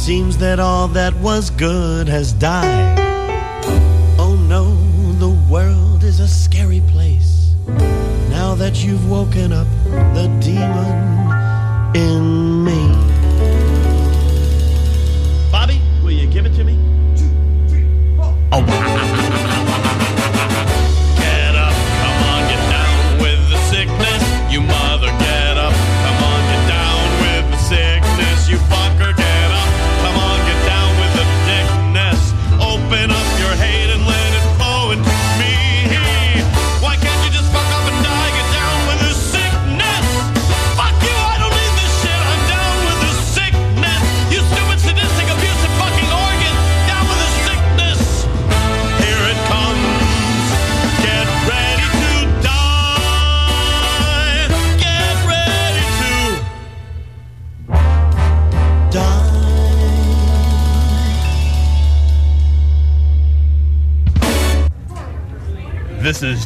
seems that all that was good has died. Oh no, the world is a scary place. Now that you've woken up the demon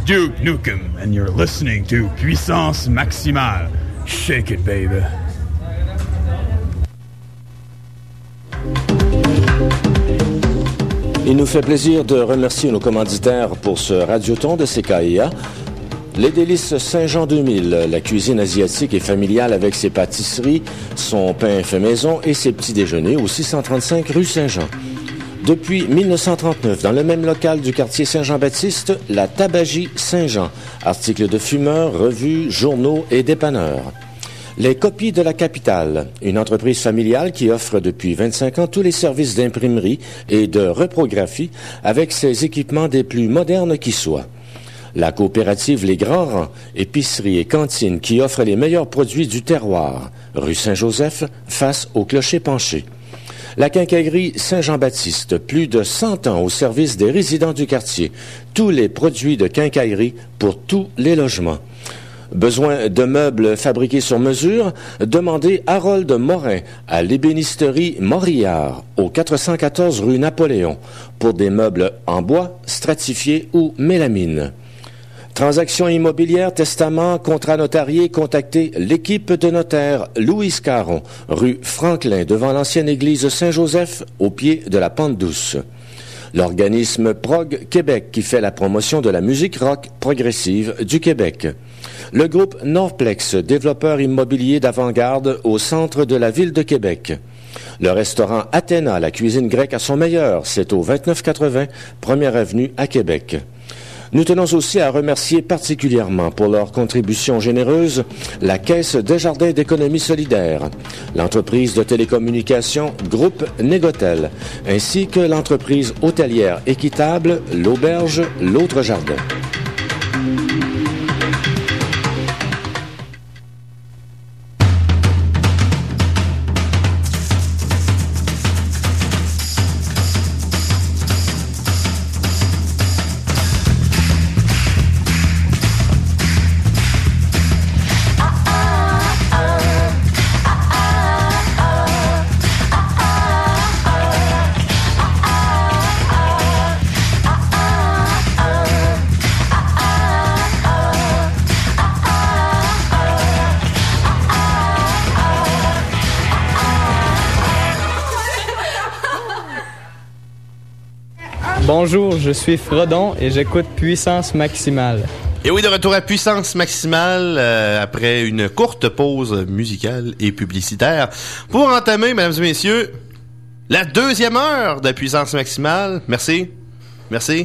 Duke Nukem, and you're listening to Puissance Maximale. Shake it, baby. Il nous fait plaisir de remercier nos commanditaires pour ce radioton de CKIA. Les délices Saint-Jean 2000, la cuisine asiatique et familiale avec ses pâtisseries, son pain fait maison et ses petits déjeuners au 635 rue Saint-Jean. Depuis 1939, dans le même local du quartier Saint-Jean-Baptiste, la Tabagie Saint-Jean, articles de fumeurs, revues, journaux et dépanneurs. Les copies de la capitale, une entreprise familiale qui offre depuis 25 ans tous les services d'imprimerie et de reprographie avec ses équipements des plus modernes qui soient. La coopérative Les Grands Rangs, épicerie et cantine qui offre les meilleurs produits du terroir, rue Saint-Joseph, face au clocher penché. La quincaillerie Saint-Jean-Baptiste, plus de 100 ans au service des résidents du quartier. Tous les produits de quincaillerie pour tous les logements. Besoin de meubles fabriqués sur mesure? Demandez Harold Morin à l'ébénisterie Morillard au 414 rue Napoléon pour des meubles en bois, stratifiés ou mélamine. Transactions immobilières, testament, contrat notarié, contactez l'équipe de notaire Louise Caron, rue Franklin, devant l'ancienne église Saint-Joseph, au pied de la Pente Douce. L'organisme Prog Québec qui fait la promotion de la musique rock progressive du Québec. Le groupe Norplex, développeur immobilier d'avant-garde au centre de la ville de Québec. Le restaurant Athéna, la cuisine grecque à son meilleur, c'est au 2980 Première Avenue à Québec. Nous tenons aussi à remercier particulièrement pour leur contribution généreuse la Caisse Desjardins d'économie solidaire, l'entreprise de télécommunications Groupe Négotel, ainsi que l'entreprise hôtelière équitable L'Auberge L'Autre Jardin. Bonjour, je suis Frodon et j'écoute Puissance Maximale. Et oui, de retour à puissance maximale euh, après une courte pause musicale et publicitaire pour entamer, mesdames et messieurs, la deuxième heure de puissance maximale. Merci. Merci.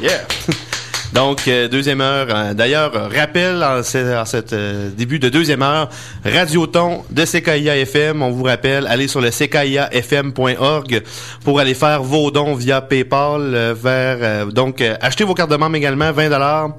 Yeah. Donc, euh, deuxième heure. euh, D'ailleurs, euh, rappel en, ce début de deuxième heure, Radioton de CKIA FM. On vous rappelle, allez sur le ckiafm.org pour aller faire vos dons via PayPal vers donc achetez vos cartes de membre également 20 dollars.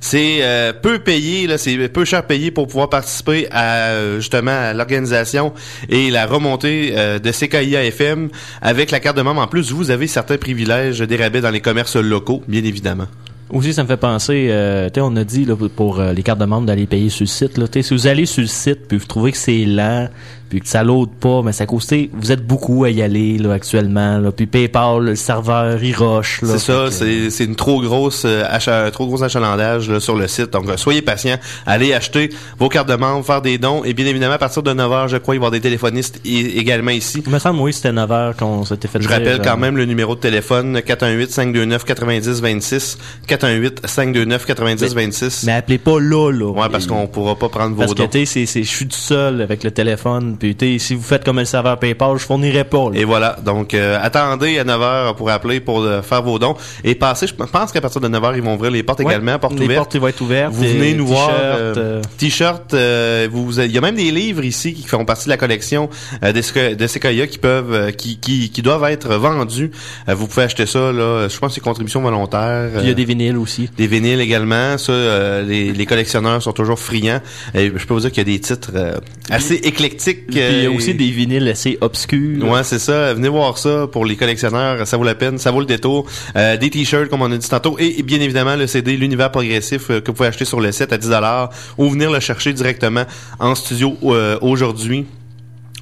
C'est peu payé c'est peu cher payé pour pouvoir participer à justement à l'organisation et la remontée de CKIA FM avec la carte de membre. En plus, vous avez certains privilèges, des rabais dans les commerces locaux, bien évidemment. Aussi, ça me fait penser, euh, on a dit pour euh, les cartes de membres d'aller payer sur le site. Là, si vous allez sur le site puis vous trouvez que c'est lent, puis que ça load pas, mais ça coûte, vous êtes beaucoup à y aller là, actuellement. Là, puis PayPal, le serveur, il. C'est ça, que, c'est c'est une trop grosse euh, acha- un trop gros achalandage là, sur le site. Donc euh, soyez patients, allez acheter vos cartes de membres, faire des dons et bien évidemment à partir de 9h, je crois il va y avoir des téléphonistes également ici. Il me semble, oui, c'était 9 heures qu'on s'était fait Je dire, rappelle euh, quand même le numéro de téléphone 418 529 90 26 418 529 90 26. Mais appelez pas là, là. Ouais, parce qu'on pourra pas prendre vos Parce que, dons. tu sais, c'est- c'est- je suis tout seul avec le téléphone. Si vous faites comme un serveur PayPal, je fournirai pas. là. Et voilà. Donc, euh, attendez à 9h pour appeler, pour euh, faire vos dons. Et passez, je pense qu'à partir de 9h, ils vont ouvrir les portes Ouais, également, portes les ouvertes. portes vont être ouvertes. Vous venez nous voir. t-shirts, euh, euh, T-shirt, euh, vous, vous- il y a même des livres ici qui font partie de la collection euh, Sequoia- de Sequoia qui peuvent, euh, qui, qui, qui doivent être vendus. Euh, vous pouvez acheter ça là. Je pense que c'est contribution volontaire. il y a euh, des vinyles aussi. des vinyles également, ça, euh, les, les collectionneurs sont toujours friands. Et je peux vous dire qu'il y a des titres euh, assez éclectiques. Puis il y a euh, aussi des vinyles assez obscurs. Ouais, c'est ça. Venez voir ça pour les collectionneurs. Ça vaut la peine. Ça vaut le détour. Euh, des t-shirts, comme on a dit tantôt. Et, et bien évidemment, le CD, l'univers progressif, euh, que vous pouvez acheter sur le site à 10$ ou venir le chercher directement en studio euh, aujourd'hui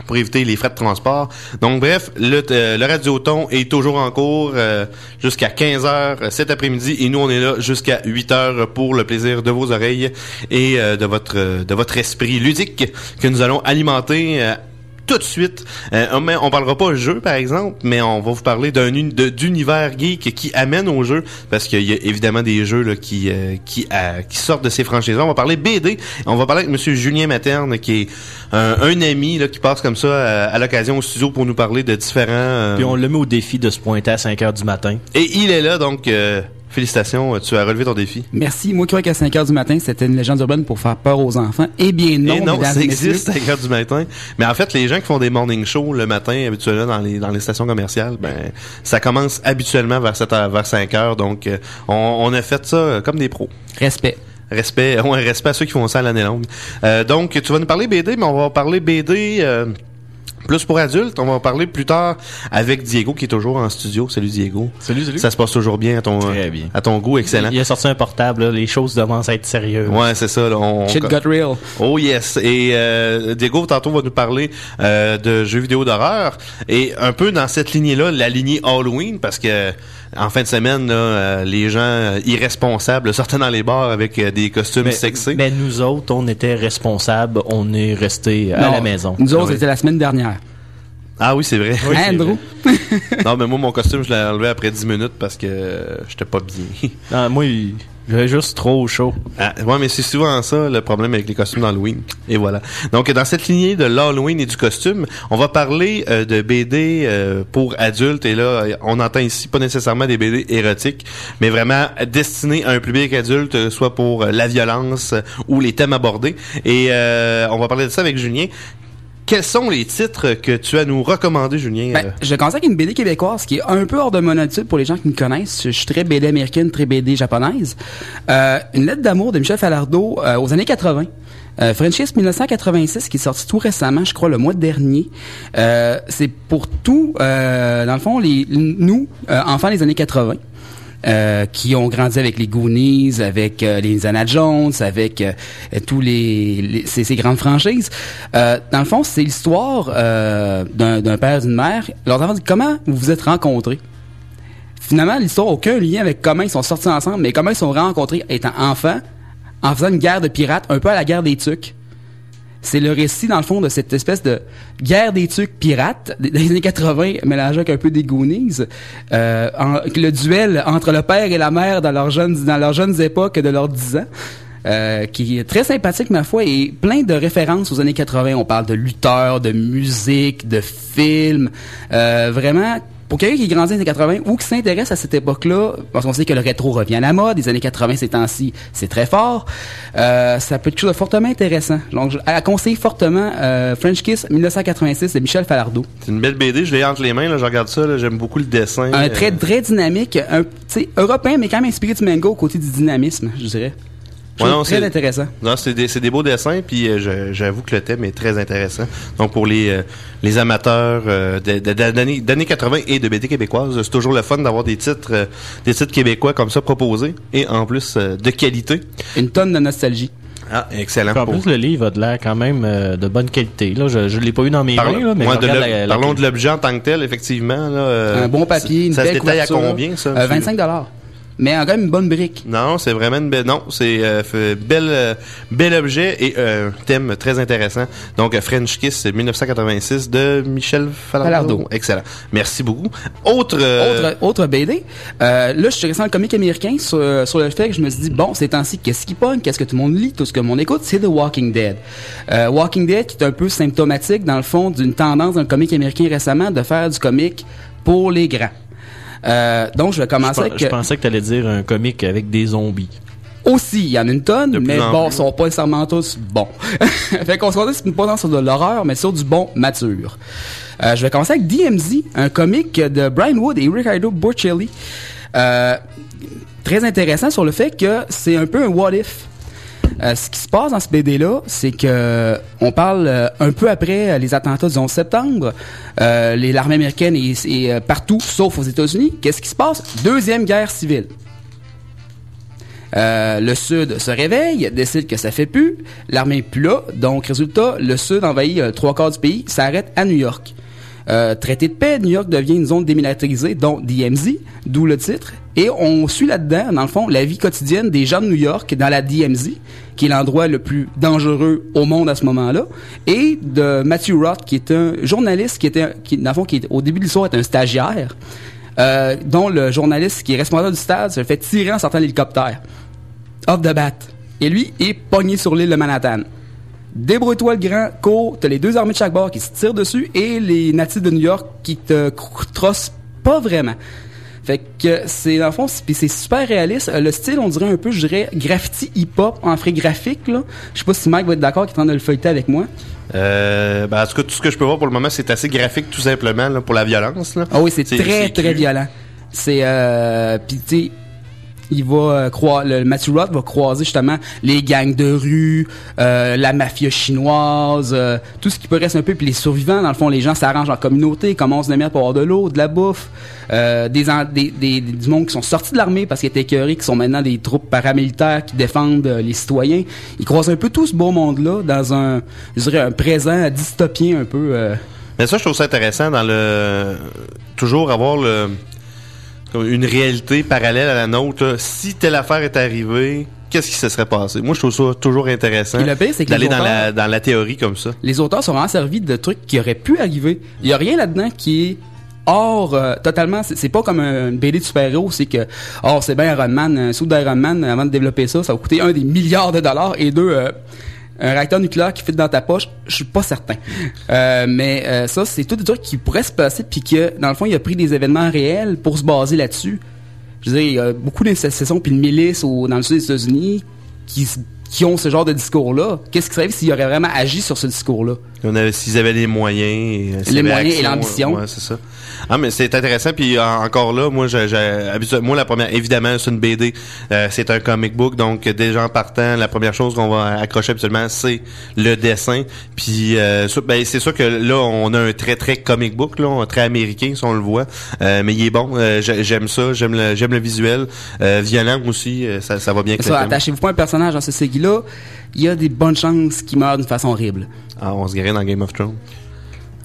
pour éviter les frais de transport. Donc bref, le, euh, le Radioton est toujours en cours euh, jusqu'à 15h cet après-midi et nous on est là jusqu'à 8h pour le plaisir de vos oreilles et euh, de votre euh, de votre esprit ludique que nous allons alimenter tout de suite. Euh, mais on parlera pas jeu, par exemple, mais on va vous parler d'un uni- de- d'univers geek qui amène au jeu, parce qu'il y a évidemment des jeux là, qui euh, qui, euh, qui sortent de ces franchises. On va parler BD. On va parler avec Monsieur Julien Materne, qui est un, un ami là, qui passe comme ça euh, à l'occasion au studio pour nous parler de différents. Puis on le met au défi de se pointer à 5 heures du matin. Et il est là, donc euh, félicitations, tu as relevé ton défi. Merci. Moi, je croyais qu'à 5 heures du matin, c'était une légende urbaine pour faire peur aux enfants. Eh bien non, et non, ça existe à 5 heures du matin. Mais en fait, les gens qui font des morning shows le matin, habituellement, dans les, dans les stations commerciales, ben, ça commence habituellement vers 7 heures, vers 5 heures. Donc, euh, on, on a fait ça euh, comme des pros. Respect. Respect, ouais, respect à ceux qui font ça à l'année longue. Euh, donc, tu vas nous parler BD, mais on va parler BD euh, plus pour adultes. On va en parler plus tard avec Diego, qui est toujours en studio. Salut Diego. Salut, salut. Ça se passe toujours bien à ton, Très bien. À ton goût, excellent. Il a sorti un portable, là, les choses commencent à être sérieuses. Ouais, c'est ça. Là, on, Shit on- got real. Oh yes. Et euh, Diego tantôt va nous parler euh, de jeux vidéo d'horreur et un peu dans cette lignée-là, la lignée Halloween, parce que en fin de semaine, là, euh, les gens euh, irresponsables sortaient dans les bars avec euh, des costumes Mais, sexy. mais nous autres, on était responsables, on est restés à Non, la maison. Nous autres, Oui. c'était la semaine dernière. Ah oui, c'est vrai. Hein, Andrew? non, mais moi, mon costume, je l'ai enlevé après 10 minutes parce que j'étais pas bien. Non, moi, il- j'avais juste trop chaud. Ah, ouais, mais c'est souvent ça le problème avec les costumes d'Halloween. Et voilà. Donc, dans cette lignée de l'Halloween et du costume, on va parler euh, de BD euh, pour adultes. Et là, on entend ici pas nécessairement des BD érotiques, mais vraiment destinés à un public adulte, euh, soit pour euh, la violence euh, ou les thèmes abordés. Et euh, on va parler de ça avec Julien. Quels sont les titres que tu as nous recommander, Julien? Ben, Euh, je commence avec une BD québécoise qui est un peu hors de mon attitude pour les gens qui me connaissent. Je suis très BD américaine, très BD japonaise. Euh, une lettre d'amour de Michel Falardeau euh, aux années 80. Euh, Friendship 1986 qui est sorti tout récemment, je crois le mois dernier. Euh, c'est pour tout, euh, dans le fond, les, nous, euh, enfants des années 80. Euh, qui ont grandi avec les Goonies, avec euh, les Indiana Jones, avec euh, tous les, les- ces, ces grandes franchises. Euh, dans le fond, c'est l'histoire euh, d'un père et d'une mère. Leurs enfants disent comment vous vous êtes rencontrés? Finalement, l'histoire n'a aucun lien avec comment ils sont sortis ensemble, mais comment ils sont rencontrés étant enfants, en faisant une guerre de pirates, un peu à la guerre des tucs. C'est le récit, dans le fond, de cette espèce de guerre des tucs pirates des années 80, mélangé avec un peu des Goonies. Euh, le duel entre le père et la mère dans leurs jeunes, dans leurs jeunes époques de leurs 10 ans. euh, qui est très sympathique, ma foi, et plein de références aux années 80. On parle de lutteurs, de musique, de films. Euh, vraiment, pour quelqu'un qui grandit dans les années 80 ou qui s'intéresse à cette époque-là, parce qu'on sait que le rétro revient à la mode, les années 80 ces temps-ci, c'est très fort, euh, ça peut être quelque chose de fortement intéressant. Donc, je à conseille fortement euh, French Kiss 1986 de Michel Falardeau. C'est une belle BD, je l'ai entre les mains, là, je regarde ça, là, j'aime beaucoup le dessin. Un euh, trait très dynamique, un, tu sais, européen, mais quand même inspiré du mango au côté du dynamisme, je dirais. Ouais, non, très c'est- intéressant. Non, c'est des, c'est des beaux dessins, puis euh, je- j'avoue que le thème est très intéressant. Donc pour les euh, les amateurs euh, de- de- d'années d'années 80 et de BD québécoises, c'est toujours le fun d'avoir des titres euh, des titres québécois comme ça proposés et en plus euh, de qualité. Une tonne de nostalgie. Ah, excellent. En plus, le livre a de l'air quand même euh, de bonne qualité. Là, je ne l'ai pas eu dans mes mains, là, mais de la- la- parlons de l'objet en tant que tel, effectivement. Là, euh, un bon papier, une ça belle se détaille à combien, ça? Euh, monsieur? 25 dollars. Mais quand même une bonne brique. Non, c'est vraiment une belle. Non, c'est euh, bel euh, bel objet et euh, un thème très intéressant. Donc euh, French Kiss 1986 de Michel Falardeau. Falardeau. Excellent. Merci beaucoup. Autre. euh, Autre, autre BD. Euh, là, je suis resté dans le comique américain sur, sur le fait que je me suis dit, bon, ces temps-ci, qu'est-ce qui pogne? Qu'est-ce que tout le monde lit? Tout ce que le monde écoute, c'est The Walking Dead. Euh, Walking Dead qui est un peu symptomatique, dans le fond, d'une tendance dans le comique américain récemment de faire du comique pour les grands. Euh, donc, je vais je, commencer pe- avec... je pensais que tu allais dire un comique avec des zombies. Aussi, il y en a une tonne, mais bon, plus. sont pas nécessairement tous bons. fait qu'on se concentre pas sur de l'horreur, mais sur du bon mature. Euh, je vais commencer avec DMZ, un comic de Brian Wood et Ricardo Burchelli. Euh, très intéressant sur le fait que c'est un peu un what if. Euh, ce qui se passe dans ce BD-là, c'est que on parle euh, un peu après euh, les attentats du 11 septembre. Euh, l'armée américaine est, euh, partout, sauf aux États-Unis. Qu'est-ce qui se passe? Deuxième guerre civile. Euh, le Sud se réveille, décide que ça fait plus, l'armée est plus là, donc résultat, le Sud envahit euh, trois quarts du pays, s'arrête à New York. Euh, traité de paix, New York devient une zone démilitarisée, dont DMZ, d'où le titre, et on suit là-dedans, dans le fond, la vie quotidienne des gens de New York dans la DMZ, qui est l'endroit le plus dangereux au monde à ce moment-là, et de Matthew Roth, qui est un journaliste qui était, qui, dans le fond, au début de l'histoire est un stagiaire, euh, dont le journaliste qui est responsable du stade se fait tirer en sortant l'hélicoptère. Off the bat. Et lui est pogné sur l'île de Manhattan. Débrouille-toi le grand, cours, t'as les deux armées de chaque bord qui se tirent dessus et les natifs de New York qui te trossent pas vraiment. Fait que c'est dans le fond, c'est- puis c'est super réaliste. Euh, Le style, on dirait un peu, je dirais, graffiti hip-hop en frais graphique. Là. Je sais pas si Mike va être d'accord, qui est en train de le feuilleter avec moi. euh, ben, en tout cas, tout ce que je peux voir pour le moment, c'est assez graphique tout simplement là, pour la violence. Là. Ah oui, c'est très, très violent. C'est, euh, pis tu il va euh, croire, le Matthew Roth va croiser justement les gangs de rue, euh, la mafia chinoise, euh, tout ce qui peut rester un peu, puis les survivants, dans le fond, les gens s'arrangent en communauté, commencent de mettre pour avoir de l'eau, de la bouffe, des, des, des, du monde qui sont sortis de l'armée parce qu'ils étaient écœurés, qui sont maintenant des troupes paramilitaires qui défendent les citoyens. Ils croisent un peu tout ce beau monde-là dans un, je dirais, un présent dystopien un peu. Mais ça, je trouve ça intéressant dans le toujours avoir le une réalité parallèle à la nôtre. là. Si telle affaire est arrivée, qu'est-ce qui se serait passé? Moi, je trouve ça toujours intéressant d'aller dans la dans la théorie comme ça. les auteurs sont vraiment servis de trucs qui auraient pu arriver. Il y a rien là-dedans qui est hors euh, totalement c'est pas comme un BD de super-héros c'est que oh c'est bien Iron Man un sou d'Iron Man avant de développer ça ça va coûter un des milliards de dollars et deux euh, un réacteur nucléaire qui fit dans ta poche je suis pas certain Euh, mais euh, ça c'est tout des trucs qui pourraient se passer puis que dans le fond il a pris des événements réels pour se baser là-dessus je veux dire il y a beaucoup puis de milices au, dans le sud des États-Unis qui qui ont ce genre de discours-là, qu'est-ce qui serait s'il aurait vraiment agi sur ce discours-là? S'ils avaient les moyens, et, euh, Les moyens et l'ambition. Ouais, c'est ça. Ah, mais c'est intéressant. Puis euh, encore là, moi, j'ai, moi, la première, évidemment, c'est une BD. Euh, c'est un comic book, donc déjà en partant, la première chose qu'on va accrocher habituellement, c'est le dessin. Puis euh, ben, c'est sûr que là, on a un très très comic book, là, un très américain, si on le voit. Euh, mais il est bon. Euh, j'ai- j'aime ça. J'aime le, j'aime le visuel. Euh, violent aussi. ça, ça va bien. Ça, attachez-vous pas un personnage dans ce série-là, il y a des bonnes chances qu'il meure d'une façon horrible. Ah, on se guérit dans Game of Thrones.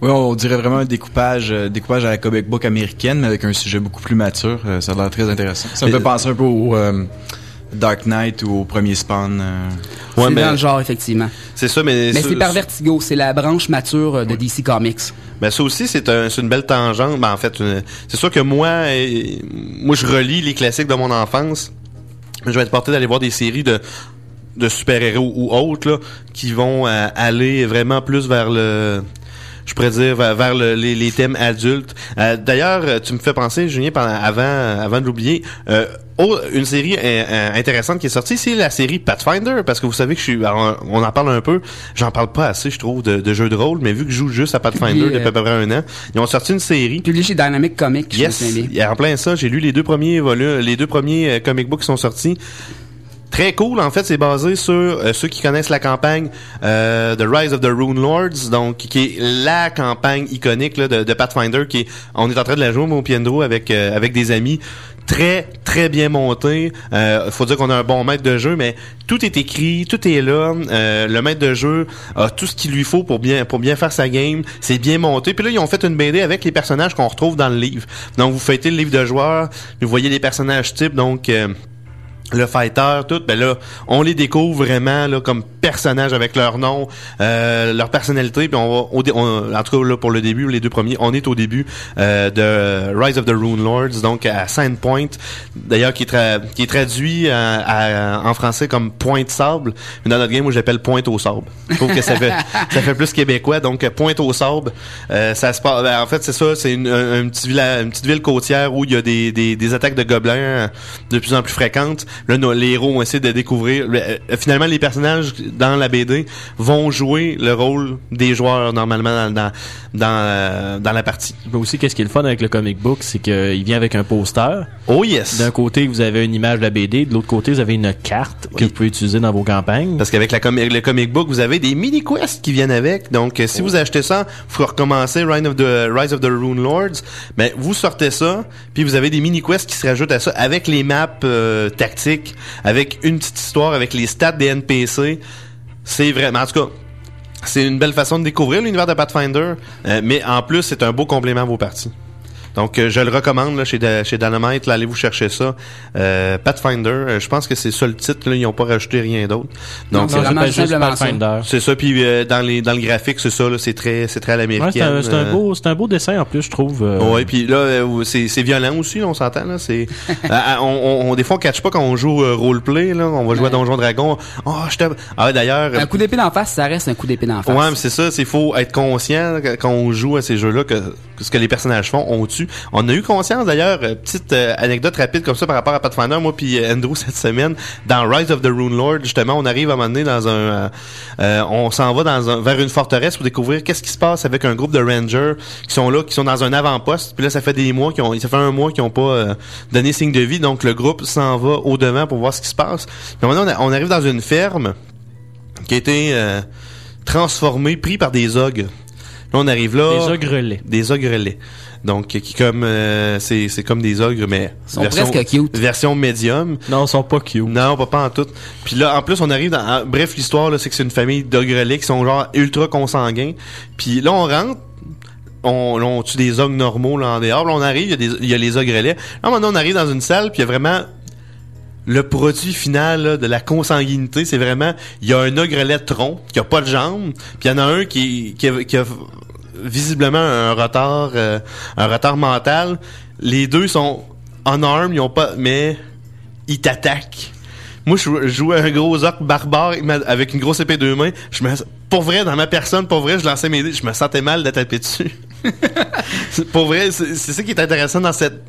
Oui, on dirait vraiment un découpage, euh, découpage à la comic book américaine, mais avec un sujet beaucoup plus mature. Euh, ça a l'air très intéressant. Ça me fait penser un peu au, euh, Dark Knight ou au premier Spawn. euh. c'est dans le genre, effectivement. C'est ça, mais... Mais c'est par Vertigo, c'est la branche mature de DC Comics. Ben ça aussi c'est un, une belle tangente. Ben en fait, c'est sûr que moi, euh, moi je relis les classiques de mon enfance. Je vais être porté d'aller voir des séries de de super-héros ou autres là, qui vont euh, aller vraiment plus vers le je pourrais dire vers, vers le- les, les thèmes adultes. Euh, D'ailleurs, euh, tu me fais penser, Julien, pendant, avant, avant de l'oublier, euh, oh, une série euh, euh, intéressante qui est sortie, c'est la série Pathfinder, parce que vous savez que je suis, alors, on en parle un peu, j'en parle pas assez, je trouve, de, de jeux de rôle, mais vu que je joue juste à Pathfinder depuis à peu près un an, ils ont sorti une série. Publié chez Dynamic Comics, Yes, en plein ça. J'ai lu les deux premiers volumes, les deux premiers euh, comic books qui sont sortis. Très cool, en fait, c'est basé sur euh, ceux qui connaissent la campagne euh, The Rise of the Rune Lords, donc qui est la campagne iconique de, de Pathfinder, qui est, on est en train de la jouer au Piendro avec euh, avec des amis. Très très bien monté. Euh, faut dire qu'on a un bon maître de jeu, mais tout est écrit, tout est là. Le maître de jeu a tout ce qu'il lui faut pour bien pour bien faire sa game. C'est bien monté. Puis là ils ont fait une BD avec les personnages qu'on retrouve dans le livre. Donc vous feuilletez le livre de joueurs, vous voyez les personnages types, donc le fighter, tout, ben là, on les découvre vraiment là comme personnages avec leur nom, euh, leur personnalité, puis on va, au dé- on- en tout cas là pour le début, les deux premiers, on est au début euh, de Rise of the Rune Lords, donc à Sandpoint, d'ailleurs qui est qui est traduit à- à- en français comme Pointe sable, mais dans notre game, moi j'appelle Pointe au sable. Je trouve que ça fait ça fait plus québécois, donc euh, Pointe au sable, euh, ça se passe, ben, en fait c'est ça, c'est une, un, un petit village, une petite ville côtière où il y a des, des, des attaques de gobelins euh, de plus en plus fréquentes. Là, nos- les héros ont essayé de découvrir. euh, finalement, les personnages dans la BD vont jouer le rôle des joueurs normalement dans dans dans, euh, dans la partie. Mais aussi, qu'est-ce qui est le fun avec le comic book, c'est qu'il vient avec un poster. Oh yes. D'un côté, vous avez une image de la BD, de l'autre côté, vous avez une carte que vous pouvez utiliser dans vos campagnes. Parce qu'avec la com- le comic book, vous avez des mini quests qui viennent avec. Donc, euh, si vous achetez ça, vous faut recommencer Rise of the Rise of the Rune Lords. Mais vous sortez ça, puis vous avez des mini quests qui se rajoutent à ça avec les maps euh, tactiques, avec une petite histoire, avec les stats des NPC. C'est vraiment, en tout cas. C'est une belle façon de découvrir l'univers de Pathfinder, euh, mais en plus, c'est un beau complément à vos parties. Donc, euh, je le recommande là, chez, Da- chez Dynamite. Là, allez vous chercher ça. Euh, Pathfinder, euh, je pense que c'est ça le titre. Là, ils n'ont pas rajouté rien d'autre. Non, c'est vraiment simplement. Pathfinder. c'est ça. Puis euh, dans les dans le graphique, c'est ça. là, C'est très c'est très à Ouais, l'américaine. c'est un, c'est un euh, beau, c'est un beau dessin en plus, je trouve. euh, Ouais, puis là c'est c'est violent aussi, on s'entend là, c'est Ah, ah, on, on, on- des fois on catch pas quand on joue euh, roleplay là, on va jouer à Donjon Dragon. Oh, je te Ah ouais, d'ailleurs Un coup d'épée d'en face, ça reste un coup d'épée d'en face. Ouais, mais c'est ça, c'est faut être conscient quand on joue à ces jeux-là que, que ce que les personnages font, on tue. On a eu conscience d'ailleurs, euh, petite euh, anecdote rapide comme ça par rapport à Pathfinder, moi puis euh, Andrew cette semaine, dans Rise of the Rune Lord, justement, on arrive à un moment donné dans un, euh, on s'en va dans un, vers une forteresse pour découvrir qu'est-ce qui se passe avec un groupe de rangers qui sont là, qui sont dans un avant-poste. Puis là, ça fait des mois qui ont, ça fait un mois qu'ils ont pas euh, donné signe de vie, donc le groupe s'en va au devant pour voir ce qui se passe. Puis à un moment donné, on, on arrive dans une ferme qui a été euh, transformé, pris par des ogres. Là, on arrive là. Des ogrelets. Des ogrelets. Donc, qui comme euh, c'est c'est comme des ogres, mais presque cute. version médium. Non, ils sont pas cute. Non, pas, pas en tout. Puis là, en plus, on arrive dans. en- bref, l'histoire, là, c'est que c'est une famille d'ogrelets qui sont genre ultra consanguins. Puis là, on rentre. On, là, on tue des ogres normaux là, en dehors. Là, on arrive, il y a, des, il y a les ogrelets. Là, maintenant, on arrive dans une salle, puis il y a vraiment le produit final là, de la consanguinité, c'est vraiment il y a un ogrelet tronc qui a pas de jambes, puis il y en a un qui qui a, qui a visiblement un retard euh, un retard mental. Les deux sont en arme, ils ont pas mais ils t'attaquent. Moi, je jouais un gros orc barbare avec une grosse épée de deux mains. Je me, pour vrai, dans ma personne, pour vrai, je lançais mes dés. Je me sentais mal de taper dessus. pour vrai, c'est ça qui est intéressant dans cette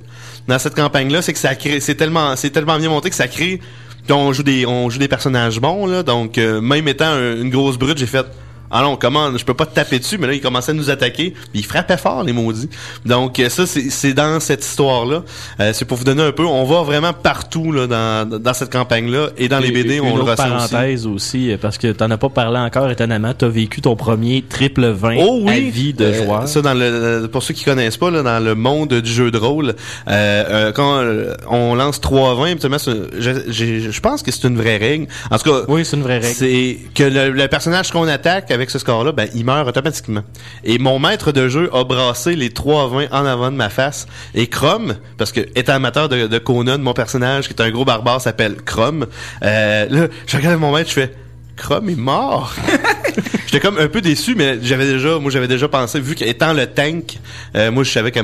dans cette campagne-là, c'est que ça crée, c'est tellement, c'est tellement bien monté que ça crée. On joue des, on joue des personnages bons là, donc euh, même étant un- une grosse brute, j'ai fait. Ah non, comment, je peux pas te taper dessus, mais là, ils commençaient à nous attaquer, puis ils frappaient fort, les maudits. Donc, euh, ça, c'est c'est dans cette histoire-là. Euh, c'est pour vous donner un peu, on va vraiment partout, là, dans, dans cette campagne-là, et dans les BD, on le ressent aussi. parenthèse aussi. euh, parce que t'en as pas parlé encore étonnamment. T'as vécu ton premier triple 20 Oh oui, à vie de Euh, joueur. Ça dans le pour ceux qui connaissent pas là, dans le monde du jeu de rôle, euh, euh, quand on lance 3-20, habituellement, c'est- je, j'ai- je pense que c'est une vraie règle. En tout cas, Oui, c'est une vraie règle. c'est que le, le personnage qu'on attaque qu'avec ce score-là, ben, il meurt automatiquement. Et mon maître de jeu a brassé les trois 20 en avant de ma face. Et Chrome, parce que étant amateur de, de Conan, mon personnage, qui est un gros barbare, s'appelle Chrome. Euh, là, je regarde mon maître, je fais... Chrome est mort. J'étais comme un peu déçu, mais j'avais déjà, moi j'avais déjà pensé, vu qu'étant le tank, euh, moi je savais que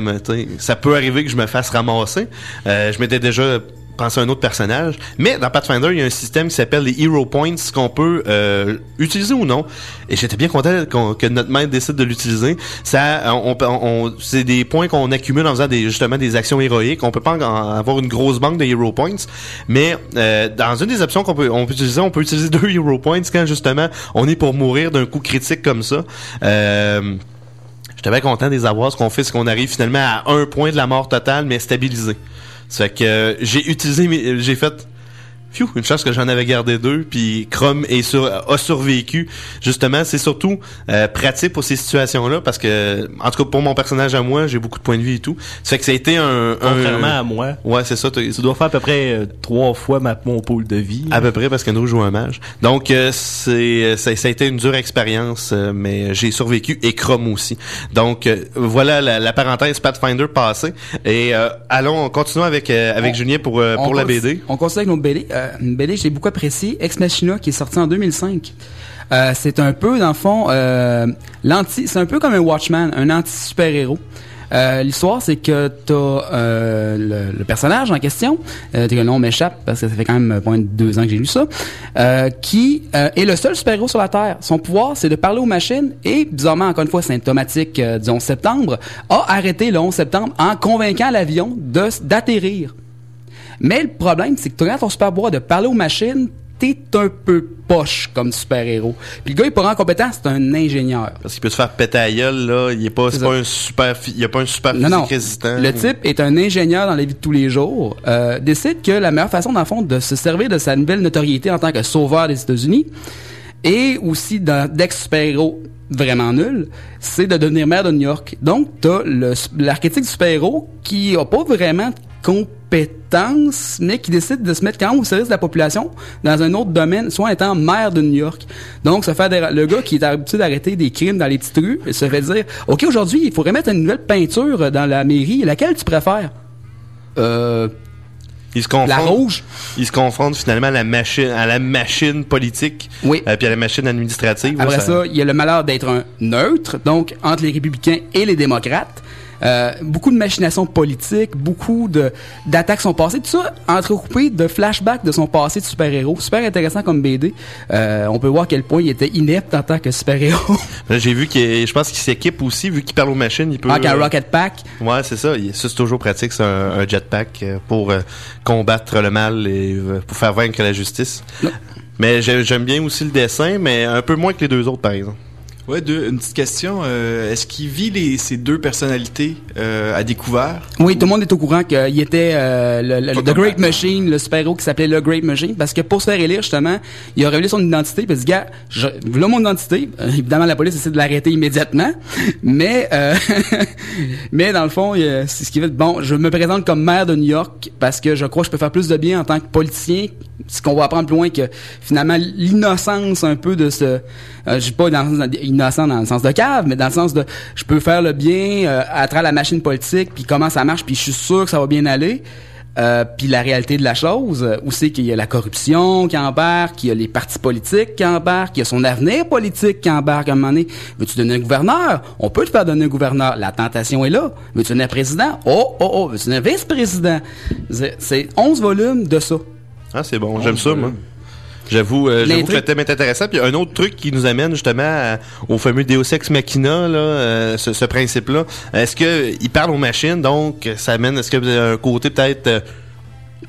ça peut arriver que je me fasse ramasser. Euh, je m'étais déjà pensé à un autre personnage. Mais dans Pathfinder, il y a un système qui s'appelle les Hero Points qu'on peut euh, utiliser ou non. Et j'étais bien content que notre maître décide de l'utiliser. Ça, on, on- c'est des points qu'on accumule en faisant des, justement des actions héroïques. On peut pas avoir une grosse banque de Hero Points, mais euh, dans une des options qu'on peut, on peut utiliser, on peut utiliser deux Hero Points quand justement on est pour mourir d'un coup critique comme ça. Euh, J'étais bien content de les avoir. Ce qu'on fait, c'est qu'on arrive finalement à un point de la mort totale, mais stabilisé. Fait que euh, j'ai utilisé, mes- j'ai fait. Phew, une chance que j'en avais gardé deux, puis Chrome est sur, a survécu. Justement, c'est surtout euh, pratique pour ces situations-là, parce que, en tout cas pour mon personnage à moi, j'ai beaucoup de points de vie et tout. Ça fait que ça a été un... un- Contrairement à moi. Ouais, c'est ça. Tu dois faire à peu près euh, trois fois ma, mon pôle de vie. à peu près parce qu'Andrew joue un mage. Donc euh, c'est ça, ça a été une dure expérience, euh, mais j'ai survécu et Chrome aussi. Donc euh, voilà la, la parenthèse Pathfinder passée. Et euh, allons continuons avec euh, avec On- Julien pour euh, pour la BD. On continue avec notre BD. Euh, BD que j'ai beaucoup appréciée, Ex Machina, qui est sortie en 2005. Euh, c'est un peu, dans le fond, euh, l'anti, c'est un peu comme un Watchman, un anti-super-héros. Euh, L'histoire, c'est que t'as le, personnage en question, le nom m'échappe parce que ça fait quand même moins de deux ans que j'ai lu ça, qui est le seul super-héros sur la Terre. Son pouvoir, c'est de parler aux machines et, bizarrement, encore une fois symptomatique du 11 septembre, a arrêté le 11 septembre en convainquant l'avion d'atterrir. Mais le problème, c'est que tu regardes ton super pouvoir de parler aux machines, t'es un peu poche comme super-héros. Puis le gars, il est pas vraiment compétent, c'est un ingénieur. Parce qu'il peut se faire péter à gueule, là. Il est pas, c'est C'est pas un super, il a pas un super Non, physique non. résistant. Le type est un ingénieur dans la vie de tous les jours, euh, décide que la meilleure façon, dans le fond, de se servir de sa nouvelle notoriété en tant que sauveur des États-Unis, et aussi d'un- d'ex-super-héros vraiment nul, c'est de devenir maire de New York. Donc, t'as l'archétype du super-héros qui a pas vraiment de compétences, mais qui décide de se mettre quand même au service de la population dans un autre domaine, soit étant maire de New York. Donc, se fait des- le gars qui est habitué d'arrêter des crimes dans les petites rues, se fait dire, OK, aujourd'hui, il faudrait mettre une nouvelle peinture dans la mairie. Laquelle tu préfères? Euh, Il se la rouge? il se confronte finalement à la machine, à la machine politique, Oui. euh, puis à la machine administrative. Après ça, il y a le malheur d'être un neutre, donc entre les républicains et les démocrates. Euh, beaucoup de machinations politiques, beaucoup de d'attaques sont passées, tout ça entrecoupé de flashbacks de son passé de super-héros. Super intéressant comme BD. Euh, on peut voir à quel point il était inepte en tant que super-héros. J'ai vu qu'il, je pense qu'il s'équipe aussi, vu qu'il parle aux machines, il peut. Avec un euh, Rocket Pack. Ouais, c'est ça. Ça, c'est toujours pratique, c'est un, un jetpack euh, pour euh, combattre le mal et pour faire vaincre la justice. Non. Mais j'ai- j'aime bien aussi le dessin, mais un peu moins que les deux autres, par exemple. Ouais, deux, une petite question. euh, Est-ce qu'il vit les, ces deux personnalités euh, à découvert? Oui, tout le monde est au courant qu'il était euh, le, The Great. Machine, le super-héros qui s'appelait le Great Machine, parce que pour se faire élire, justement, il a révélé son identité, puis il a dit, gars, je, voilà mon identité. Évidemment, la police essaie de l'arrêter immédiatement, mais mais dans le fond, c'est ce qui fait, bon, je me présente comme maire de New York parce que je crois que je peux faire plus de bien en tant que politicien, ce qu'on va apprendre plus loin que finalement l'innocence un peu de ce, je pas dans, dans- innocent dans le sens de cave, mais dans le sens de je peux faire le bien euh, à travers la machine politique, puis comment ça marche, puis je suis sûr que ça va bien aller. Euh, puis la réalité de la chose, euh, où c'est qu'il y a la corruption qui embarque, qu'il y a les partis politiques qui embarquent, qu'il y a son avenir politique qui embarque à un moment donné. Veux-tu donner un gouverneur? On peut te faire donner un gouverneur. La tentation est là. Veux-tu donner un président? Oh, oh, oh. Veux-tu donner un vice-président? C'est- C'est 11 volumes de ça. Ah, c'est bon, j'aime ça, moi. J'avoue, euh, j'avoue que le thème est intéressant. Puis un autre truc qui nous amène justement à- au fameux Deus Ex Machina, là, euh, ce, ce principe-là. Est-ce que il parle aux machines, donc ça amène, est-ce que vous avez un côté peut-être euh,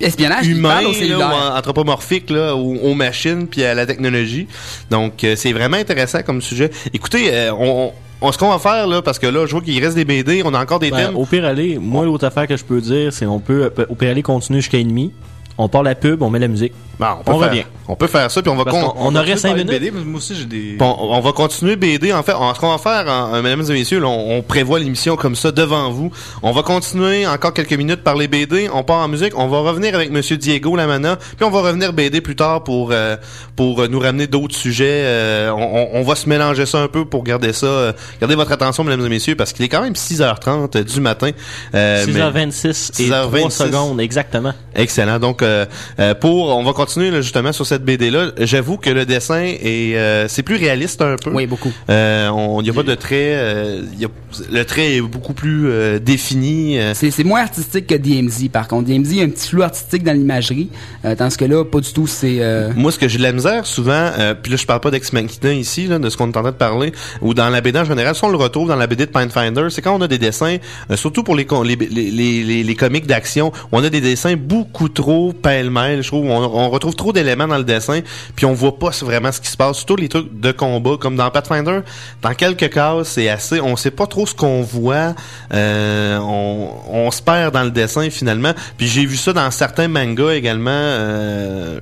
Espionnage, humain, là, ou anthropomorphique là, aux, aux machines puis à la technologie? Donc euh, c'est vraiment intéressant comme sujet. Écoutez, euh, on, on, ce qu'on va faire là, parce que là, je vois qu'il reste des BD, on a encore des Ben, thèmes. au pire aller, moi l'autre affaire que je peux dire, c'est on peut au pire aller continuer jusqu'à ennemi. On part la pub, on met la musique. Bon, on, peut On faire, revient. On peut faire ça, puis on va qu'on- on aurait peut cinq parler de minutes. BD, mais moi aussi j'ai des. Bon, on va continuer BD. En fait, on- ce qu'on va faire, mesdames et messieurs, là, on, on prévoit l'émission comme ça devant vous. On va continuer encore quelques minutes par les BD. On part en musique. On va revenir avec Monsieur Diego Lamana, puis on va revenir BD plus tard pour euh, pour euh, nous ramener d'autres sujets. Euh, on, on- on va se mélanger ça un peu pour garder ça. euh, gardez votre attention, mesdames et messieurs, parce qu'il est quand même 6h30 du matin. Euh, mais- 6h26 et 3 6h26. secondes, exactement. Excellent. Donc, euh, euh, pour, on va continuer là, justement sur cette BD là. J'avoue que le dessin est, euh, c'est plus réaliste un peu. Oui, beaucoup. Euh, on, il y a pas de trait. euh, il y a- le trait est beaucoup plus euh, défini. C'est c'est moins artistique que DMZ, par contre. DMZ, il y a un petit flou artistique dans l'imagerie, euh, tandis que là, pas du tout. C'est euh, Moi, ce que j'ai de la misère souvent, euh, puis là, je parle pas d'Ex Machina ici, là, de ce qu'on est en train de parler, ou dans la BD en général, si on le retrouve dans la BD de Pathfinder, c'est quand on a des dessins, euh, surtout pour les, les, les, les, les- comics d'action, on a des dessins beaucoup trop pêle-mêle, je trouve, on, retrouve trop d'éléments dans le dessin, puis on voit pas vraiment ce qui se passe, surtout les trucs de combat, comme dans Pathfinder, dans quelques cas, c'est assez, on sait pas trop ce qu'on voit, euh, on, on se perd dans le dessin finalement, puis j'ai vu ça dans certains mangas également, euh,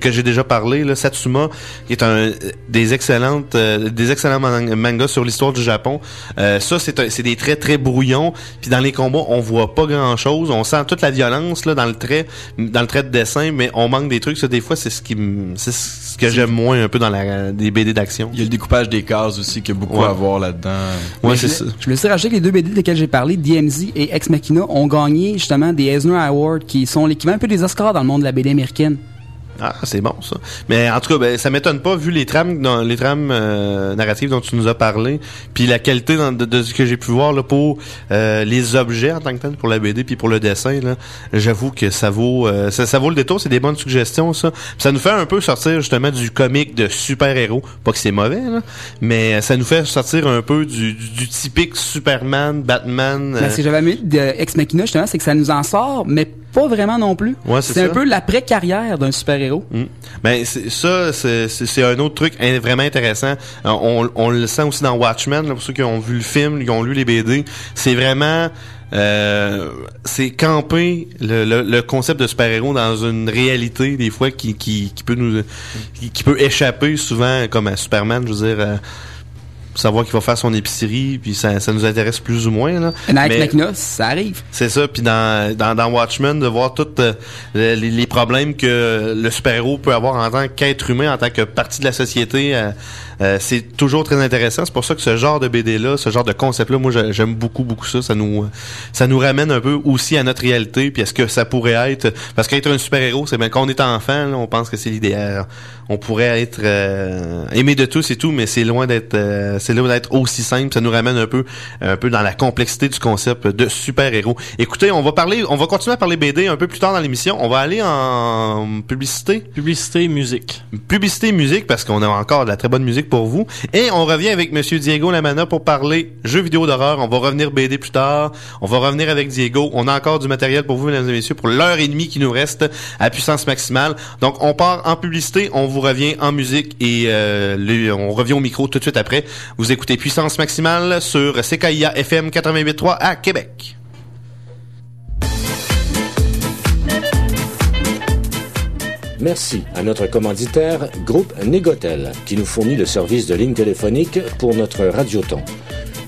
que j'ai déjà parlé, là, Satsuma, qui est un des excellentes, euh, des excellents man- mangas sur l'histoire du Japon. Euh, ça, c'est des traits très brouillons. Puis dans les combats, on voit pas grand chose. On sent toute la violence là dans le trait, dans trait de dessin, mais on manque des trucs. Ça, des fois, c'est ce qui, me- c'est ce que j'aime moins un peu dans la, des BD d'action. Il y a le découpage des cases aussi qui a beaucoup Ouais. à voir là-dedans. Ouais, Mais c'est je, ça. je me suis racheté que les deux BD desquels j'ai parlé, DMZ et Ex Machina, ont gagné justement des Eisner Awards, qui sont l'équivalent un peu des Oscars dans le monde de la BD américaine. Ah, c'est bon ça. Mais en tout cas, ben, ça m'étonne pas vu les trames, dans, les trames euh, narratives dont tu nous as parlé, puis la qualité de, ce que j'ai pu voir là pour euh, les objets en tant que tel pour la BD puis pour le dessin. J'avoue que ça vaut, euh, ça, vaut le détour. C'est des bonnes suggestions ça. Ça nous fait un peu sortir justement du comique de super héros. Pas que c'est mauvais mais ça nous fait sortir un peu du, du, du typique Superman, Batman. Ce que j'avais aimé de Ex Machina, justement, c'est que ça nous en sort, mais pas vraiment non plus. Ouais, c'est un peu l'après-carrière d'un super-héros. Mm. Ben ça, c'est un autre truc in- vraiment intéressant. Euh, On, on le sent aussi dans Watchmen, là, pour ceux qui ont vu le film, qui ont lu les BD. C'est vraiment euh, c'est camper le, le, le concept de super-héros dans une réalité des fois qui, qui, qui peut nous qui, qui peut échapper souvent comme à Superman, je veux dire. Savoir qu'il va faire son épicerie puis ça, ça nous intéresse plus ou moins là. Mais- ça arrive. c'est ça, puis dans, dans, dans Watchmen, de voir tous euh, les, les problèmes que le super-héros peut avoir en tant qu'être humain, en tant que partie de la société, euh, euh, c'est toujours très intéressant. C'est pour ça que ce genre de BD-là, ce genre de concept-là, moi j'ai- j'aime beaucoup, beaucoup ça. Ça nous ça nous ramène un peu aussi à notre réalité, puis à ce que ça pourrait être. Parce qu'être un super-héros, c'est bien quand on est enfant, là, on pense que c'est l'idéal. On pourrait être euh, aimé de tous et tout, mais c'est loin d'être euh, c'est loin d'être aussi simple. Ça nous ramène un peu un peu dans la complexité du concept de super-héros. Écoutez, on va parler, on va continuer à parler BD un peu plus tard dans l'émission. On va aller en publicité. Publicité, musique. Publicité musique parce qu'on a encore de la très bonne musique pour vous. Et on revient avec Monsieur Diego Lamana pour parler jeux vidéo d'horreur. On va revenir BD plus tard. On va revenir avec Diego. On a encore du matériel pour vous, mesdames et messieurs, pour l'heure et demie qui nous reste à puissance maximale. Donc on part en publicité, on vous revient en musique et euh, on revient au micro tout de suite après. Vous écoutez Puissance maximale sur CKIA FM 88.3 à Québec. Merci à notre commanditaire, Groupe Négotel, qui nous fournit le service de ligne téléphonique pour notre radioton.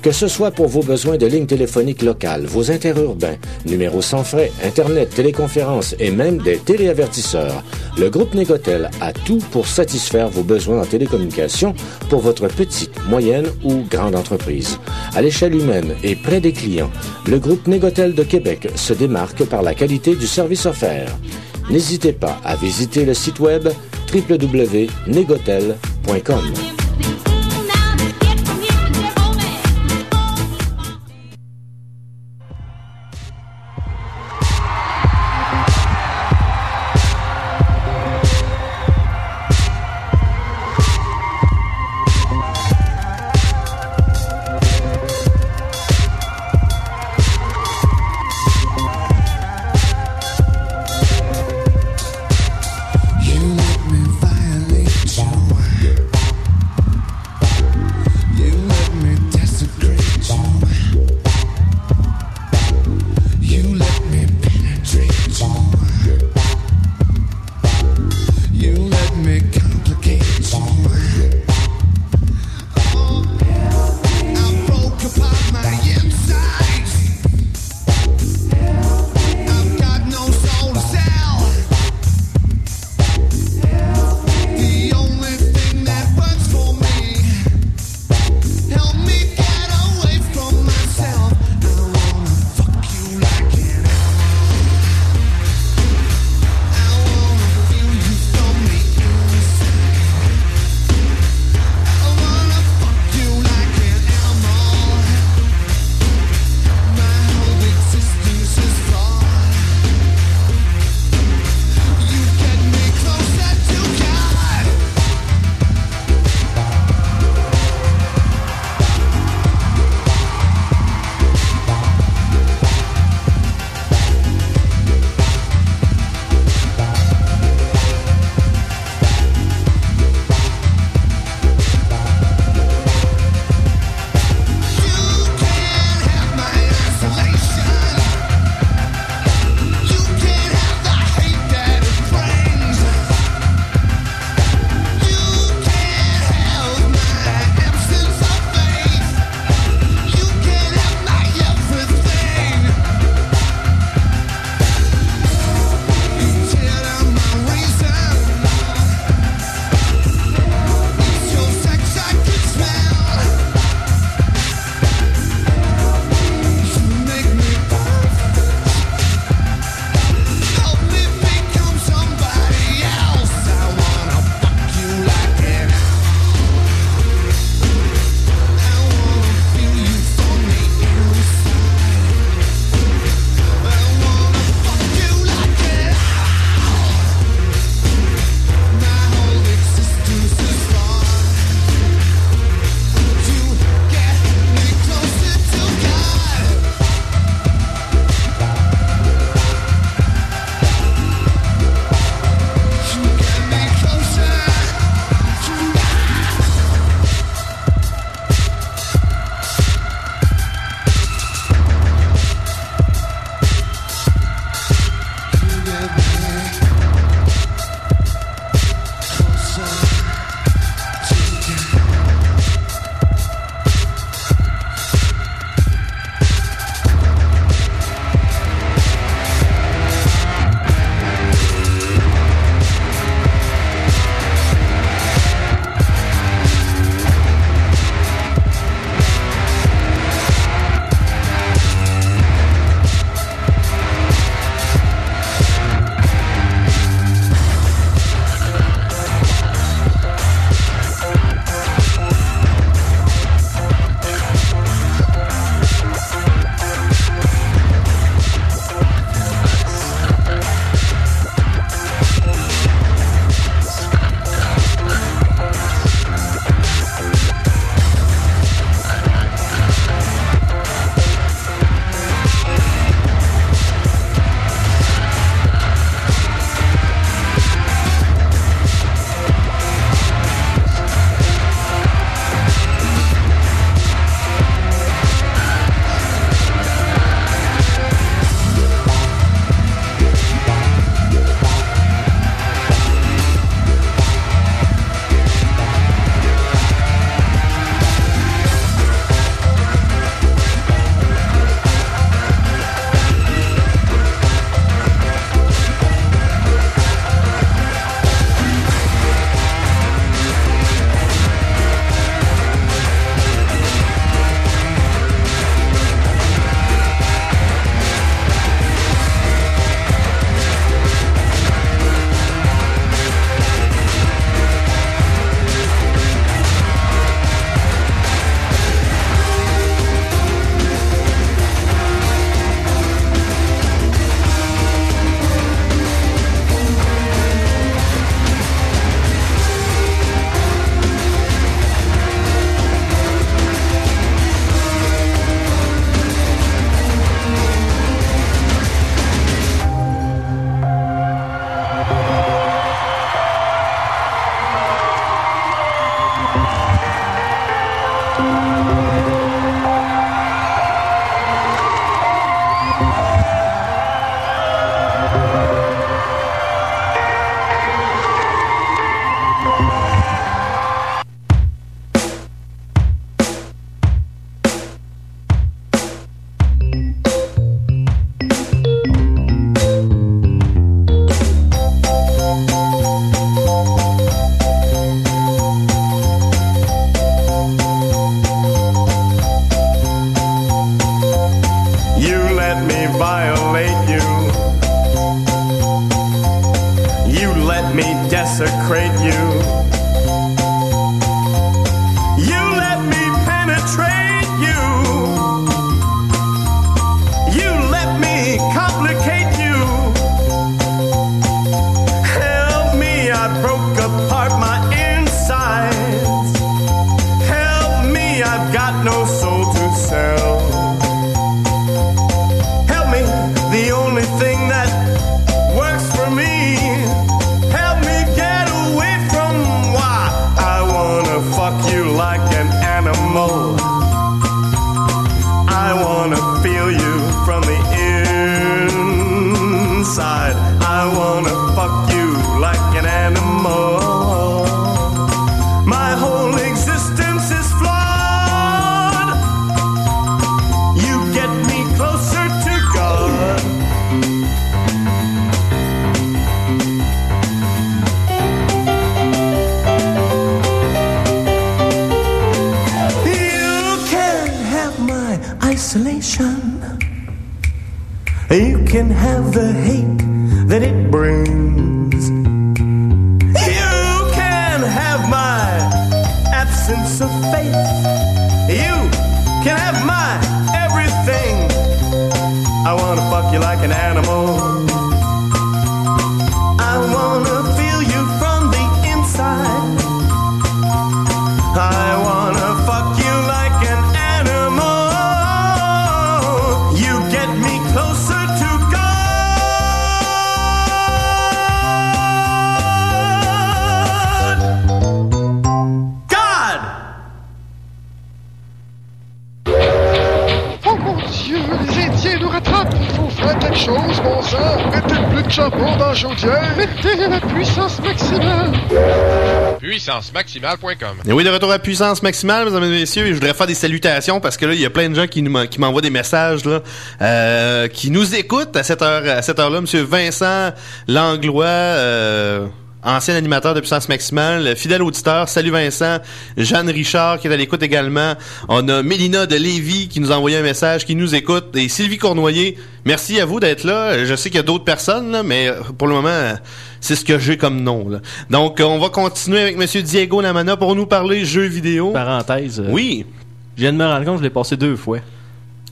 Que ce soit pour vos besoins de ligne téléphonique locale, vos interurbains, numéros sans frais, Internet, téléconférences et même des téléavertisseurs, le groupe Négotel a tout pour satisfaire vos besoins en télécommunication pour votre petite, moyenne ou grande entreprise. À l'échelle humaine et près des clients, le groupe Négotel de Québec se démarque par la qualité du service offert. N'hésitez pas à visiter le site web www.negotel.com. Et oui, de retour à puissance maximale, mesdames et messieurs, et je voudrais faire des salutations parce que là, il y a plein de gens qui m'envoient des messages là, euh, qui nous écoutent à cette heure à cette heure-là. Monsieur Vincent Langlois, euh, ancien animateur de puissance maximale, fidèle auditeur. Salut Vincent, Jeanne Richard qui est à l'écoute également. On a Mélina de Lévis qui nous a envoyé un message, qui nous écoute, et Sylvie Cournoyer. Merci à vous d'être là. Je sais qu'il y a d'autres personnes, là, mais pour le moment, c'est ce que j'ai comme nom. là. Donc, on va continuer avec Monsieur Diego Lamana pour nous parler jeux vidéo. Parenthèse. euh, Oui. Je viens de me rendre compte, je l'ai passé deux fois.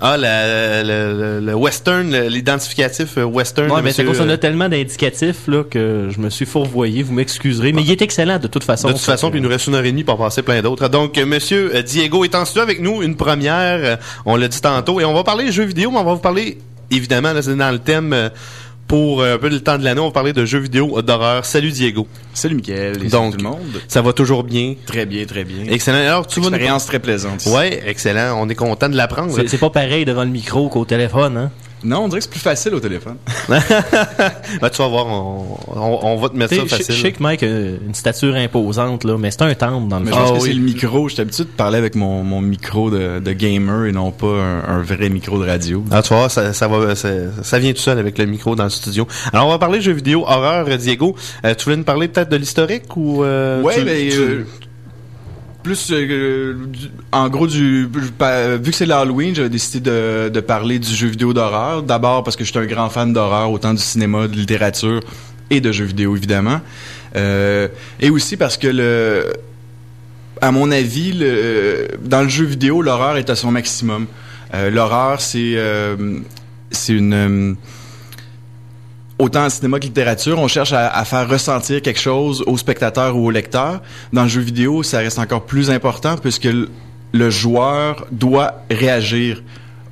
Ah, la- le, le- le western, l'identificatif euh, western. Ouais, mais c'est qu'on a tellement d'indicatifs là que je me suis fourvoyé, vous m'excuserez, mais il est excellent de toute façon. De toute façon, puis il nous reste une heure et demie pour passer plein d'autres. Donc, euh, Monsieur euh, Diego est en studio avec nous, une première, on l'a dit tantôt, et on va parler jeux vidéo, mais on va vous parler, évidemment, c'est dans le thème euh, pour euh, un peu le temps de l'année, on va parler de jeux vidéo d'horreur. Salut Diego. Salut Mickaël et Donc, salut tout le monde. ça va toujours bien? Très bien, très bien. Excellent. Alors, tu vas nous- Expérience très plaisante. ici. Ouais, excellent. On est content de l'apprendre. C'est c'est pas pareil devant le micro qu'au téléphone, hein? Non, on dirait que c'est plus facile au téléphone. Ben, tu vas voir, on, on- on va te mettre ça facile. je sais que Mike a une stature imposante, là, mais c'est un temple dans le Mais je fond. pense Ah que c'est le micro. J'étais habitué de parler avec mon, mon micro de, de gamer et non pas un, un vrai micro de radio. Ah, tu vois, ça, ça va, ça, ça vient tout seul avec le micro dans le studio. Alors, on va parler jeux vidéo horreur, Diego. Euh, tu voulais nous parler peut-être de l'historique ou euh, tu- mais tu- euh, plus euh, en gros du vu que c'est l'Halloween, j'avais décidé de, parler du jeu vidéo d'horreur. D'abord parce que je suis un grand fan d'horreur, autant du cinéma, de littérature et de jeux vidéo évidemment. Euh, et aussi parce que le à mon avis, dans le jeu vidéo, l'horreur est à son maximum. Euh, l'horreur, c'est c'est une autant en cinéma que littérature, on cherche à, faire ressentir quelque chose au spectateur ou au lecteur. Dans le jeu vidéo, ça reste encore plus important puisque le, le joueur doit réagir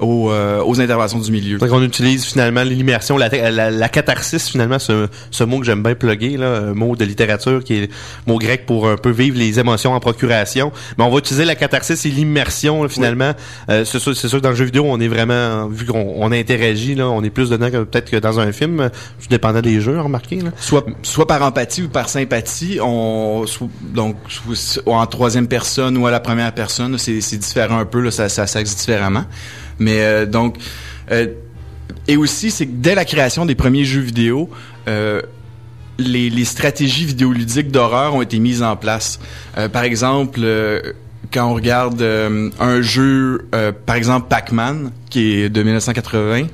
aux, euh, aux interventions du milieu. Donc, on utilise finalement l'immersion, la, la, la catharsis, finalement, ce, ce mot que j'aime bien plugger, là, un mot de littérature qui est mot grec pour un peu vivre les émotions en procuration. Mais on va utiliser la catharsis et l'immersion, finalement. Euh, c'est sûr, c'est sûr que dans le jeu vidéo, on est vraiment, vu qu'on on interagit, là, on est plus dedans que peut-être que dans un film, tout dépendant des jeux, remarquez. Là. Soit, soit par empathie ou par sympathie, on soit- donc soit en troisième personne ou à la première personne, c'est c'est différent un peu, là, ça, ça s'axe différemment. Mais euh, donc, euh, et aussi, c'est que dès la création des premiers jeux vidéo, euh, les, les stratégies vidéoludiques d'horreur ont été mises en place. Euh, par exemple, euh, quand on regarde euh, un jeu, par exemple Pac-Man, qui est de 1980,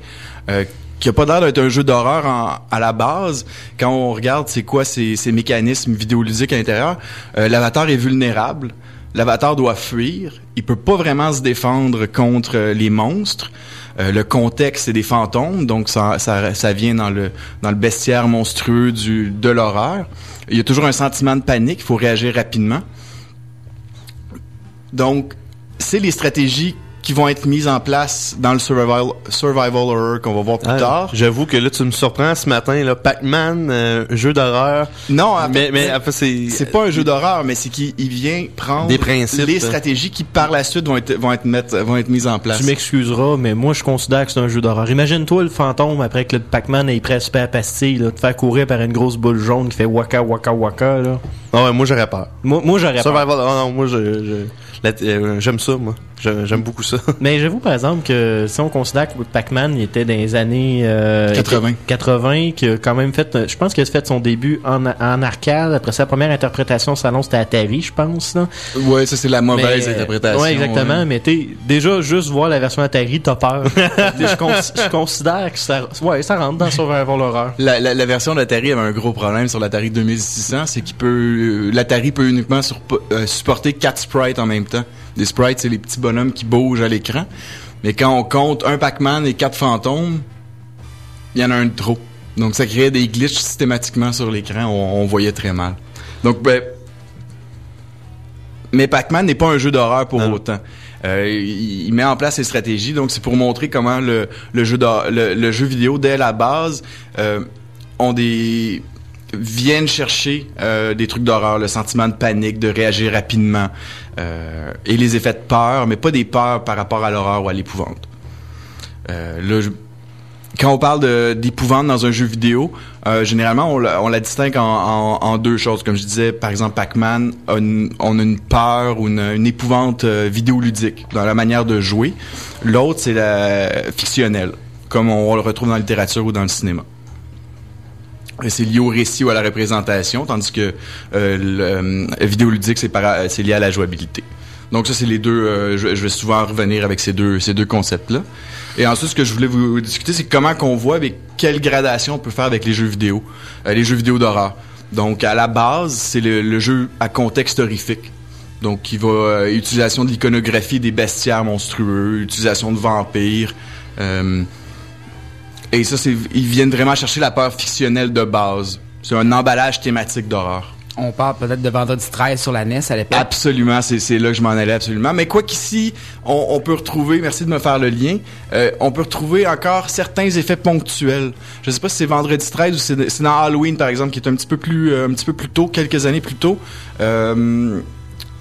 euh, qui a pas l'air d'être un jeu d'horreur à la base. Quand on regarde c'est quoi ces, ces mécanismes vidéoludiques à l'intérieur, l'avatar est vulnérable. L'avatar doit fuir. Il peut pas vraiment se défendre contre euh, les monstres. Euh, le contexte, c'est des fantômes, donc ça, ça, ça vient dans le, dans le bestiaire monstrueux du, de l'horreur. Il y a toujours un sentiment de panique, il faut réagir rapidement. Donc, c'est les stratégies qui vont être mises en place dans le survival, survival horror qu'on va voir plus Ah, tard. J'avoue que là, tu me surprends ce matin, là. Pac-Man, euh, jeu d'horreur. Non, mais, mais c'est- en fait, c'est. C'est pas un jeu d'horreur, mais c'est qu'il il vient prendre Des principes. les stratégies qui par la suite vont être vont être mettre- vont être mises en place. Tu m'excuseras, mais moi, je considère que c'est un jeu d'horreur. Imagine-toi le fantôme après que le Pac-Man ait presque à pastille, là, te faire courir par une grosse boule jaune qui fait waka waka waka, là. Ah ouais, moi, j'aurais peur. Moi, moi j'aurais peur. Survival, oh non, moi, je, je- la- euh, j'aime ça, moi. J'aime beaucoup ça. Mais j'avoue, par exemple, que si on considère que Pac-Man il était dans les années euh, 80. 80, qui a quand même fait, euh, je pense qu'il a fait son début en, en arcade. Après sa première interprétation au salon, c'était Atari, je pense. Là. Ouais, ça c'est la mauvaise Mais, interprétation. Ouais, exactement. ouais. Mais t'es déjà juste voir la version Atari, t'as peur. Je, cons- je considère que ça, ouais, ça rentre dans Survival Horror. La, la, la version d'Atari avait un gros problème sur l'Atari 2600, c'est qu'il peut euh, l'Atari peut uniquement sur- euh, supporter quatre sprites en même temps. Des sprites, c'est les petits bonhommes qui bougent à l'écran. Mais quand on compte un Pac-Man et quatre fantômes, il y en a un de trop. Donc ça créait des glitches systématiquement sur l'écran, on, on voyait très mal. Donc ben mais Pac-Man n'est pas un jeu d'horreur pour autant. Euh, il, il met en place ses stratégies, donc c'est pour montrer comment le, le jeu d'hor- le, le jeu vidéo dès la base euh, ont des viennent chercher euh, des trucs d'horreur, le sentiment de panique, de réagir rapidement euh, et les effets de peur, mais pas des peurs par rapport à l'horreur ou à l'épouvante. Euh, quand on parle d'épouvante dans un jeu vidéo, généralement, on la, on distingue en, deux choses. Comme je disais, par exemple, Pac-Man, on a une peur ou une, une épouvante vidéoludique dans la manière de jouer. L'autre, c'est la fictionnelle, comme on, le retrouve dans la littérature ou dans le cinéma. C'est lié au récit ou à la représentation, tandis que euh, le euh, vidéoludique, c'est c'est lié à la jouabilité. Donc ça, c'est les deux. euh, je, je vais souvent revenir avec ces deux ces deux concepts-là. Et ensuite, ce que je voulais vous discuter, c'est comment qu'on voit avec quelle gradation on peut faire avec les jeux vidéo, euh, les jeux vidéo d'horreur. Donc à la base, c'est le, le jeu à contexte horrifique. Donc il va euh, utilisation de l'iconographie des bestiaires monstrueux, utilisation de vampires. Et ça, c'est ils viennent vraiment chercher la peur fictionnelle de base. C'est un emballage thématique d'horreur. On parle peut-être de Vendredi 13 sur la NES à l'époque. Absolument, c'est c'est là que je m'en allais absolument. Mais quoi qu'ici, on, on peut retrouver, merci de me faire le lien, euh, on peut retrouver encore certains effets ponctuels. Je sais pas si c'est vendredi 13 ou c'est c'est dans Halloween par exemple, qui est un petit peu plus euh, un petit peu plus tôt, quelques années plus tôt. Euh,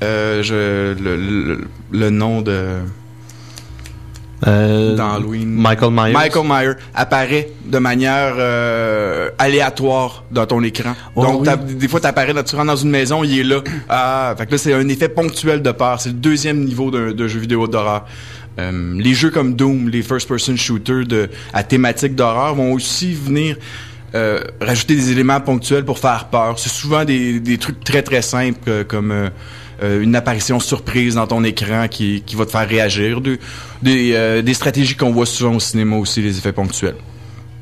euh, je, le, le, le nom de dans Halloween. Michael Myers. Michael Myers apparaît de manière euh, aléatoire dans ton écran. Oh, Donc, oui. des fois, t'apparais, tu rentres dans une maison, il est là. Ah, fait que là, c'est un effet ponctuel de peur. C'est le deuxième niveau d'un d'un jeu vidéo d'horreur. Euh, les jeux comme Doom, les first-person shooters de, à thématique d'horreur vont aussi venir euh, rajouter des éléments ponctuels pour faire peur. C'est souvent des, des trucs très très simples euh, comme euh, une apparition surprise dans ton écran qui, qui va te faire réagir. De- des, euh, des stratégies qu'on voit souvent au cinéma aussi, les effets ponctuels.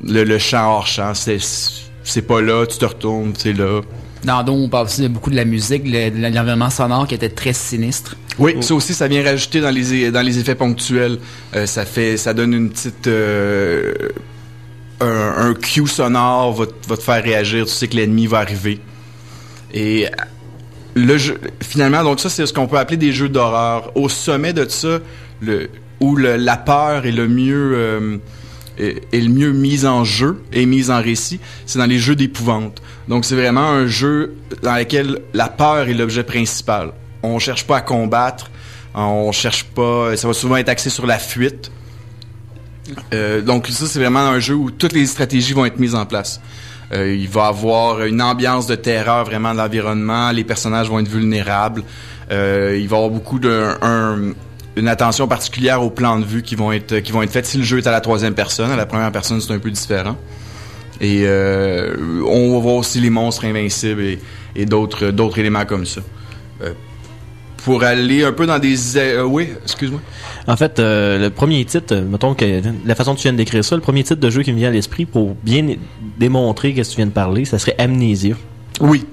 Le, le champ hors champ, c'est pas là, tu te retournes, c'est là. Dans Doom, on parle aussi de beaucoup de la musique, le- l'environnement sonore qui était très sinistre. Oui, ça aussi, ça vient rajouter dans les dans les effets ponctuels. Euh, ça fait, ça donne une petite euh, un, un cue sonore va, te- va te faire réagir. Tu sais que l'ennemi va arriver. Et le finalement, donc ça, c'est ce qu'on peut appeler des jeux d'horreur. Au sommet de ça, où la peur est le mieux euh, est, le mieux mise en jeu et mise en récit, c'est dans les jeux d'épouvante. Donc c'est vraiment un jeu dans lequel la peur est l'objet principal. On cherche pas à combattre, on cherche pas, ça va souvent être axé sur la fuite. Euh, donc ça c'est vraiment un jeu où toutes les stratégies vont être mises en place. Euh, il va avoir une ambiance de terreur vraiment de l'environnement, les personnages vont être vulnérables. Euh, il va avoir beaucoup de attention particulière aux plans de vue qui vont être qui vont être faits si le jeu est à la troisième personne. À la première personne c'est un peu différent. Et euh, on va voir aussi les monstres invincibles et, et d'autres d'autres éléments comme ça. Pour aller un peu dans des... euh, oui, excuse-moi. En fait, euh, le premier titre, euh, mettons que la façon que tu viens de décrire ça, le premier titre de jeu qui me vient à l'esprit pour bien démontrer qu'est-ce que tu viens de parler, ça serait Amnesia. Oui.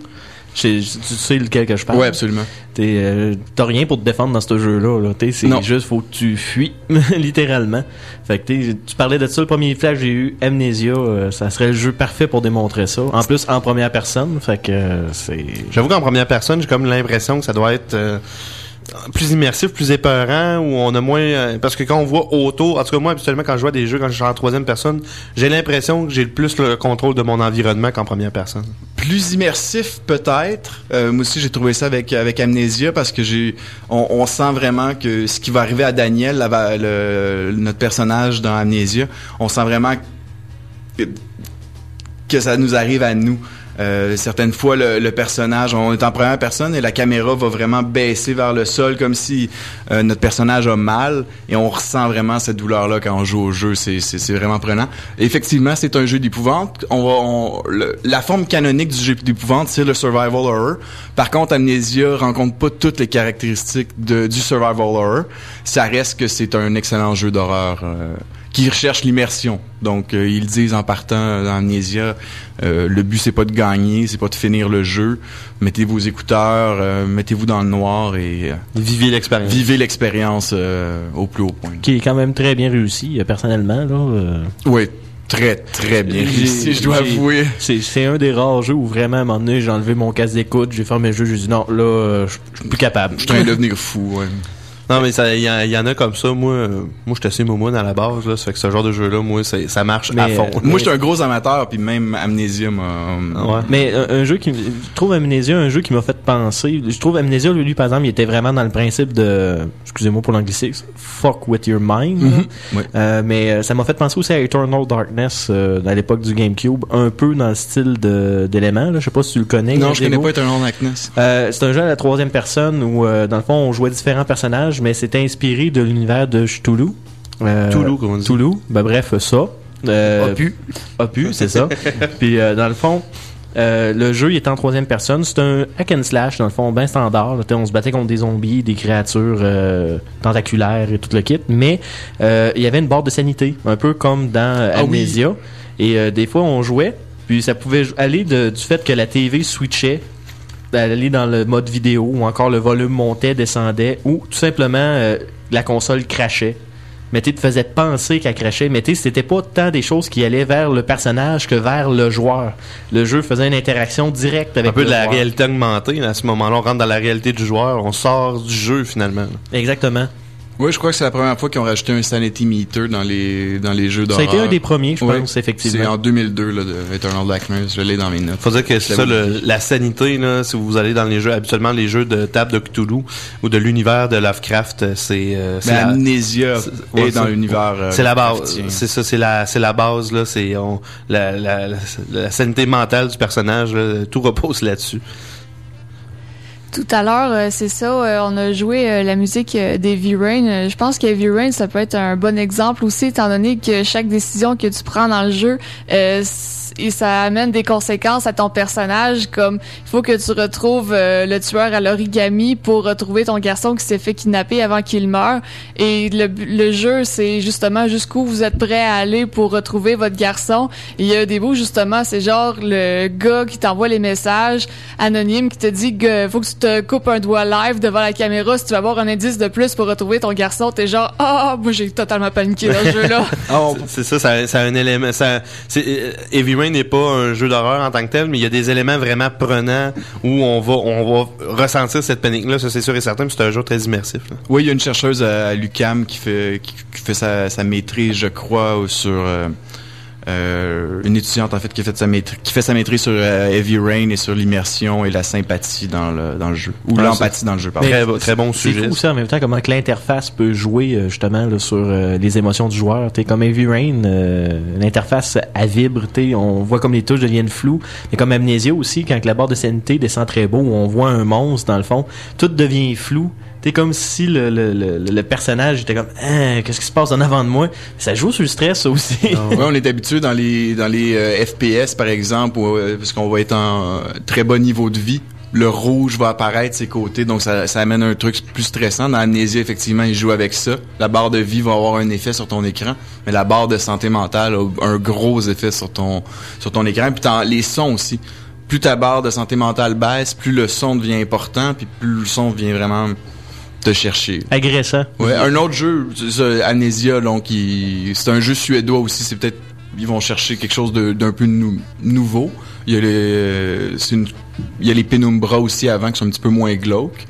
Tu sais lequel que je parle? Oui, absolument. Euh, T'as rien pour te défendre dans ce jeu-là. Là. T'es- C'est juste, faut que tu fuis, littéralement. Fait que tu parlais de ça, le premier flash j'ai eu, Amnesia, euh, ça serait le jeu parfait pour démontrer ça. En plus, en première personne, fait que euh, c'est... J'avoue qu'en première personne, j'ai comme l'impression que ça doit être euh, plus immersif, plus épeurant, où on a moins... euh, parce que quand on voit autour, en tout cas moi, habituellement, quand je vois des jeux, quand je suis en troisième personne, j'ai l'impression que j'ai le plus le contrôle de mon environnement qu'en première personne. plus immersif peut-être. Euh, moi aussi j'ai trouvé ça avec avec Amnesia parce que j'ai on, sent vraiment que ce qui va arriver à Daniel, notre personnage dans Amnesia, on sent vraiment que ça nous arrive à nous. Euh, certaines fois, le, le personnage, on est en première personne et la caméra va vraiment baisser vers le sol comme si euh, notre personnage a mal et on ressent vraiment cette douleur-là quand on joue au jeu. C'est, vraiment prenant. Effectivement, c'est un jeu d'épouvante. On va, on, la forme canonique du jeu d'épouvante, c'est le survival horror. Par contre, Amnesia rencontre pas toutes les caractéristiques de, du survival horror. Ça reste que c'est un excellent jeu d'horreur. euh, qui recherche l'immersion. Donc euh, ils disent en partant euh, dans Amnesia, euh, le but c'est pas de gagner, c'est pas de finir le jeu. Mettez vos écouteurs, euh, mettez-vous dans le noir et euh, vivez l'expérience. Vivez l'expérience euh, au plus haut point. Qui est quand même très bien réussi, euh, personnellement. Là, euh. Oui, très très bien réussi, je dois avouer. C'est, c'est un des rares jeux où vraiment, à un moment donné, j'ai enlevé mon casque d'écoute, j'ai fermé le jeu, j'ai dit non, là, euh, je je suis plus capable. Je suis en train de devenir fou, ouais. Non, mais il y, en- y en a comme ça. Moi, euh, moi, je suis assez moumoune à la base. Là, ça fait que ce genre de jeu-là, moi, ça, marche à fond. euh, Moi, je suis un gros amateur, puis même Amnesia m'a... Mais un, un jeu qui, je trouve Amnesia un jeu qui m'a fait penser. Je trouve Amnesia lui, lui, par exemple, il était vraiment dans le principe de, excusez-moi pour l'anglicisme, fuck with your mind. Mhm. Ouais. Euh, mais euh, ça m'a fait penser aussi à Eternal Darkness euh, à l'époque du GameCube, un peu dans le style de d'éléments. Je sais pas si tu le connais. Non, je connais Grégo. pas Eternal Darkness. Euh, c'est un jeu à la troisième personne où, euh, dans le fond, on jouait différents personnages, mais c'était inspiré de l'univers de Cthulhu. Euh, Cthulhu, comme on dit. Cthulhu. Ben, bref, ça. Euh, Opus. Opus, c'est ça. Puis, euh, dans le fond, euh, le jeu il est en troisième personne. C'est un hack and slash, dans le fond, bien standard. On se battait contre des zombies, des créatures euh, tentaculaires et tout le kit. Mais il y avait une barre de sanité, un peu comme dans Ah oui. Amnesia. Et des fois, on jouait, puis ça pouvait aller de- du fait que la TV switchait d'aller dans le mode vidéo ou encore le volume montait, descendait ou tout simplement euh, la console crachait. Mais tu te faisait penser qu'elle crachait, mais tu sais, c'était pas tant des choses qui allaient vers le personnage que vers le joueur. Le jeu faisait une interaction directe avec un peu le de la joueur. réalité augmentée. à ce moment-là, on rentre dans la réalité du joueur. On sort du jeu, finalement. Exactement. Oui, je crois que c'est la première fois qu'ils ont rajouté un sanity meter dans les dans les jeux Ça a d'horreur. été un des premiers, je Ouais. pense, effectivement. C'est en 2002 là, de Eternal Darkness. Je l'ai dans mes notes. Faut dire que c'est ça, le- la sanité, là, si vous allez dans les jeux, habituellement, les jeux de table de Cthulhu ou de l'univers de Lovecraft, c'est, euh, c'est Mais la- Amnesia est ouais, dans l'univers, euh, c'est la base. C'est ça, c'est la, c'est la base, là, c'est, on, la, la, la, la sanité mentale du personnage, là, tout repose là-dessus. Tout à l'heure, euh, c'est ça, euh, on a joué euh, la musique d'Heavy Rain. Je pense qu'Heavy Rain, ça peut être un bon exemple aussi, étant donné que chaque décision que tu prends dans le jeu, et ça amène des conséquences à ton personnage, comme il faut que tu retrouves le tueur à l'origami pour retrouver ton garçon qui s'est fait kidnapper avant qu'il meure. Et le, le jeu, c'est justement jusqu'où vous êtes prêt à aller pour retrouver votre garçon. Il y a des bouts, justement, c'est genre le gars qui t'envoie les messages anonymes qui te dit que faut que tu te coupes un doigt live devant la caméra si tu vas avoir un indice de plus pour retrouver ton garçon. T'es genre, ah, moi j'ai totalement paniqué dans ce jeu-là. c'est ça, ça, ça a un élément. Ça, euh, Heavy Rain n'est pas un jeu d'horreur en tant que tel, mais il y a des éléments vraiment prenants où on va, on va ressentir cette panique-là. Ça, c'est sûr et certain. puis C'est un jeu très immersif. là. Oui, il y a une chercheuse à, à l'UCAM qui fait qui, qui fait sa, sa maîtrise, je crois, sur euh, euh, une étudiante en fait qui fait sa maîtrise, qui fait sa maîtrise sur euh, Heavy Rain et sur l'immersion et la sympathie dans le dans le jeu ou Ah, l'empathie dans le jeu. pardon. Mais C'est fou ça en même temps comment que l'interface peut jouer euh, justement là, sur euh, les émotions du joueur. T'es comme Heavy Rain, euh, l'interface elle vibre, t'sais, on voit comme les touches deviennent floues. Mais comme Amnesia aussi, quand que la barre de sanité descend très beau, on voit un monstre dans le fond, tout devient flou. T'es comme si le, le, le, le personnage était comme Hein, qu'est-ce qui se passe en avant de moi? Ça joue sur le stress ça aussi. ouais, on est habitué dans les dans les euh, FPS par exemple, où, euh, parce qu'on va être en euh, très bas niveau de vie le rouge va apparaître ses côtés, donc ça, ça amène un truc plus stressant. Dans Amnésia, effectivement, il joue avec ça. La barre de vie va avoir un effet sur ton écran, mais la barre de santé mentale a un gros effet sur ton sur ton écran. Puis les sons aussi. Plus ta barre de santé mentale baisse, plus le son devient important, puis plus le son vient vraiment chercher. Agressant. Ouais, un autre jeu, ça, Amnesia, donc c'est un jeu suédois aussi. C'est peut-être ils vont chercher quelque chose d'un peu nou- nouveau. Il y a les, euh, une- il y a les Penumbra aussi avant qui sont un petit peu moins glauques.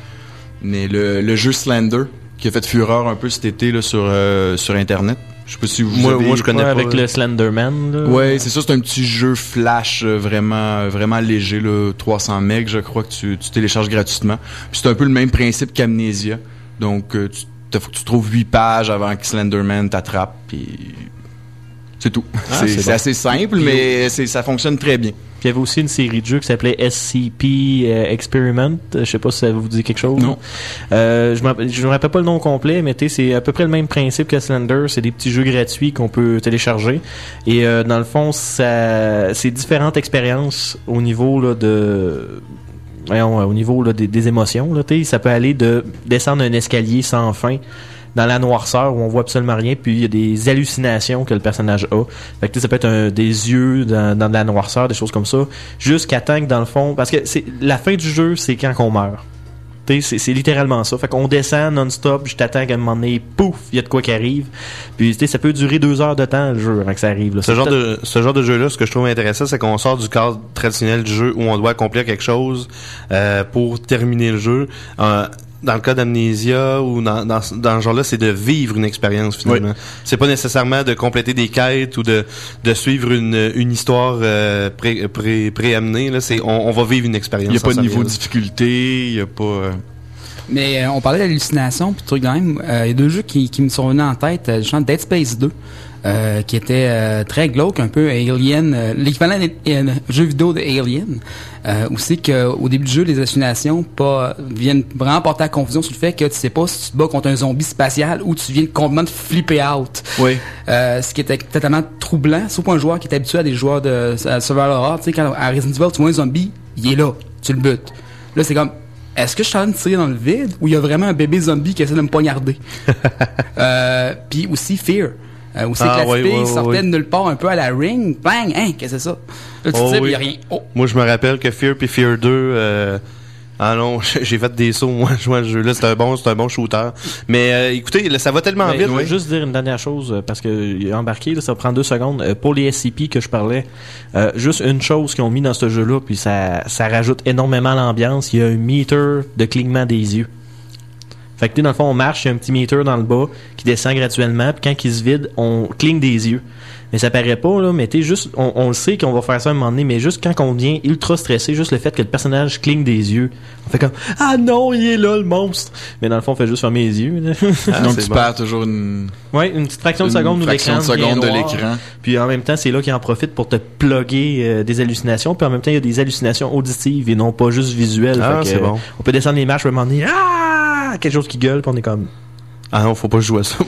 Mais le, le jeu Slender qui a fait fureur un peu cet été là, sur euh, sur internet. Je sais pas si vous Moi- avez- moi, je connais pas. avec le Slenderman, là. Ouais, c'est ça, c'est un petit jeu flash euh, vraiment vraiment léger là, 300 megs, je crois que tu, tu télécharges gratuitement. Puis c'est un peu le même principe qu'Amnesia. Donc euh, tu t'as- faut que tu trouves 8 pages avant que Slenderman t'attrape puis c'est tout. Ah, c'est bon. assez simple mais c'est ça fonctionne très bien. Puis il y avait aussi une série de jeux qui s'appelait SCP euh, Experiment. Euh, Je sais pas si ça vous dit quelque chose. Non. Euh, je je me rappelle pas le nom complet, mais c'est à peu près le même principe que Slender. C'est des petits jeux gratuits qu'on peut télécharger. Et euh, dans le fond, ça, c'est différentes expériences au niveau là, de voyons, au niveau là, des, des émotions. Là, ça peut aller de descendre un escalier sans fin dans la noirceur où on voit absolument rien, puis il y a des hallucinations que le personnage a. Fait que tu sais, ça peut être un- des yeux dans, dans de la noirceur, des choses comme ça, jusqu'à temps que dans le fond, parce que c'est la fin du jeu, c'est quand qu'on meurt. Tu sais, C'est c'est littéralement ça. Fait qu'on descend non-stop, je t'attends qu'à un moment donné, pouf, il y a de quoi qui arrive. Puis tu sais, ça peut durer deux heures de temps le jeu avant que ça arrive. là. Ce genre, de, ce genre de jeu-là, ce que je trouve intéressant, c'est qu'on sort du cadre traditionnel du jeu où on doit accomplir quelque chose euh, pour terminer le jeu. Euh, dans le cas d'Amnesia ou dans, dans, dans ce genre-là, c'est de vivre une expérience finalement. C'est pas nécessairement de compléter des quêtes ou de, de suivre une, une histoire euh, pré, pré, préamenée. Là, c'est on, on va vivre une expérience. Il y a pas de niveau de difficulté, il y a pas euh, Mais euh, on parlait d'hallucination puis de trucs de même. Euh, Il y a deux jeux qui, qui me sont venus en tête. Je chante Dead Space 2, euh, qui était euh, très glauque, un peu Alien, euh, l'équivalent d'un euh, jeu vidéo de Alien. Euh, aussi qu'au début du jeu, les hallucinations pas, viennent vraiment porter à confusion sur le fait que tu sais pas si tu te bats contre un zombie spatial ou tu viens complètement de flipper out. Oui. Euh, ce qui était totalement troublant, sauf pour un joueur qui est habitué à des joueurs de Survival Horror. Tu sais, quand à Resident Evil, tu vois un zombie, il est là, tu le butes. Là, c'est comme, est-ce que je suis en train de tirer dans le vide ou il y a vraiment un bébé zombie qui essaie de me poignarder? euh, Puis aussi Fear. Euh, aussi Ah, que la oui, fille oui, oui, sortait oui. de nulle part un peu à la ring. Bang! Hein, qu'est-ce que c'est ça? Là, tu Oh y a rien. Oh! Moi, je me rappelle que Fear puis Fear 2, euh, ah non, j'ai fait des sauts, moi, jouant le jeu là. C'est un bon, c'est un bon shooter. Mais euh, écoutez, là, ça va tellement Mais vite. je veux juste dire une dernière chose, euh, parce que est embarqué, là, ça prend deux secondes. Euh, pour les SCP que je parlais, euh, juste une chose qu'ils ont mis dans ce jeu-là, puis ça, ça rajoute énormément l'ambiance, il y a un meter de clignement des yeux. Fait que tu sais, dans le fond, on marche, il y a un petit meter dans le bas qui descend graduellement, puis quand il se vide, on cligne des yeux. Mais ça paraît pas, là, mais tu sais, juste, on, on le sait qu'on va faire ça à un moment donné, mais juste quand on devient ultra stressé, juste le fait que le personnage cligne des yeux, on fait comme, ah non, il est là, le monstre! Mais dans le fond, on fait juste fermer les yeux. là. Donc tu perds toujours une Ouais, une petite fraction de Une seconde où fraction de seconde de l'écran. Puis en même temps, c'est là qu'il en profite pour te plugger euh, des hallucinations. Puis en même temps, il y a des hallucinations auditives et non pas juste visuelles. Ah, Fait que, c'est bon. On peut descendre les marches, à un moment donné, quelque chose qui gueule, on est comme. Ah non, faut pas jouer à ça.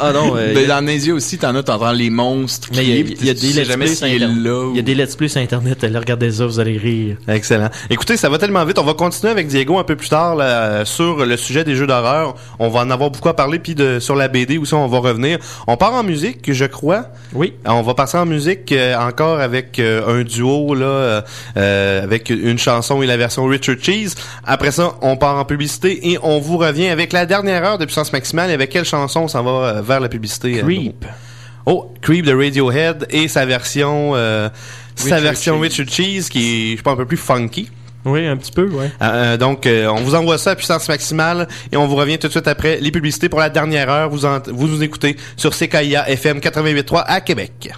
Ah non, euh, Ben, a- dans Amnesia aussi, t'en as, t'entends les monstres mais il y a, y des let's play sur Internet. Il y a des let's play sur Internet. Allez regarder ça, vous allez rire. Excellent. Écoutez, ça va tellement vite. On va continuer avec Diego un peu plus tard là, sur le sujet des jeux d'horreur. On va en avoir beaucoup à parler. Puis de, sur la BD aussi, on va revenir. On part en musique, je crois. Oui. On va passer en musique euh, encore avec euh, un duo là, euh, euh, avec une chanson et la version Richard Cheese. Après ça, on part en publicité et on vous revient avec la dernière heure de puissance maximale. Et avec quelle chanson on s'en va euh, vers la publicité euh, Creep. Oh, Creep de Radiohead et sa version, euh, sa Richard version Cheese. Richard Cheese qui est, je pense, un peu plus funky. Oui, un petit peu, ouais. Euh, donc, euh, on vous envoie ça à puissance maximale et on vous revient tout de suite après les publicités pour la dernière heure. Vous en- vous nous écoutez sur CKIA FM 88.3 à Québec.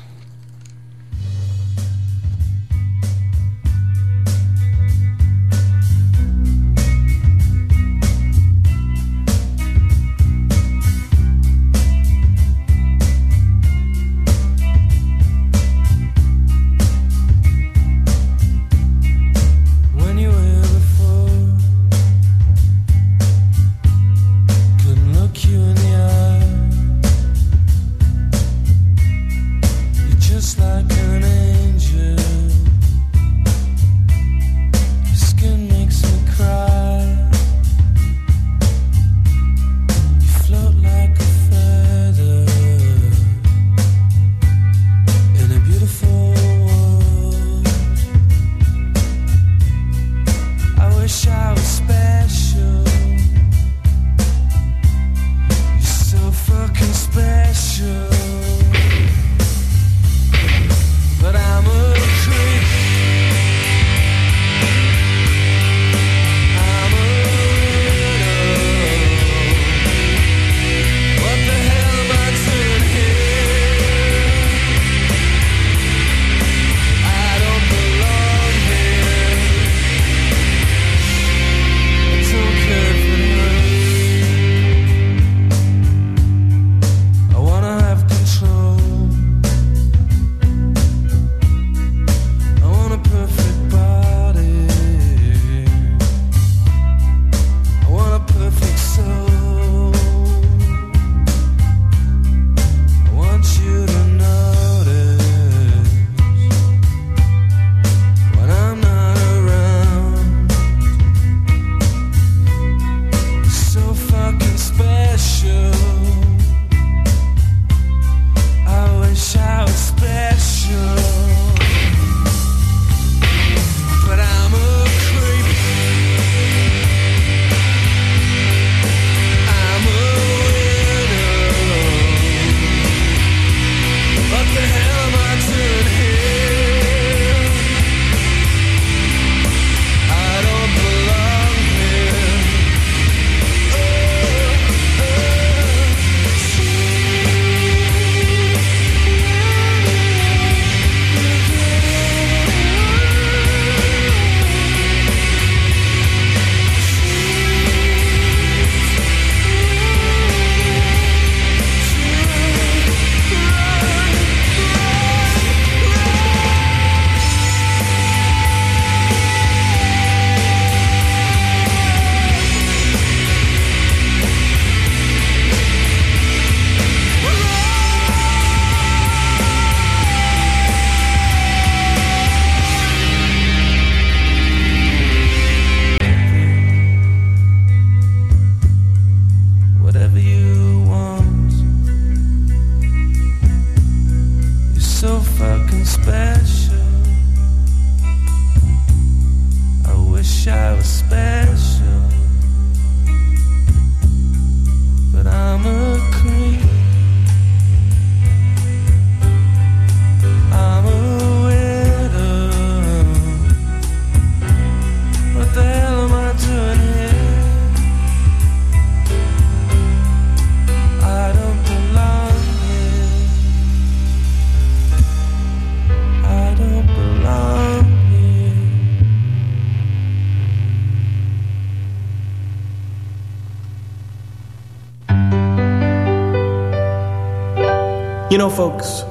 Folks,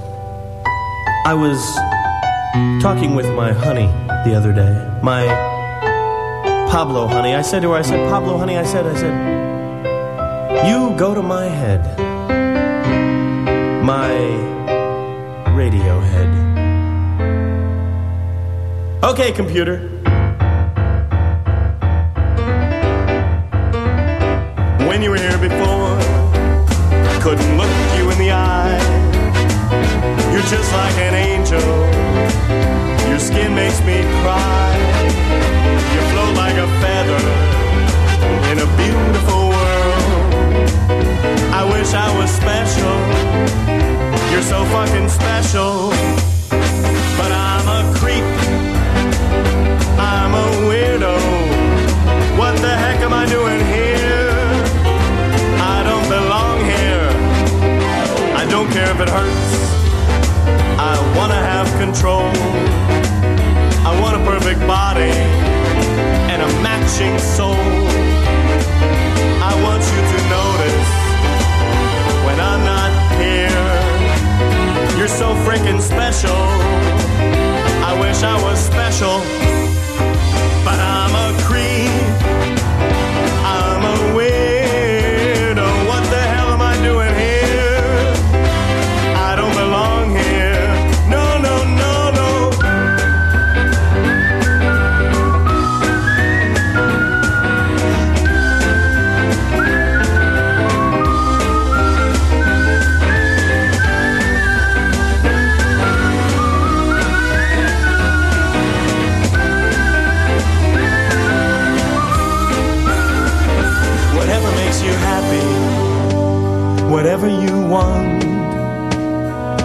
I was talking with my honey the other day. My Pablo honey. I said to her, I said, Pablo honey, I said, I said, you go to my head. My radio head. Okay, computer. So fucking special. But I'm a creep. I'm a weirdo. What the heck am I doing here? I don't belong here. I don't care if it hurts. I wanna have control. I want a perfect body and a matching soul. I want you to notice when I'm not. You're so freaking special. I wish I was special,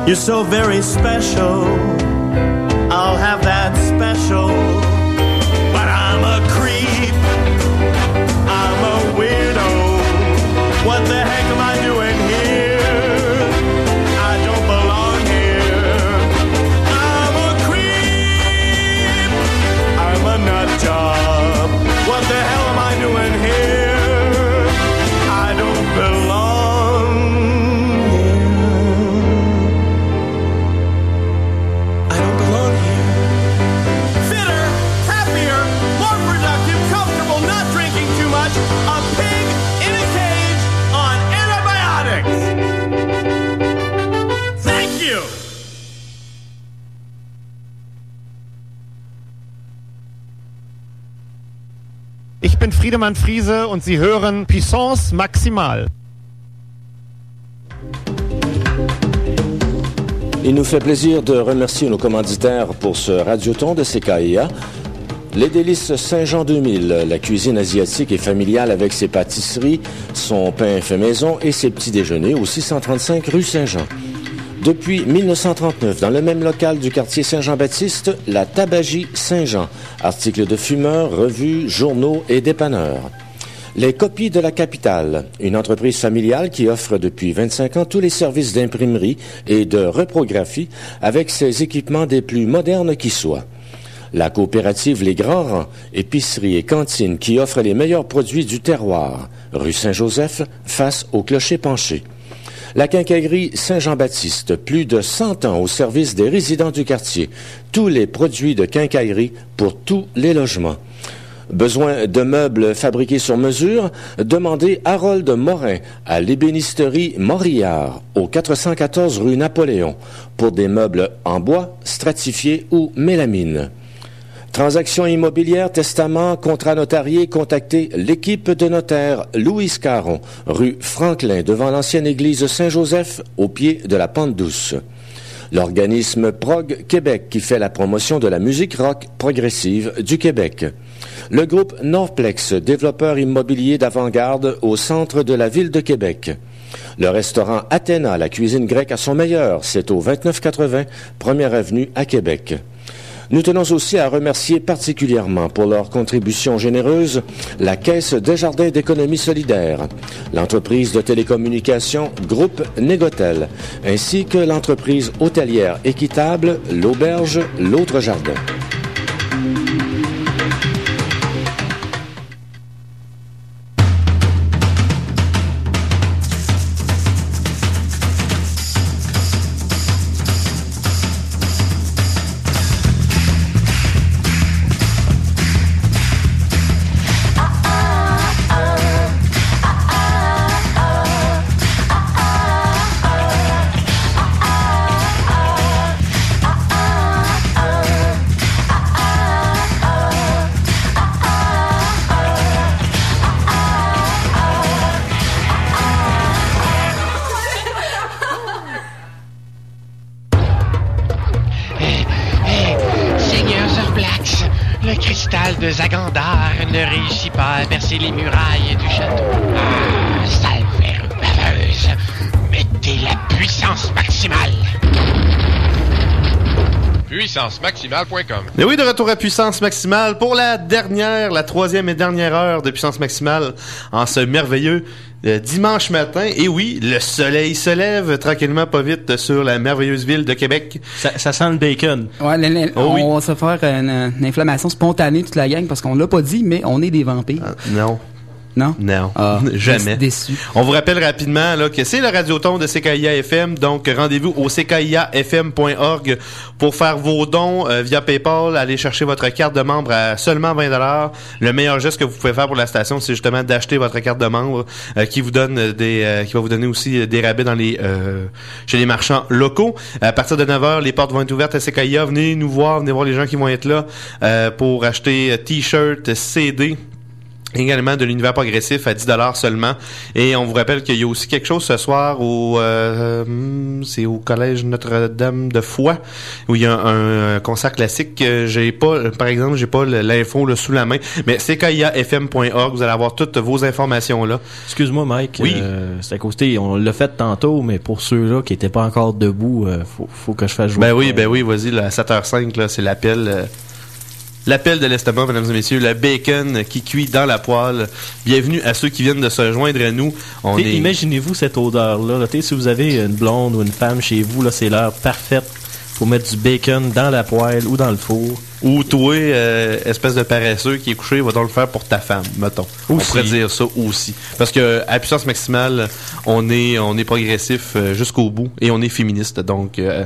You're so very special. Friedemann Friese und Sie hören Puissance Maximal. Il nous fait plaisir de remercier nos commanditaires pour ce radioton de CKIA. Les délices Saint-Jean 2000, la cuisine asiatique et familiale avec ses pâtisseries, son pain fait maison et ses petits déjeuners au 635 rue Saint-Jean. Depuis 1939, dans le même local du quartier Saint-Jean-Baptiste, la Tabagie Saint-Jean, articles de fumeurs, revues, journaux et dépanneurs. Les copies de la capitale, une entreprise familiale qui offre depuis 25 ans tous les services d'imprimerie et de reprographie avec ses équipements des plus modernes qui soient. La coopérative Les Grands Rangs, épicerie et cantine qui offre les meilleurs produits du terroir, rue Saint-Joseph, face au clocher penché. La quincaillerie Saint-Jean-Baptiste, plus de 100 ans au service des résidents du quartier. Tous les produits de quincaillerie pour tous les logements. Besoin de meubles fabriqués sur mesure? Demandez Harold Morin à l'ébénisterie Morillard au 414 rue Napoléon pour des meubles en bois, stratifiés ou mélamine. Transactions immobilières, testament, contrat notarié, contactez l'équipe de notaires Louise Caron, rue Franklin, devant l'ancienne église Saint-Joseph, au pied de la Pente Douce. l'organisme Prog Québec qui fait la promotion de la musique rock progressive du Québec. Le groupe Northplex, développeur immobilier d'avant-garde au centre de la ville de Québec. Le restaurant Athéna, la cuisine grecque à son meilleur, c'est au 2980 Première Avenue à Québec. Nous tenons aussi à remercier particulièrement pour leur contribution généreuse la Caisse Desjardins d'économie solidaire, l'entreprise de télécommunications Groupe Négotel, ainsi que l'entreprise hôtelière équitable L'Auberge L'Autre Jardin. Puissancemaximale.com. Mais oui, de retour à Puissance Maximale pour la dernière, la troisième et dernière heure de Puissance Maximale en ce merveilleux euh, dimanche matin. Et oui, le soleil se lève tranquillement, pas vite, sur la merveilleuse ville de Québec. Ça, sent le bacon. Ouais, Oh oui. on va se faire une, une inflammation spontanée toute la gang parce qu'on l'a pas dit, mais on est des vampires. Non. Non? Non, Ah, jamais. déçu. On vous rappelle rapidement là, que c'est le radioton de CKIA FM, donc rendez-vous au ckiafm.org pour faire vos dons euh, via PayPal. Allez chercher votre carte de membre à seulement 20 Le meilleur geste que vous pouvez faire pour la station, c'est justement d'acheter votre carte de membre euh, qui vous donne des, euh, qui va vous donner aussi des rabais dans les euh, chez les marchands locaux. À partir de 9h, les portes vont être ouvertes à CKIA. Venez nous voir, venez voir les gens qui vont être là euh, pour acheter t-shirts, CD également de l'univers progressif à 10 dollars seulement et on vous rappelle qu'il y a aussi quelque chose ce soir au euh, c'est au collège Notre-Dame de Foix où il y a un, un concert classique que j'ai pas euh, par exemple j'ai pas l'info sous la main mais c'est kiafm.org vous allez avoir toutes vos informations là Excuse-moi, Mike. Oui. euh, c'est à côté. On l'a fait tantôt, mais pour ceux-là qui étaient pas encore debout, euh, faut, faut que je fasse jouer. ben oui ben oui vas-y à 7h05 là c'est l'appel euh, L'appel de l'estomac, mesdames et messieurs, le bacon qui cuit dans la poêle. Bienvenue à ceux qui viennent de se joindre à nous. On est... Imaginez-vous cette odeur-là. Si vous avez une blonde ou une femme chez vous, là, c'est l'heure parfaite pour mettre du bacon dans la poêle ou dans le four. Ou toi, euh, espèce de paresseux qui est couché, va donc le faire pour ta femme, mettons. On Aussi. pourrait dire ça aussi. Parce que à puissance maximale, on est on est progressif euh, jusqu'au bout et on est féministe. Donc euh,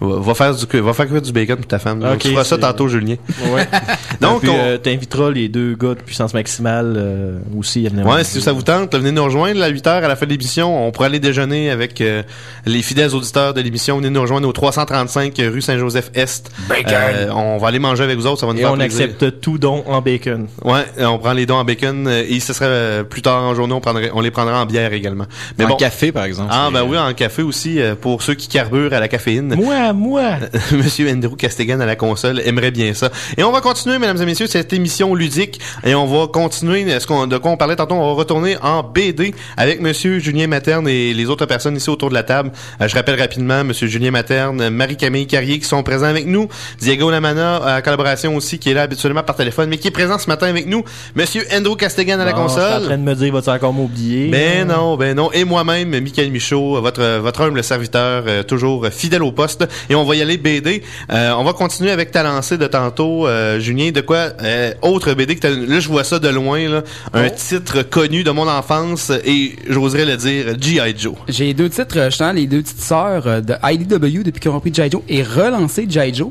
va va faire du va faire cuire du bacon pour ta femme. Donc, tu feras ça tantôt, Julien. Ouais. Donc, Puis, on- euh, t'inviteras les deux gars de puissance maximale euh, aussi. à venir Ouais, si ça vous tente, venez nous rejoindre à 8 heures à la fin de l'émission. On pourra aller déjeuner avec euh, les fidèles auditeurs de l'émission. Venez nous rejoindre au 335 rue Saint-Joseph-Est. Bacon. Euh, on va aller manger avec vous autres, ça va nous Et faire on plaisir. accepte tout don en bacon. Ouais, on prend les dons en bacon et ce serait euh, plus tard en journée, on, prendrait, on les prendra en bière également. En café, par exemple. Ah, ben oui, en café aussi, euh, pour ceux qui carburent à la caféine. Moi, moi! Monsieur Andrew Castigan à la console aimerait bien ça. Et on va continuer, mesdames et messieurs, cette émission ludique. Et on va continuer, euh, ce qu'on, de quoi on parlait tantôt, on va retourner en BD avec Monsieur Julien Materne et les autres personnes ici autour de la table. Euh, je rappelle rapidement, Monsieur Julien Materne, Marie-Camille Carrier qui sont présents avec nous. Diego Lamana, à collaboration aussi, qui est là habituellement par téléphone, mais qui est présent ce matin avec nous. Monsieur Andrew Castigan à la Bon, Je suis en console. train de me dire, vas-tu encore m'oublier? Ben non, ben non. Et moi-même, Michael Michaud, votre votre humble serviteur, euh, toujours fidèle au poste. Et on va y aller BD. Euh, on va continuer avec ta lancée de tantôt, euh, Julien. De quoi euh, autre BD que là je vois ça de loin là, un titre connu de mon enfance et j'oserais le dire G.I. Joe. J'ai deux titres, justement, les deux petites sœurs de IDW depuis qu'ils ont repris G.I. Joe et relancé G.I. Joe.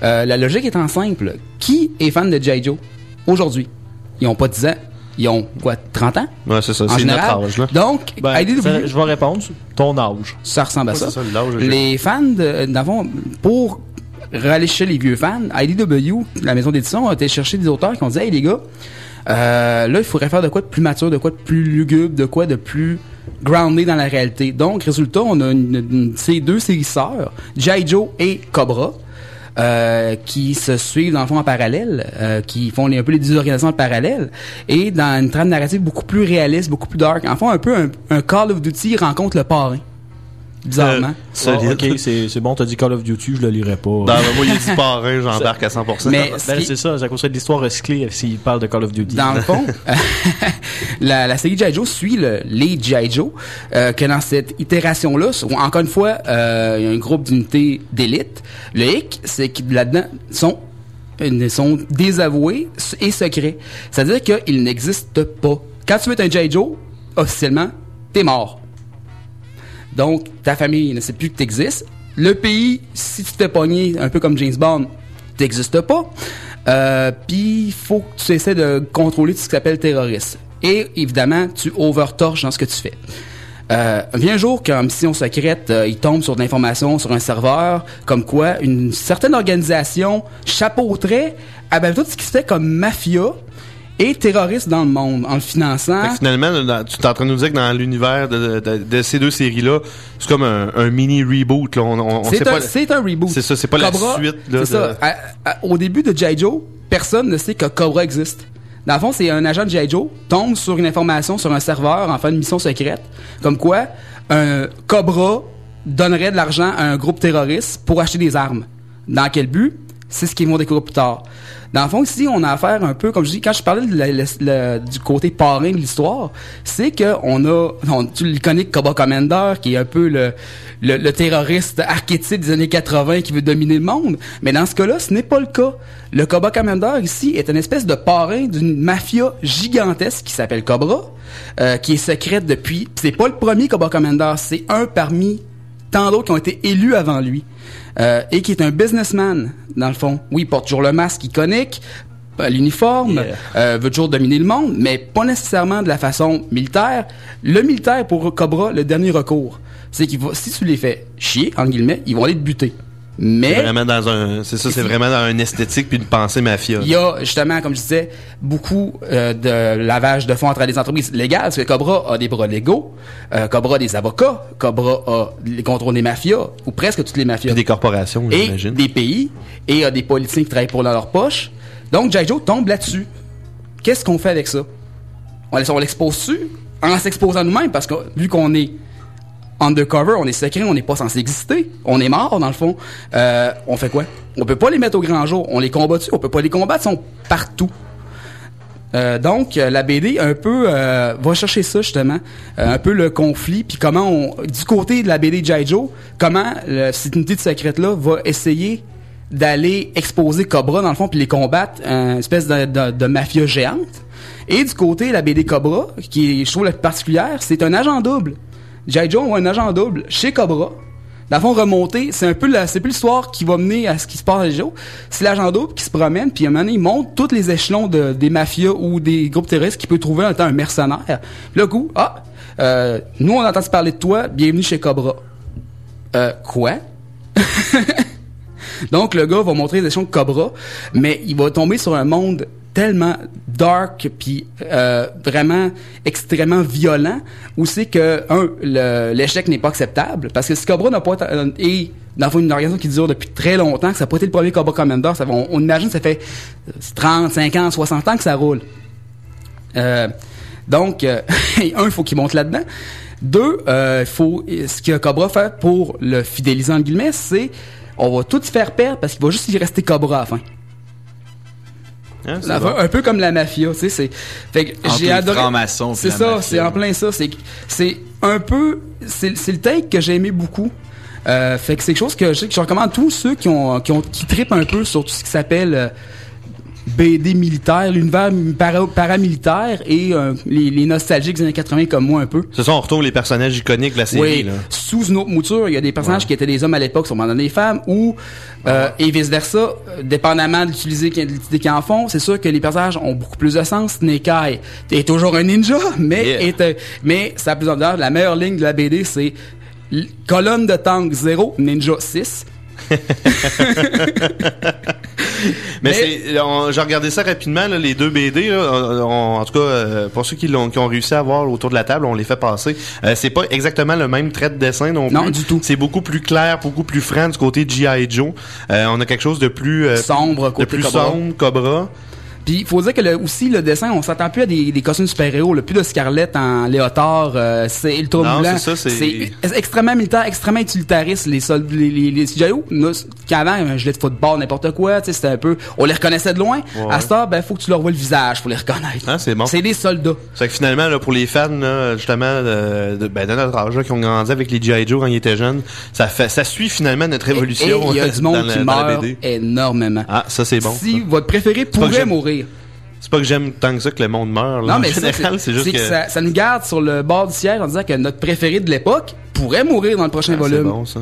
La logique étant simple. Qui est fan de G.I. Joe aujourd'hui? Ils ont pas 10 ans. Ils ont, quoi, 30 ans? Ouais, c'est ça, En c'est général. notre âge là. Donc, Ben, IDW, ça- je vais répondre. Ton âge. ça ressemble à ça. c'est ça, Les fans, de, d'avant, pour râler chez les vieux fans, IDW, la maison d'édition, a été chercher des auteurs qui ont dit, hey les gars, euh, là, il faudrait faire de quoi de plus mature, de quoi de plus lugubre, de quoi de plus groundé dans la réalité. Donc, résultat, on a une, une- ces deux séries sœurs, G.I. Joe et Cobra, euh, qui se suivent dans le fond en parallèle, euh, qui font les- un peu les deux organisations en parallèle, et dans une trame narrative beaucoup plus réaliste, beaucoup plus dark. En fond, un peu un, un Call of Duty rencontre le parrain. Bizarrement. Ah, ok, c'est c'est bon, t'as dit Call of Duty, je le lirai pas. Dans le moi, il dit parrain, j'embarque à 100%. Mais Ben, ce qui- c'est ça, c'est à cause de l'histoire recyclée s'il parle de Call of Duty. Dans le fond, la, la série G.I. Joe suit le, les G.I. Joe, euh, que dans cette itération-là, encore une fois, euh, il y a un groupe d'unités d'élite. Le hic, c'est que là-dedans, sont euh, sont désavoués et secrets. C'est-à-dire qu'ils n'existent pas. Quand tu mets un G.I. Joe, officiellement, t'es mort. Donc, ta famille ne sait plus que t'existes. Le pays, si tu te fais pogner, un peu comme James Bond, t'existes pas. Euh, Puis, il faut que tu essaies de contrôler tout ce qui s'appelle terroriste. Et, évidemment, tu overtorches dans ce que tu fais. Euh, vient un jour qu'en mission secrète, euh, il tombe sur de l'information sur un serveur, comme quoi une certaine organisation chapeauterait à ben, tout ce qui se fait comme mafia et terroriste dans le monde en le finançant. Fait que finalement, dans- tu es en train de nous dire que dans l'univers de, de- de ces deux séries-là, c'est comme un, un mini reboot. Là. On, on, on C'est sait un, pas. c'est un reboot. C'est ça, c'est pas Cobra, la suite. Là, C'est ça. de- À- à- au début de G.I. Joe, personne ne sait que Cobra existe. Dans le fond, c'est un agent de G.I. Joe tombe sur une information sur un serveur en fin de mission secrète, comme quoi un Cobra donnerait de l'argent à un groupe terroriste pour acheter des armes. Dans quel but? C'est ce qu'ils vont découvrir plus tard. Dans le fond, ici, on a affaire un peu, comme je dis, quand je parlais du côté parrain de l'histoire, c'est que on a, on, connais Cobra Commander, qui est un peu le, le, le terroriste archétype des années 80 qui veut dominer le monde. Mais dans ce cas-là, ce n'est pas le cas. Le Cobra Commander, ici, est une espèce de parrain d'une mafia gigantesque qui s'appelle Cobra, euh, qui est secrète depuis... C'est pas le premier Cobra Commander, c'est un parmi tant d'autres qui ont été élus avant lui. Euh, et qui est un businessman, dans le fond. Oui, il porte toujours le masque iconique, l'uniforme, euh, veut toujours dominer le monde, mais pas nécessairement de la façon militaire. Le militaire, pour Cobra, le dernier recours, c'est qu'il va, si tu les fais chier, en guillemets, ils vont aller te buter. Mais... C'est vraiment dans un. C'est ça, c'est vraiment dans une esthétique puis une pensée mafia. Il y a justement, comme je disais, beaucoup euh, de lavage de fonds entre les entreprises légales, parce que Cobra a des bras légaux, euh, Cobra a des avocats, Cobra a les contrôles des mafias, ou presque toutes les mafias. Puis des corporations, j'imagine. des pays, et a des politiciens qui travaillent pour dans leur poche. Donc, G.I. Joe tombe là-dessus. Qu'est-ce qu'on fait avec ça? On l'expose-tu? En s'exposant nous-mêmes, parce que vu qu'on est undercover, on est secret, on n'est pas censé exister. On est mort, dans le fond. Euh, on fait quoi? On peut pas les mettre au grand jour. On les combat dessus. On peut pas les combattre. Ils sont partout. Euh, donc, euh, la BD un peu euh, va chercher ça justement, Euh, un peu le conflit, puis comment on, du côté de la BD G.I. Joe, comment cette unité de secrète là va essayer d'aller exposer Cobra dans le fond puis les combattre, une espèce de, mafia géante. Et du côté de la BD Cobra, qui est, je trouve la plus particulière, c'est un agent double. G.I. Joe a un agent double chez Cobra. Dans le remonter, c'est un peu c'est plus l'histoire qui va mener à ce qui se passe à Joe. C'est l'agent double qui se promène, puis à un moment donné, il monte tous les échelons de, des mafias ou des groupes terroristes qu'il peut trouver en étant un mercenaire. Là, coup, ah, euh, nous, on a entendu parler de toi, bienvenue chez Cobra. Euh, quoi? Donc, le gars va montrer les échelons de Cobra, mais il va tomber sur un monde tellement dark puis euh, vraiment extrêmement violent où c'est que un l'échec n'est pas acceptable parce que si Cobra n'a pas euh, et dans une organisation qui dure depuis très longtemps que ça n'a pas été le premier Cobra Commander ça, on, on imagine que ça fait 30, 50, 60 ans que ça roule euh, donc, euh, un, il faut qu'il monte là-dedans. Deux, euh, il faut ce que Cobra fait pour le fidéliser en guillemets, c'est on va tout faire perdre parce qu'il va juste y rester Cobra à la fin. Hein, La bon. un peu comme la mafia, tu sais, c'est fait que j'ai adoré C'est ça, c'est en plein ça, c'est c'est un peu c'est c'est le take que j'ai aimé beaucoup. Euh, fait que c'est quelque chose que je, que je recommande à tous ceux qui ont qui ont qui trippent un peu sur tout ce qui s'appelle euh, BD militaire, l'univers para- paramilitaire et euh, les, les nostalgiques des années 80 comme moi un peu. C'est ça, on retrouve les personnages iconiques de la série. Oui, là. sous une autre mouture, il y a des personnages qui étaient des hommes à l'époque, sont maintenant des femmes, ou euh, et vice versa, euh, dépendamment de l'utilité qu'ils en font, c'est sûr que les personnages ont beaucoup plus de sens. Eye est toujours un ninja, mais Yeah. est, euh, mais ça a plus d'ordre. La meilleure ligne de la BD, c'est colonne de tank 0, ninja 6. Mais, c'est, on- j'ai regardé ça rapidement, là, les deux BD, là, on- on- en tout cas, euh, pour ceux qui l'ont, qui ont réussi à voir autour de la table, on les fait passer. Euh, c'est pas exactement le même trait de dessin non plus. Non, du tout. C'est beaucoup plus clair, beaucoup plus franc du côté de G.I. Joe. Euh, on a quelque chose de plus euh, Sombre, de plus Cobra. sombre, Cobra. Puis il faut dire que le, aussi le dessin, on s'attend plus à des, des costumes super-héros, plus de Scarlett en léotard, euh, c'est ultra Non, blanc. c'est ça, c'est- C'est extrêmement militaire, extrêmement utilitariste. Les soldats, les, les, les CGI, nous, qu'avant, un gilet de football, n'importe quoi, tu sais, c'était un peu, on les reconnaissait de loin. Ouais. À ça, ben faut que tu leur vois le visage pour les reconnaître. Ah, c'est bon. C'est des soldats. C'est que finalement, là, pour les fans, là, justement, de, de, ben, de notre âge, là, qui ont grandi avec les G.I. Joe quand ils étaient jeunes, ça fait, ça suit finalement notre évolution. il y a du dans monde qui la meurt énormément. Ah, ça c'est bon. Si votre préféré pourrait j'aime- C'est pas que j'aime tant que ça que le monde meurt. Là. Non, mais en ça, général, c'est juste que, que. ça, ça nous garde sur le bord du siège en disant que notre préféré de l'époque pourrait mourir dans le prochain Ah, c'est volume. bon ça.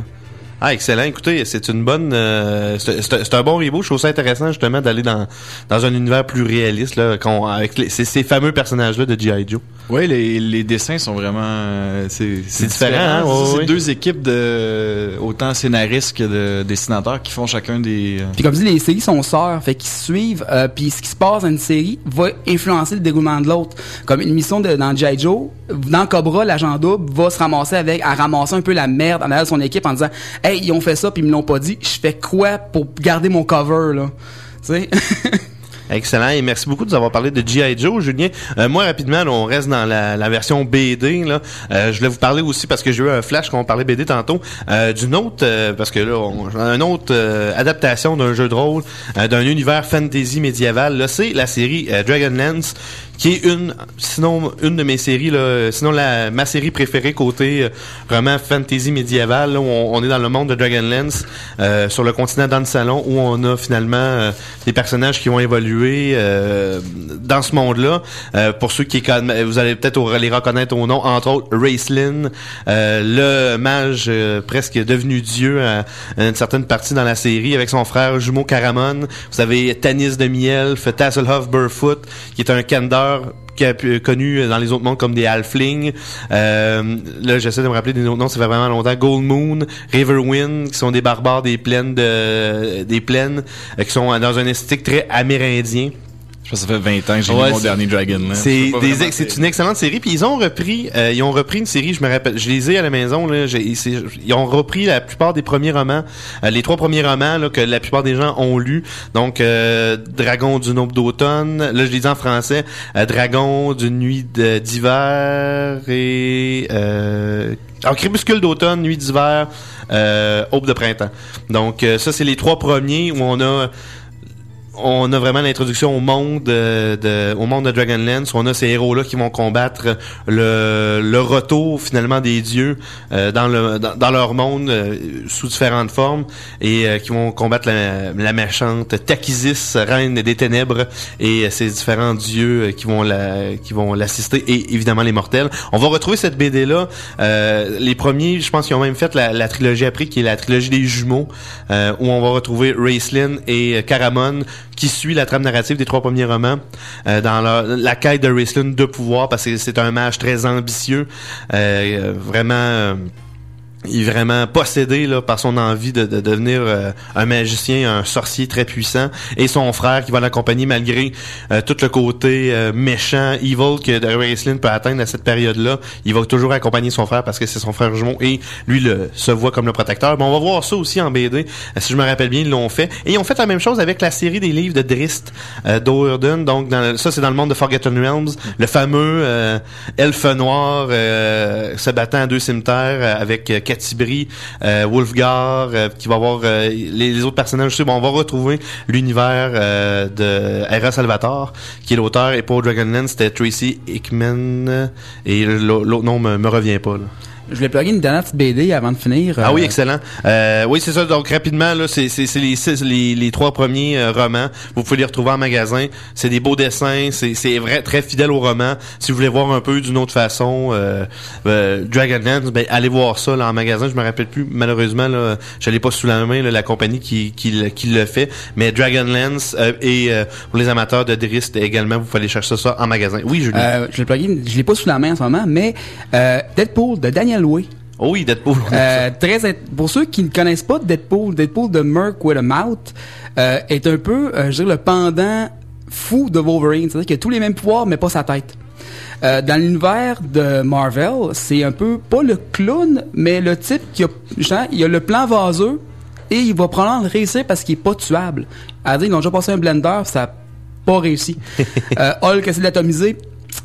Ah, excellent. Écoutez, c'est une bonne, euh, c'est un bon reboot. Je trouve ça intéressant justement d'aller dans dans un univers plus réaliste là, avec les, ces, ces fameux personnages là de G.I. Joe. Oui, les, les dessins sont vraiment. euh, c'est différent, hein, ouais, ça, c'est ouais. deux équipes de autant scénaristes que de dessinateurs qui font chacun des. euh, Puis comme je dis, les séries sont sœurs, fait qu'ils se suivent. euh, puis ce qui se passe dans une série va influencer le déroulement de l'autre. Comme une mission de, dans G.I. Joe, dans Cobra, l'agent double va se ramasser avec, à ramasser un peu la merde en arrière de son équipe en disant, hey, ils ont fait ça puis ils me l'ont pas dit. Je fais quoi pour garder mon cover là? Excellent et merci beaucoup de nous avoir parlé de G.I. Joe, Julien. Euh, moi, rapidement, on reste dans la, version BD. Là. Euh, je voulais vous parler aussi, parce que j'ai eu un flash quand on parlait BD tantôt, euh, d'une autre, parce que là, on, une autre adaptation d'un jeu de rôle, d'un univers fantasy médiéval. Là, c'est la série Dragonlance, qui est une, sinon une de mes séries, là, sinon la, ma série préférée côté euh, vraiment fantasy médiéval. Là, où on, on est dans le monde de Dragonlance, euh, sur le continent dans le salon, où on a finalement euh, des personnages qui vont évoluer euh, dans ce monde-là. Euh, pour ceux qui vous allez peut-être les reconnaître au nom, entre autres Racelyn, euh, le mage presque devenu dieu à, une certaine partie dans la série, avec son frère jumeau Caramon. Vous avez Tanis de Mielf, Tasselhoff Burfoot, qui est un Kender qui a pu- connu dans les autres mondes comme des Halflings. Euh, là, j'essaie de me rappeler des autres noms, ça fait vraiment longtemps. Gold Moon, Riverwind, qui sont des barbares des plaines de, des plaines, euh, qui sont dans un esthétique très amérindien. Je pense que ça fait 20 ans que j'ai Ouais, lu mon dernier Dragon. là. C'est des une excellente série puis ils ont repris euh, ils ont repris une série je me rappelle je les ai à la maison là ils ont repris la plupart des premiers romans euh, les trois premiers romans là, que la plupart des gens ont lu donc euh, Dragon d'une aube d'automne là je les dis en français euh, Dragon d'une nuit d'hiver et euh, alors, crépuscule d'automne, nuit d'hiver, euh, aube de printemps. Donc euh, ça c'est les trois premiers où on a on a vraiment l'introduction au monde euh, de, au monde de Dragonlance. On a ces héros-là qui vont combattre le, le retour finalement des dieux euh, dans, le, leur monde euh, sous différentes formes et qui vont combattre la, la méchante Takisis, reine des ténèbres et ces différents dieux qui vont qui vont l'assister et évidemment les mortels. On va retrouver cette BD là. Les premiers, je pense qu'ils ont même fait la, trilogie après qui est la trilogie des jumeaux où on va retrouver Racelyn et Caramon qui suit la trame narrative des trois premiers romans euh, dans la, la quête de Racelyn de pouvoir parce que c'est un mage très ambitieux euh, vraiment euh, il est vraiment possédé là, par son envie de, de devenir euh, un magicien, un sorcier très puissant, et son frère qui va l'accompagner malgré euh, tout le côté euh, méchant, evil que Racelyn peut atteindre à cette période-là. Il va toujours accompagner son frère parce que c'est son frère jumeau et lui le, se voit comme le protecteur. Bon, on va voir ça aussi en BD. Euh, si je me rappelle bien, ils l'ont fait. Et ils ont fait la même chose avec la série des livres de Drist euh, d'Oerden. Donc dans, ça, c'est dans le monde de Forgotten Realms. Le fameux euh, elfe noir se battant à deux cimetières avec Catibri, euh, Wolfgar, euh, qui va avoir euh, les, autres personnages aussi. Bon, on va retrouver l'univers de Hera Salvatore, qui est l'auteur, et pour Dragonlance, c'était Tracy Hickman, et l'au- l'autre nom me, revient pas. Je voulais plugger une dernière petite BD avant de finir. Ah oui, Euh, excellent. Euh, oui, c'est ça. Donc rapidement, là, c'est c'est- c'est les, six- les les trois premiers euh, romans. Vous pouvez les retrouver en magasin. C'est des beaux dessins. C'est c'est vrai très fidèle au roman. Si vous voulez voir un peu d'une autre façon, euh, euh, Dragonlance, ben allez voir ça là en magasin. Je me rappelle plus malheureusement là, je l'ai pas sous la main là, la compagnie qui qui, le- qui le fait. Mais Dragonlance euh, et euh, pour les amateurs de Drist également, vous pouvez aller chercher ça en magasin. Oui, Julien. Euh, je l'ai plugué, je l'ai pas sous la main en ce moment, mais euh, Deadpool de Daniel Way. Oh oui, Deadpool. Euh, très pour ceux qui ne connaissent pas Deadpool, Deadpool de Merc with a Mouth euh, est un peu, euh, je dirais, le pendant fou de Wolverine. C'est-à-dire qu'il a tous les mêmes pouvoirs, mais pas sa tête. Euh, dans l'univers de Marvel, c'est un peu pas le clown, mais le type qui a, genre, il a le plan vaseux et il va probablement le réussir parce qu'il est pas tuable. À dire, ils ont déjà passé un blender, ça a pas réussi. Hulk essaie de l'atomiser,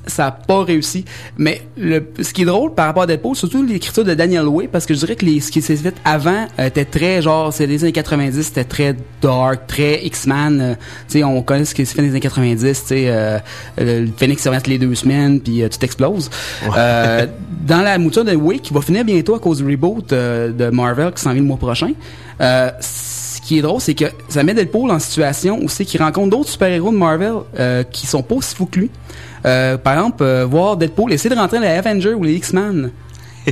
ça a pas réussi. Mais le, ce qui est drôle par rapport à Deadpool, surtout l'écriture de Daniel Way, parce que je dirais que les, ce qui s'est fait avant euh, était très genre, c'est les années 90, c'était très dark, très X-Men. euh, tu sais, on connaît ce qui s'est fait dans les années 90, tu sais, euh, le Phoenix se les deux semaines, puis euh, tout explose. Euh, dans la mouture de Way, qui va finir bientôt à cause du reboot euh, de Marvel qui s'en vient le mois prochain, euh, ce qui est drôle, c'est que ça met Deadpool en situation où c'est qu'il rencontre d'autres super-héros de Marvel euh, qui sont pas aussi fous que lui. Euh, par exemple, euh, voir Deadpool essayer de rentrer dans les Avengers ou les X-Men.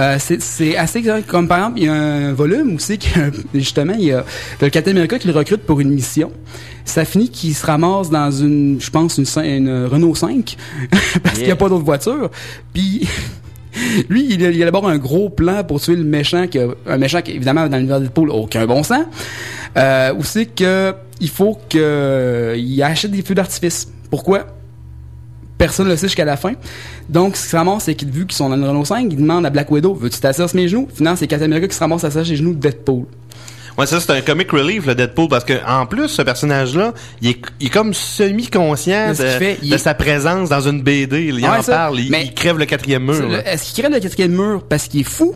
Euh, c'est assez exact. comme par exemple il y a un volume aussi que justement il y a le Captain America qui le recrute pour une mission. Ça finit qu'il se ramasse dans une je pense une, Renault 5 parce qu'il n'y a pas d'autre voiture puis lui il, il élabore un gros plan pour tuer le méchant qui a, un méchant qui évidemment dans l'univers de Deadpool a aucun bon sens. Euh, c'est que il faut que il achète des feux d'artifice. Pourquoi? Personne ne le sait jusqu'à la fin. Donc, ce qui se ramasse, c'est qu'il, vu qu'ils sont dans une Renault 5, il demande à Black Widow, veux-tu t'asseoir sur mes genoux? Finalement, c'est Captain America qui se ramasse à sur les genoux de Deadpool. Ouais, ça c'est un comic relief le Deadpool parce que en plus ce personnage là, il est, il est comme semi conscient de, fait, est- sa présence dans une BD, il Ouais, en ça. parle, il, Mais- il crève le quatrième mur. Le-. Est-ce qu'il crève le quatrième mur parce qu'il est fou?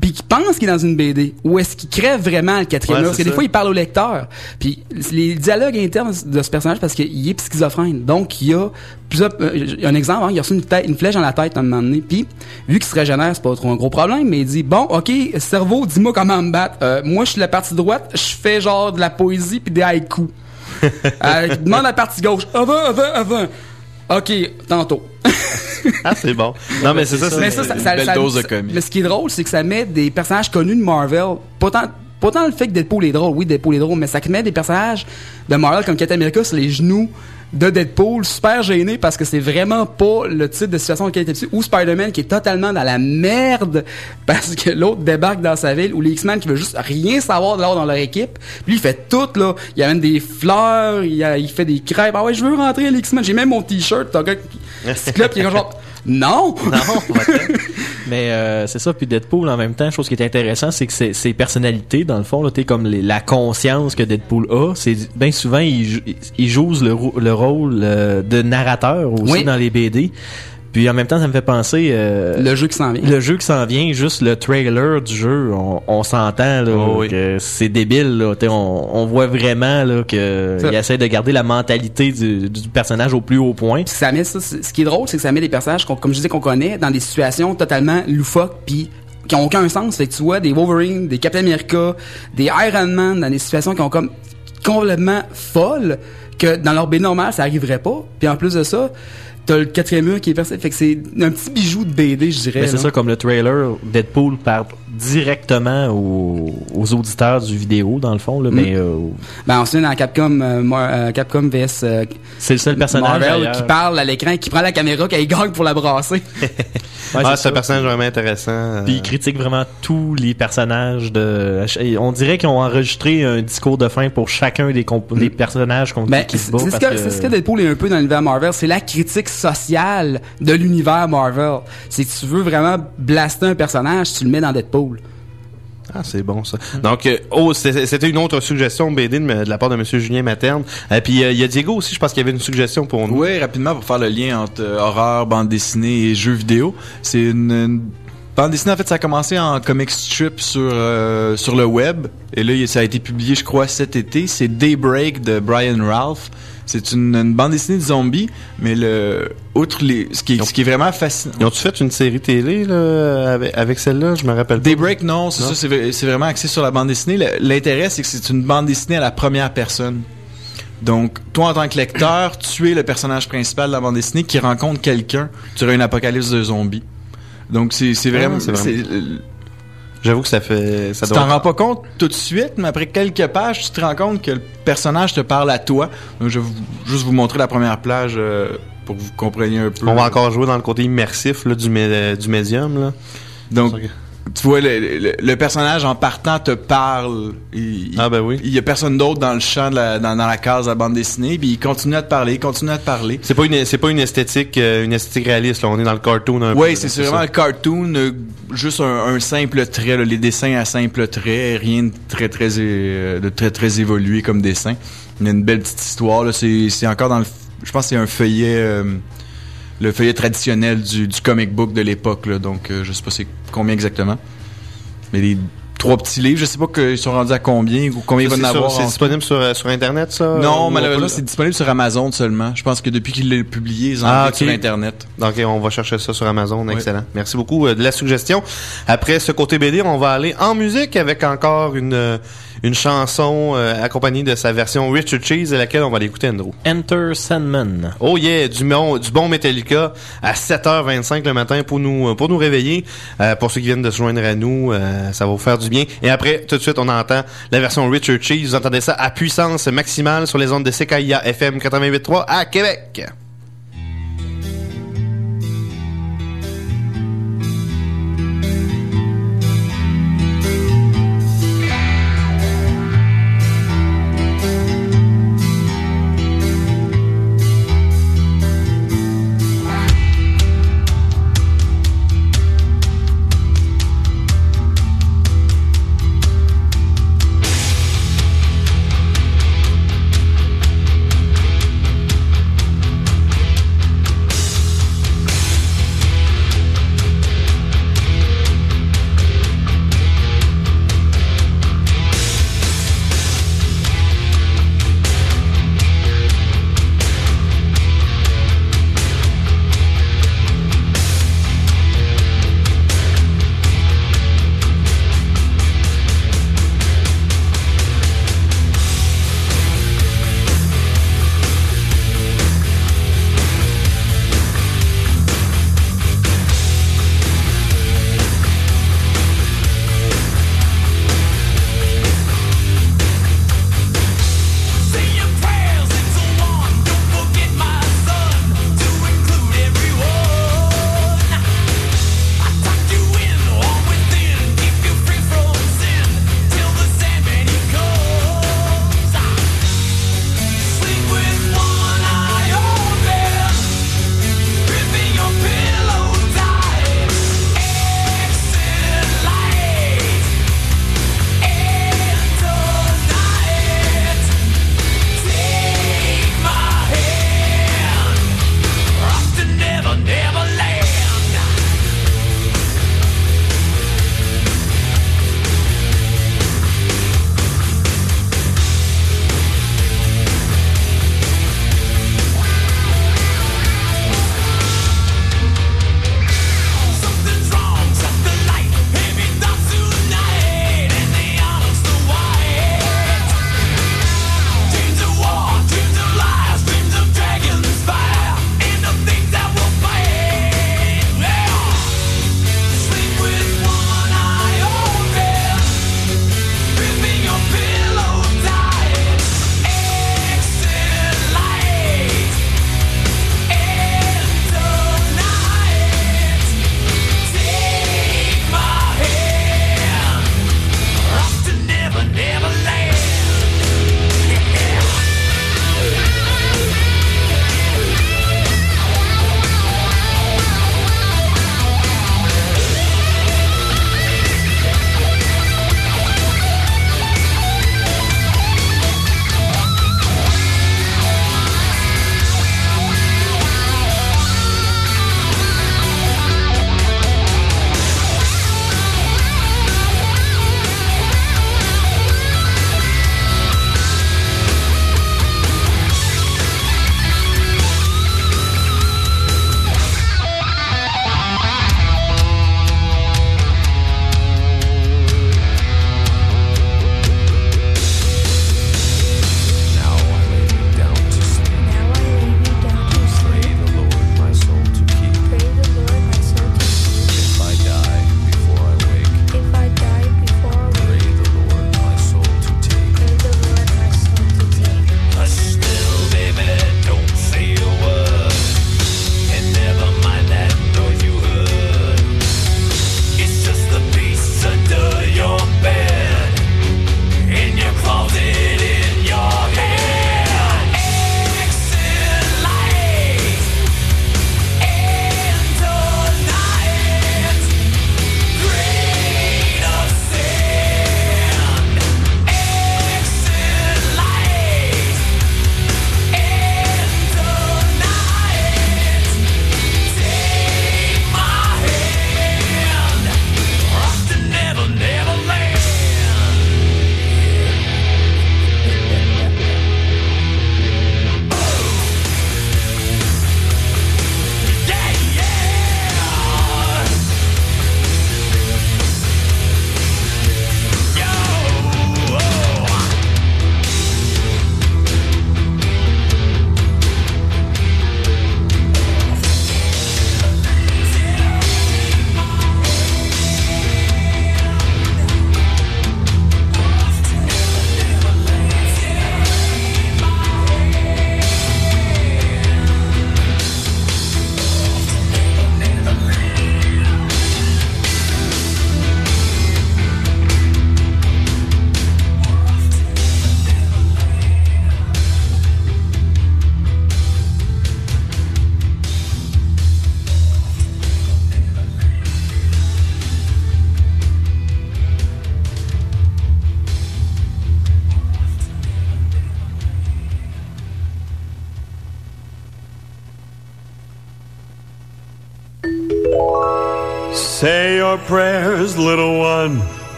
Puis qu'il pense qu'il est dans une BD? Ou est-ce qu'il crève vraiment le quatrième Ouais? Parce que des ça. fois, il parle au lecteur. Puis les dialogues internes de ce personnage, parce qu'il est schizophrène. Donc, il y a plusieurs... euh, un exemple, hein, il a reçu une, flèche dans la tête à un moment donné. Puis, vu qu'il se régénère, c'est pas trop un gros problème, mais il dit, bon, OK, cerveau, dis-moi comment me battre. Euh, moi, je suis la partie droite, je fais genre de la poésie puis des haïkus. euh, il demande la partie gauche. Avant, avant, avant. OK, tantôt. Ah, c'est bon. Non, mais c'est ça, c'est ça, une ça- belle ça- dose de comique. Mais ce qui est drôle, c'est que ça met des personnages connus de Marvel, pas tant, pas tant le fait que Deadpool est drôle, oui, Deadpool est drôle, mais ça met des personnages de Marvel comme Captain America sur les genoux de Deadpool, super gêné parce que c'est vraiment pas le type de situation laquelle il était dessus, ou Spider-Man qui est totalement dans la merde parce que l'autre débarque dans sa ville, ou les X-Men qui veulent juste rien savoir de l'autre dans leur équipe, puis lui il fait tout là, il amène des fleurs, il, fait des crêpes, ah ouais je veux rentrer à l'X-Men, j'ai même mon t-shirt, t'as gars cyclope qui est genre non Mais euh, c'est ça, puis Deadpool en même temps, chose qui est intéressant, c'est que ses, ses personnalités, dans le fond, là, t'es comme les- la conscience que Deadpool a, c'est bien souvent il, il joue le, le rôle euh, de narrateur aussi Oui. dans les BD. Puis en même temps, ça me fait penser euh, le jeu qui s'en vient. Le jeu qui s'en vient, juste le trailer du jeu, on, on s'entend là, Oh que c'est débile. Là, T'sais, on, on voit vraiment là que Ça- il essaie de garder la mentalité du, du personnage au plus haut point. Puis ça met ça, ce qui est drôle, c'est que ça met des personnages, qu'on- comme je disais, qu'on connaît, dans des situations totalement loufoques, puis qui ont aucun sens. Fait que tu vois des Wolverine, des Captain America, des Iron Man, dans des situations qui ont comme complètement folles, que dans leur B normal, ça arriverait pas. Puis en plus de ça, t'as le quatrième mur qui est percé. Fait que c'est un petit bijou de BD, je dirais. Mais c'est ça, comme le trailer, Deadpool parle directement aux, aux auditeurs du vidéo, dans le fond. Là, Mm. mais, euh, Ben, on se met dans Capcom, euh, Mar- euh, Capcom VS euh, c'est le seul personnage. Marvel qui parle à l'écran, qui prend la caméra, qui gagne pour la brasser. Ouais, ah, c'est un personnage vraiment intéressant. euh. Puis il critique vraiment tous les personnages de. On dirait qu'ils ont enregistré un discours de fin pour chacun des, comp- des personnages contre Ben, qui se c'est bat. c'est ce, que, c'est ce que Deadpool est un peu dans l'univers Marvel, c'est la critique sociale de l'univers Marvel. Que tu veux vraiment blaster un personnage, tu le mets dans Deadpool. Ah, c'est bon ça. Donc, euh, oh, c'est- c'était une autre suggestion BD de, de la part de Monsieur Julien Materne. Et puis euh, il y a Diego aussi, je pense qu'il y avait une suggestion pour nous. Oui, rapidement pour faire le lien entre euh, horreur, bande dessinée et jeux vidéo. C'est une, une bande dessinée en fait ça a commencé en comic strip sur euh, sur le web et là ça a été publié je crois cet été. C'est Daybreak de Brian Ralph. C'est une, une bande dessinée de zombies, mais le outre les ce qui est, ce qui est vraiment fascinant. Ils ont-tu fait une série télé là, avec, avec celle-là? Je me rappelle pas. Daybreak, non, c'est ça, c'est vraiment axé sur la bande dessinée. L'intérêt, c'est que c'est une bande dessinée à la première personne. Donc, toi, en tant que lecteur, tu es le personnage principal de la bande dessinée qui rencontre quelqu'un durant une apocalypse de zombies. Donc, c'est vraiment... Ah, c'est c'est- vraiment- J'avoue que ça fait. Ça tu t'en être- rends pas compte tout de suite, mais après quelques pages, tu te rends compte que le personnage te parle à toi. Donc, je vais vous- juste vous montrer la première plage euh, pour que vous compreniez un peu. On va encore jouer dans le côté immersif là, du, mé- du médium. Là. Donc, tu vois, le, le- le personnage en partant te parle. Il, ah ben oui. Il y a personne d'autre dans le champ, de la, dans, dans la case de la bande dessinée, puis il continue à te parler, il continue à te parler. C'est pas une, c'est pas une esthétique, euh, une esthétique réaliste. Là. On est dans le cartoon un peu. Oui, c'est vraiment un cartoon, euh, juste un, un simple trait, là, les dessins à simple trait, rien de très très euh, de très très évolué comme dessin. Il y a une belle petite histoire. là, C'est c'est encore dans le, je pense que c'est un feuillet, euh, le feuillet traditionnel du, du comic book de l'époque. Donc euh, je sais pas c'est combien exactement, mais les trois petits livres, je sais pas qu'ils sont rendus à combien ou combien il va C'est en avoir. C'est disponible sur, euh, sur Internet, ça? non, malheureusement, c'est disponible sur Amazon seulement. Je pense que depuis qu'il l'a publié, ils ont Ah, sur Internet. Donc, on va chercher ça sur Amazon. Excellent. Merci beaucoup euh, de la suggestion. Après ce côté BD, on va aller en musique avec encore une, euh, une chanson euh, accompagnée de sa version Richard Cheese, à laquelle on va l'écouter, Andrew. Enter Sandman. Oh yeah, du bon, du bon Metallica à 7h25 le matin pour nous, pour nous réveiller. Euh, pour ceux qui viennent de se joindre à nous, euh, ça va vous faire du bien. Et après, tout de suite, on entend la version Richard Cheese. Vous entendez ça à puissance maximale sur les ondes de CKIA FM 88.3 à Québec.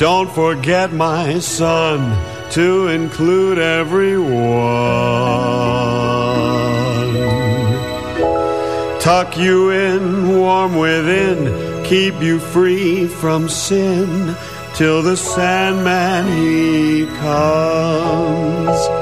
Don't forget, my son, to include everyone. Tuck you in, warm within, keep you free from sin, till the Sandman he comes.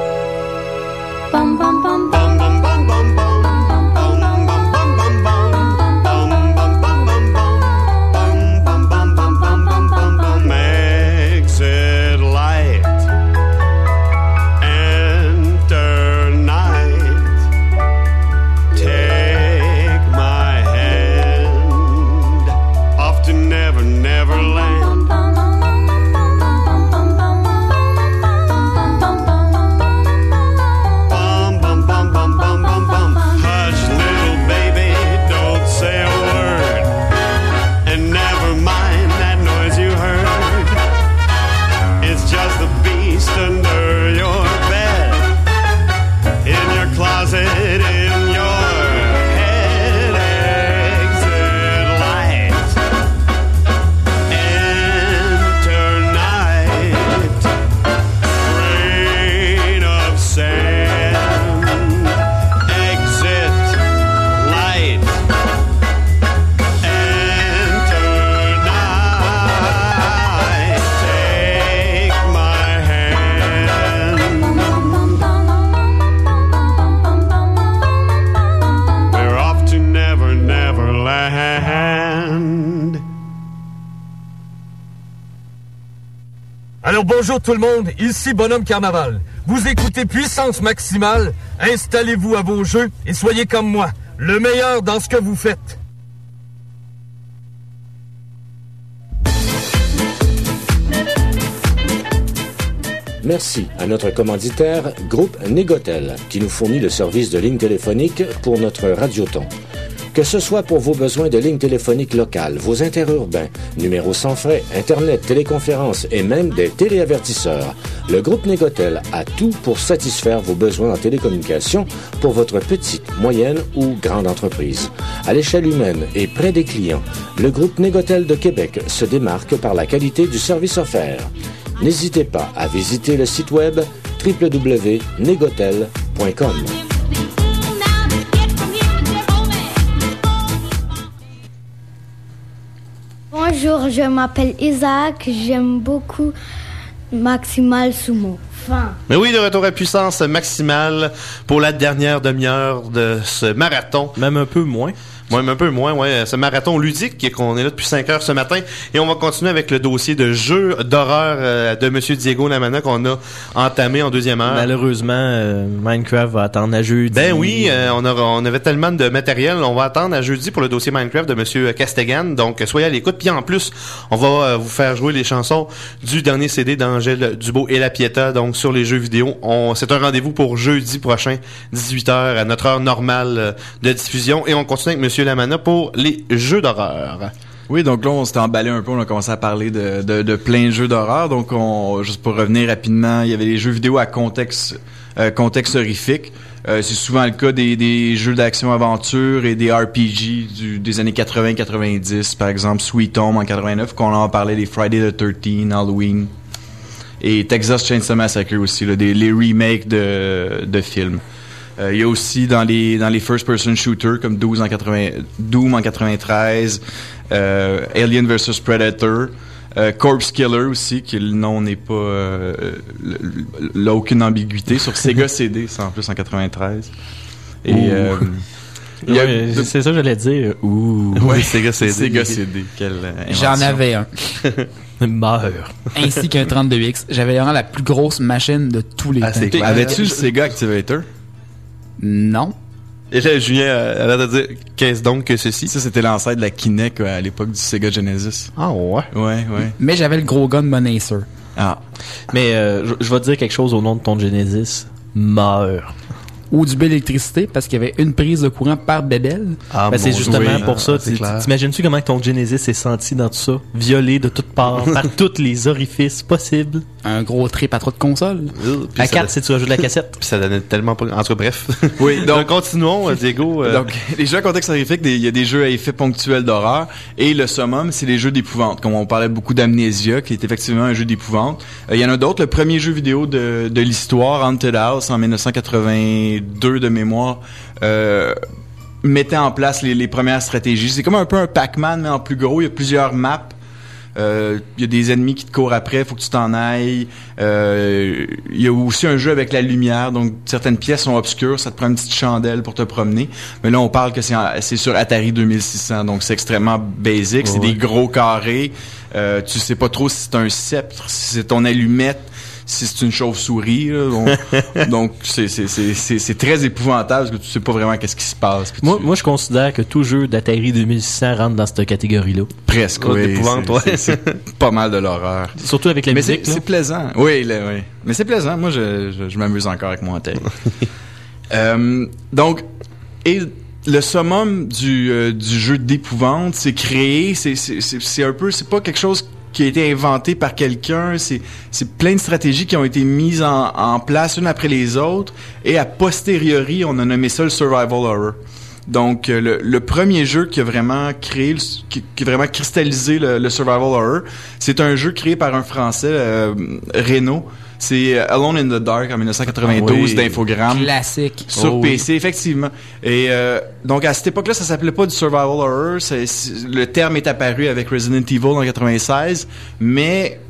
Tout le monde, ici Bonhomme Carnaval. Vous écoutez Puissance Maximale, installez-vous à vos jeux et soyez comme moi, le meilleur dans ce que vous faites. Merci à notre commanditaire, Groupe Négotel, qui nous fournit le service de ligne téléphonique pour notre radioton. Que ce soit pour vos besoins de ligne téléphonique locale, vos interurbains, numéros sans frais, Internet, téléconférences et même des téléavertisseurs, le groupe Négotel a tout pour satisfaire vos besoins en télécommunication pour votre petite, moyenne ou grande entreprise. À l'échelle humaine et près des clients, le groupe Négotel de Québec se démarque par la qualité du service offert. N'hésitez pas à visiter le site web www.negotel.com. Bonjour, je m'appelle Isaac, j'aime beaucoup Maximal Sumo. Fin. Mais oui, de retour à puissance maximale pour la dernière demi-heure de ce marathon. Même un peu moins. Même un peu moins, ouais. Ce marathon ludique qu'on est là depuis 5 heures ce matin. Et on va continuer avec le dossier de jeux d'horreur euh, de Monsieur Diego Lamana qu'on a entamé en deuxième heure. Malheureusement, euh, Minecraft va attendre à jeudi. Ben oui, euh, on, aura- on avait tellement de matériel. On va attendre à jeudi pour le dossier Minecraft de Monsieur Castegan. Donc, soyez à l'écoute. Puis en plus, on va euh, vous faire jouer les chansons du dernier CD d'Angèle Dubo et La Pieta. Donc, sur les jeux vidéo. On, c'est un rendez-vous pour jeudi prochain, 18h, à notre heure normale de diffusion. Et on continue avec Monsieur Lamana pour les jeux d'horreur. Oui, donc là, on s'était emballé un peu, on a commencé à parler de, plein de jeux d'horreur. Donc, on, juste pour revenir rapidement, il y avait les jeux vidéo à contexte, euh, horrifique. Euh, c'est souvent le cas des, jeux d'action-aventure et des RPG des années 80-90, par exemple Sweet Home en 89, qu'on en parlait des Friday the 13, Halloween, et Texas Chainsaw Massacre aussi, les remakes de films. Euh, Il y a aussi dans les dans les first person shooters comme Doom en 80 Doom en 93, euh, Alien vs Predator, euh, Corpse Killer aussi qui le nom n'est pas euh, là aucune ambiguïté sur Sega CD, c'est en plus en 93. Et euh, c'est ça que j'allais dire. Ouh. Ouais, Sega CD. Sega CD. Quelle J'en avais un. Meurs. Ainsi qu'un 32X. J'avais vraiment la plus grosse machine de tous les Ah, temps. Avais-tu le Sega Activator? Non. Et là, Julien avait de dire qu'est-ce donc que ceci? Ça, c'était l'ancêtre de la Kinect euh, à l'époque du Sega Genesis. Ah ouais? Ouais, ouais. Mais j'avais le gros gun Monacer. Ah. Mais euh, je, je vais te dire quelque chose au nom de ton Genesis. Meurs. Ou du électricité parce qu'il y avait une prise de courant par bébelle. Ben, c'est justement pour ça. Ah, c'est Tu- clair. T'imagines-tu comment ton Genesis est senti dans tout ça? Violé de toutes parts, par tous les orifices possibles? Un gros trip à trop de consoles. Puis ça- Puis ça donnait tellement pas. En tout cas, bref. Oui, donc, continuons, euh, Diego. euh. Donc, les jeux à contexte horrifique, il y a des jeux à effet ponctuel d'horreur. Et le summum, c'est les jeux d'épouvante. Comme on parlait beaucoup d'Amnesia, qui est effectivement un jeu d'épouvante. Euh, Il y en a d'autres. Le premier jeu vidéo de, de l'histoire, Haunted House, en 1982 de mémoire, euh, mettait en place les, les premières stratégies. C'est comme un peu un Pac-Man, mais en plus gros. Il y a plusieurs maps. Euh, Il y a des ennemis qui te courent après, faut que tu t'en ailles. Euh, Il y a aussi un jeu avec la lumière, donc certaines pièces sont obscures, ça te prend une petite chandelle pour te promener. Mais là, on parle que c'est sur Atari 2600, donc c'est extrêmement basic. C'est Ouais. des gros carrés. Euh, tu sais pas trop si c'est un sceptre, si c'est ton allumette, si c'est une chauve-souris. là. Donc, donc c'est c'est- c'est- c'est- c'est très épouvantable parce que tu sais pas vraiment qu'est-ce qui se passe. Moi, tu- moi, je considère que tout jeu d'Atari 2600 rentre dans cette catégorie-là. Presque, Oh, oui. c'est- ouais. c'est- C'est pas mal de l'horreur. Surtout avec la Mais musique, c'est- là. C'est plaisant. Oui, là, oui. Mais c'est plaisant. Moi, je, je, je m'amuse encore avec mon Atari. Euh, donc, et le summum du, euh, du jeu d'épouvante, c'est créé, c'est c'est- c'est- c'est un peu, c'est pas quelque chose qui a été inventé par quelqu'un, c'est plein de stratégies qui ont été mises en, place une après les autres, et a posteriori, on a nommé ça le survival horror. Donc, euh, le, premier jeu qui a vraiment créé, qui, a vraiment cristallisé le, le survival horror, c'est un jeu créé par un Français, euh, Renault. C'est euh, Alone in the Dark en 1992 Ah oui. d'Infogrames. Classique. Sur Oh oui. PC, effectivement. Et euh, donc, à cette époque-là, ça s'appelait pas du survival horror. Le terme est apparu avec Resident Evil en 96. Mais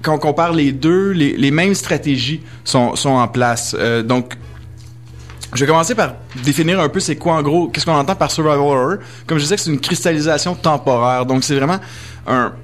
quand on compare les deux, les, les mêmes stratégies sont, sont en place. Euh, donc, je vais commencer par définir un peu c'est quoi en gros, qu'est-ce qu'on entend par survival horror. Comme je disais, c'est une cristallisation temporaire. Donc c'est vraiment un,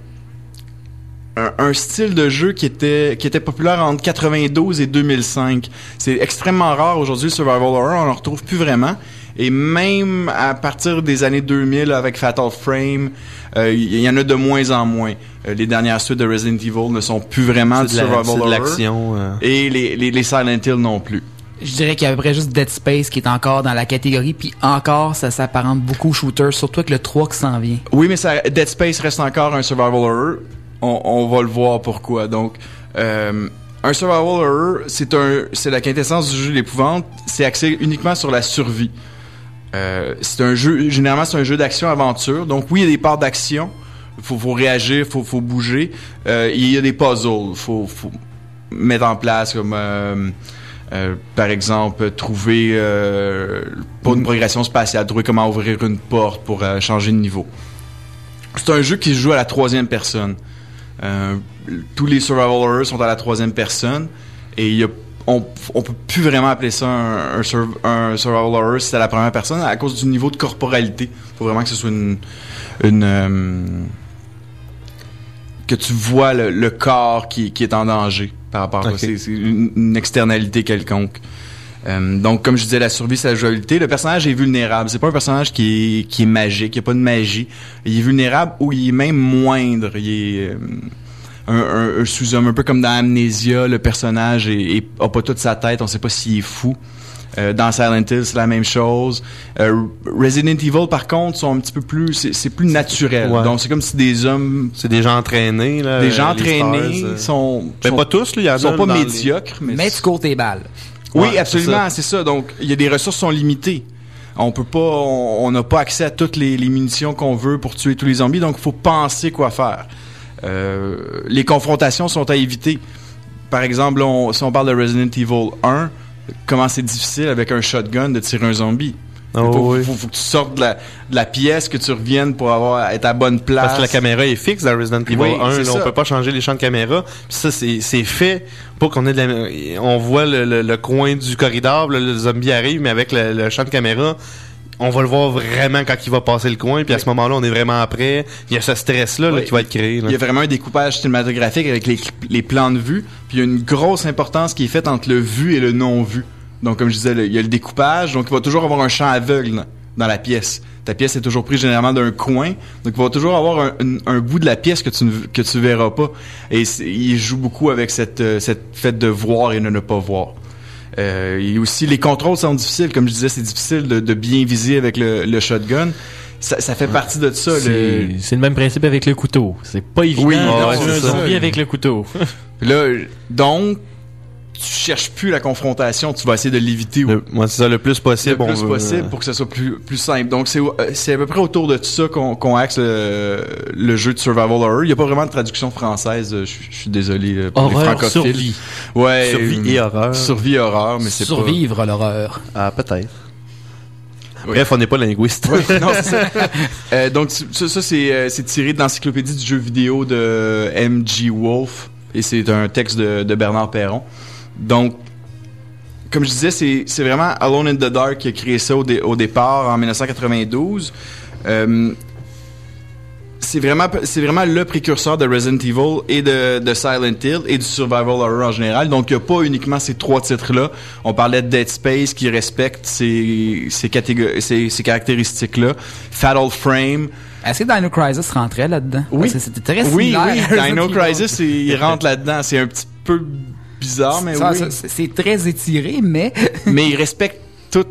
un, un style de jeu qui était qui était populaire entre 92 et 2005. C'est extrêmement rare aujourd'hui le survival horror, on en retrouve plus vraiment. Et même à partir des années 2000 avec Fatal Frame, euh, il y en a de moins en moins. Euh, les dernières suites de Resident Evil ne sont plus vraiment du la- survival horror. l'action, euh. Et les, les, les Silent Hill non plus. Je dirais qu'il y a à peu près juste Dead Space qui est encore dans la catégorie, puis encore, ça s'apparente beaucoup au shooter, surtout avec le 3 qui s'en vient. Oui, mais ça, Dead Space reste encore un survival horror. On, va le voir pourquoi. Donc, euh, un survival horror, c'est un, c'est la quintessence du jeu de l'épouvante. C'est axé uniquement sur la survie. Euh, c'est un jeu, généralement, c'est un jeu d'action-aventure. Donc, oui, il y a des parts d'action. Faut, faut réagir, faut, faut bouger. Euh, il y a des puzzles. Faut, faut mettre en place comme, par exemple, trouver pas une progression spatiale, trouver comment ouvrir une porte pour changer de niveau. C'est un jeu qui se joue à la troisième personne. Euh, tous les survival horror sont à la troisième personne et il y a, on, on peut plus vraiment appeler ça un, un, sur- un survival horror si c'est à la première personne à cause du niveau de corporalité. Faut vraiment que ce soit une, une euh, que tu vois le, le corps qui, qui est en danger par rapport à c'est c'est une, une externalité quelconque. Euh, donc, comme je disais, la survie, c'est la jouabilité. Le personnage est vulnérable. C'est pas un personnage qui est, qui est magique. Il n'y a pas de magie. Il est vulnérable ou il est même moindre. Il est euh, un, un- un sous-homme, un peu comme dans Amnesia. Le personnage est, est- a pas toute sa tête. On sait pas s'il est fou. Euh, dans Silent Hill, c'est la même chose. Euh, Resident Evil, par contre, sont un petit peu plus, c'est plus naturel. Ouais. Donc, c'est comme si des hommes, C'est des gens entraînés, là. des gens entraînés stars, sont, Mais sont- pas tous, là, il y en a sont pas dans les- médiocres, mais, Mais tu cours tes balles. Oui, Ouais, absolument, c'est ça. Donc, il y a des ressources sont limitées. On peut pas, on on n'a pas accès à toutes les, les munitions qu'on veut pour tuer tous les zombies, donc il faut penser quoi faire. Euh, les confrontations sont à éviter. Par exemple, on- si on parle de Resident Evil 1, comment c'est difficile avec un shotgun de tirer un zombie? Il Oh, faut, oui. faut- faut que tu sortes de la, de la pièce, que tu reviennes pour avoir être à bonne place. Parce que la caméra est fixe dans Resident Evil Oui, 1, c'est là, on peut pas changer les champs de caméra. Puis ça, c'est fait pour qu'on ait de la... On voit le, le- le coin du corridor, le zombie arrive, mais avec le, champ de caméra, on va le voir vraiment quand il va passer le coin. Puis à ce moment-là, on est vraiment après. Il y a ce stress-là Oui. qui va être créé. là. Il y a vraiment un découpage cinématographique avec les, les plans de vue, puis il y a une grosse importance qui est faite entre le vu et le non vu. Donc, comme je disais, il y a le découpage, donc il va toujours avoir un champ aveugle dans- la pièce. Ta pièce est toujours prise généralement d'un coin, donc il va toujours avoir un, un- un bout de la pièce que tu ne que tu verras pas. Et il joue beaucoup avec cette euh, cette fait de voir et de ne pas voir. Euh, et aussi, les contrôles sont difficiles. Comme je disais, c'est difficile de, de bien viser avec le, le shotgun. ça, ça fait partie de ça. C'est Le... même principe avec le couteau. C'est pas évident Oui, ouais, un ça. zombie avec le couteau. Là, donc, tu cherches plus la confrontation, tu vas essayer de l'éviter. Le- moi, c'est ça le plus possible. le plus veut- possible pour que ça soit plus, plus simple. Donc, c'est, euh, c'est à peu près autour de ça qu'on, qu'on axe le, le jeu de survival horror. Il n'y a pas vraiment de traduction française. euh, Je, je suis désolé euh, pour Horreur, les francophiles. survie. Ouais. Survie et horreur. Survie et horreur, mais c'est pas... Survivre l'horreur. Ah, peut-être. Bref, on n'est pas linguiste. Oui, non, c'est ça. Euh, donc, ça, ça, c'est, euh, c'est tiré de l'encyclopédie du jeu vidéo de M.G. Wolf. Et c'est un texte de, de Bernard Perron. Donc, comme je disais, c'est, vraiment Alone in the Dark qui a créé ça au, dé- au départ en 1992. Euh, c'est vraiment, c'est vraiment le précurseur de Resident Evil et de, de Silent Hill et du survival horror en général. Donc, il n'y a pas uniquement ces trois titres-là. On parlait de Dead Space qui respecte ces, ces, catégor- ces, ces caractéristiques-là. Fatal Frame. Est-ce que Dino Crisis rentrait là-dedans? Oui. C'était très Oui, oui, Dino. Crisis, il rentre là-dedans. C'est un petit peu bizarre, mais Ça, oui. c'est- très étiré, mais... mais il respecte toutes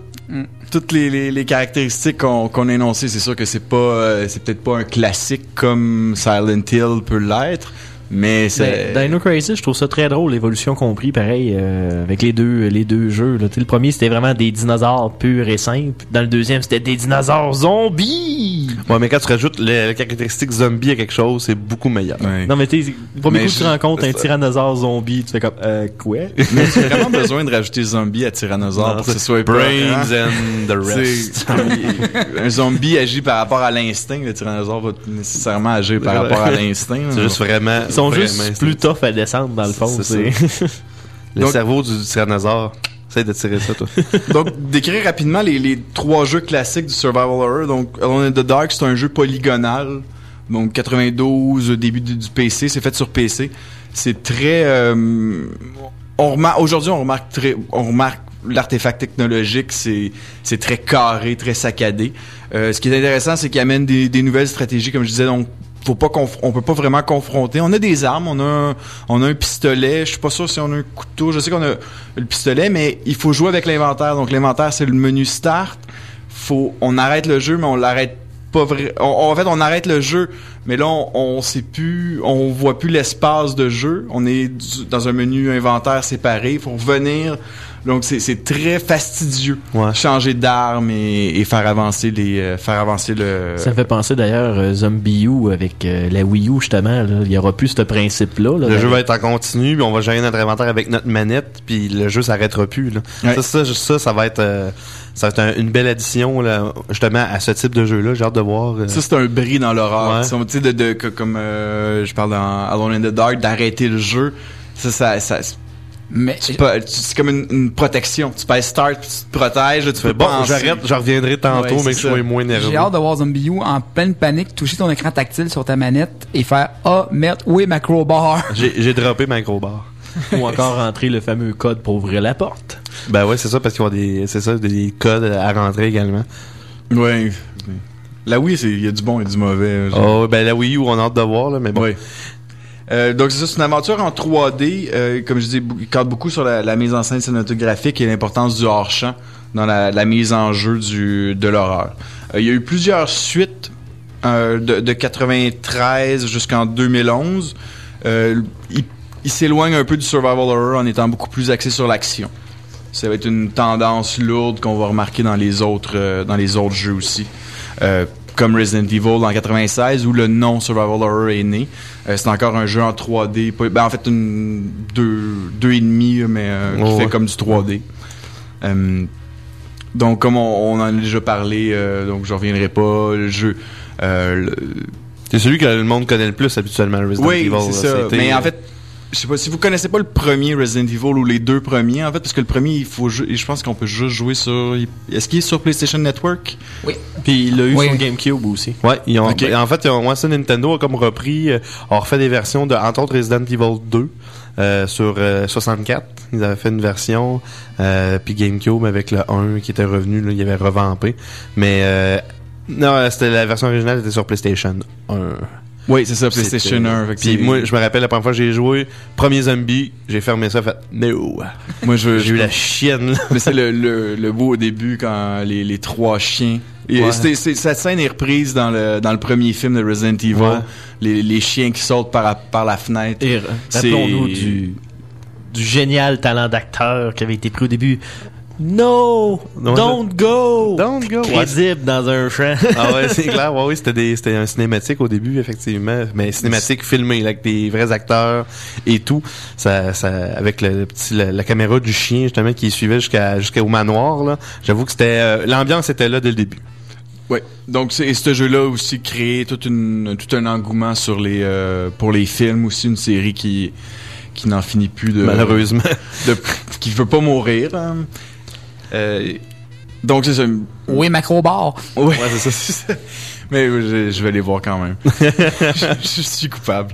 toutes les, les, les caractéristiques qu'on qu'on a énoncées. C'est sûr que c'est pas euh, c'est peut-être pas un classique comme Silent Hill peut l'être, mais c'est Ben, Dino Crisis, je trouve ça très drôle, l'évolution compris, pareil, euh, avec les deux, les deux jeux. Là. Tu Le premier, c'était vraiment des dinosaures purs et simples. Dans le deuxième, c'était des dinosaures zombies. Ouais, mais quand tu rajoutes les, les caractéristiques zombie à quelque chose, c'est beaucoup meilleur. Non, mais tu sais, le premier Mais coup, tu te je- rends compte, un tyrannosaure zombie, tu fais comme, euh, quoi? mais tu as vraiment besoin de rajouter zombie à Tyrannosaure Non, pour que ce c'est soit brains and the rest. C'est- un zombie agit par rapport à l'instinct. Le tyrannosaure va nécessairement agir par rapport à l'instinct. C'est juste vraiment. Ils sont juste plus tough à descendre, dans le fond. C'est c'est- ça. Le Donc- cerveau du tyrannosaure. Essaye de tirer ça, toi. Donc, décrire rapidement les, les trois jeux classiques du survival horror. Donc, Alone in the Dark, c'est un jeu polygonal. Donc, 92, début du, du PC, c'est fait sur PC. C'est très... euh, on remarque, aujourd'hui, on remarque très, on remarque l'artefact technologique, c'est, c'est très carré, très saccadé. Euh, ce qui est intéressant, c'est qu'il amène des, des nouvelles stratégies, comme je disais, donc faut pas on peut pas vraiment confronter. On a des armes, on a un, on a un pistolet. Je suis pas sûr si on a un couteau. Je sais qu'on a le pistolet, mais il faut jouer avec l'inventaire. Donc l'inventaire c'est le menu start. Faut, on arrête le jeu, mais on l'arrête pas vrai. en fait, on arrête le jeu, mais là on, on sait plus, on voit plus l'espace de jeu. On est dans un menu inventaire séparé. Il faut revenir. Donc c'est c'est très fastidieux. Changer d'arme et, et faire avancer les, euh, faire avancer le. Ça me fait penser d'ailleurs euh, Zombie U avec euh, la Wii U justement. là. Il y aura plus ce principe-là. là. Le jeu va être en continu, puis on va gérer notre inventaire avec notre manette, puis le jeu s'arrêtera plus. Là. Ça, ça, ça, ça va être, euh, ça va être un- une belle addition là, justement à ce type de jeu-là. J'ai hâte de voir. euh, Ça, c'est un bris dans l'horreur. Ouais. Tu sais, de, de, que- comme euh, je parle dans Alone in the Dark, d'arrêter le jeu. Ça, ça, ça mais c'est comme une, une protection. Tu passes start, puis tu te protèges, tu fais peux bon, j'arrête, je reviendrai tantôt, Ouais, mais que je sois moins nerveux. J'ai hâte de voir Zombie U en pleine panique toucher ton écran tactile sur ta manette et faire Ah, merde, où est ma crowbar? J'ai j'ai droppé ma crowbar. Ou encore rentrer le fameux code pour ouvrir la porte. Ben ouais, c'est ça, parce qu'il y a des, c'est ça, des codes à rentrer également. Ouais. La Wii, c'est- il y a du bon et du mauvais. genre. Oh, ben la Wii U, on a hâte de voir, là, mais bon. Oui. Euh, donc c'est ça, c'est une aventure en 3D, euh, comme je dis, cadre beaucoup sur la, mise en scène cinématographique et l'importance du hors-champ dans la, mise en jeu de l'horreur. Euh, il y a eu plusieurs suites de, de 93 jusqu'en 2011. Euh, il s'éloigne un peu du survival horror en étant beaucoup plus axé sur l'action. Ça va être une tendance lourde qu'on va remarquer dans les autres dans les autres jeux aussi. Comme Resident Evil en 96 où le non survival horror est né. Euh, c'est encore un jeu en 3D, pas- ben en fait une deux deux et demi mais euh, qui Ouais, fait ouais. comme du 3D. Euh, donc comme on, on en a déjà parlé, euh, donc je reviendrai pas. Le jeu, euh, le- C'est celui que le monde connaît le plus habituellement, Resident oui, Evil. c'est ça. Mais en fait, je sais pas si vous connaissez pas le premier Resident Evil ou les deux premiers en fait parce que le premier il faut je pense qu'on peut juste jouer sur est-ce qu'il est sur PlayStation Network? Oui. Puis il l'a eu Oui. sur GameCube aussi. Ouais, ils ont, Ok. en fait, ils ont, moi, ça, Nintendo a comme repris, euh, a refait des versions de, entre autres, Resident Evil 2 euh, sur euh, 64. Ils avaient fait une version, euh, puis GameCube avec le 1 qui était revenu, là, il avait revampé. Mais euh, non, euh, c'était la version originale était sur PlayStation 1. Oui, c'est ça, PlayStation C'était- 1. fait que Puis moi, je me rappelle la première fois que j'ai joué, premier zombie, j'ai fermé ça, fait no. Moi, je, J'ai eu la chienne. là. Mais c'est le, le, le beau au début quand les, les trois chiens. Et Ouais. c'est- cette scène est reprise dans le, dans le premier film de Resident Evil. Ouais. Les, les chiens qui sautent par, par la fenêtre. Rappelons-nous du, du génial talent d'acteur qui avait été pris au début. No! Non, don't go! Don't go! Ouais, Crédible dans un champ. Ah ouais, c'est clair. Ouais, oui, c'était des, c'était un cinématique au début, effectivement. Mais cinématique filmé, là, avec des vrais acteurs et tout. Ça, ça, avec le, le petit, la, la caméra du chien, justement, qui suivait jusqu'à, jusqu'au manoir, là. J'avoue que c'était, euh, l'ambiance était là dès le début. Ouais. Donc c'est et ce jeu-là a aussi créé toute une tout un engouement sur les euh, pour les films aussi une série qui qui n'en finit plus de Malheureusement. de qui veut pas mourir. hein. Euh, donc c'est ça. Oui, macro-bar. Ouais, c'est ça, c'est ça. Mais oui, je, je vais les voir quand même. je, je suis coupable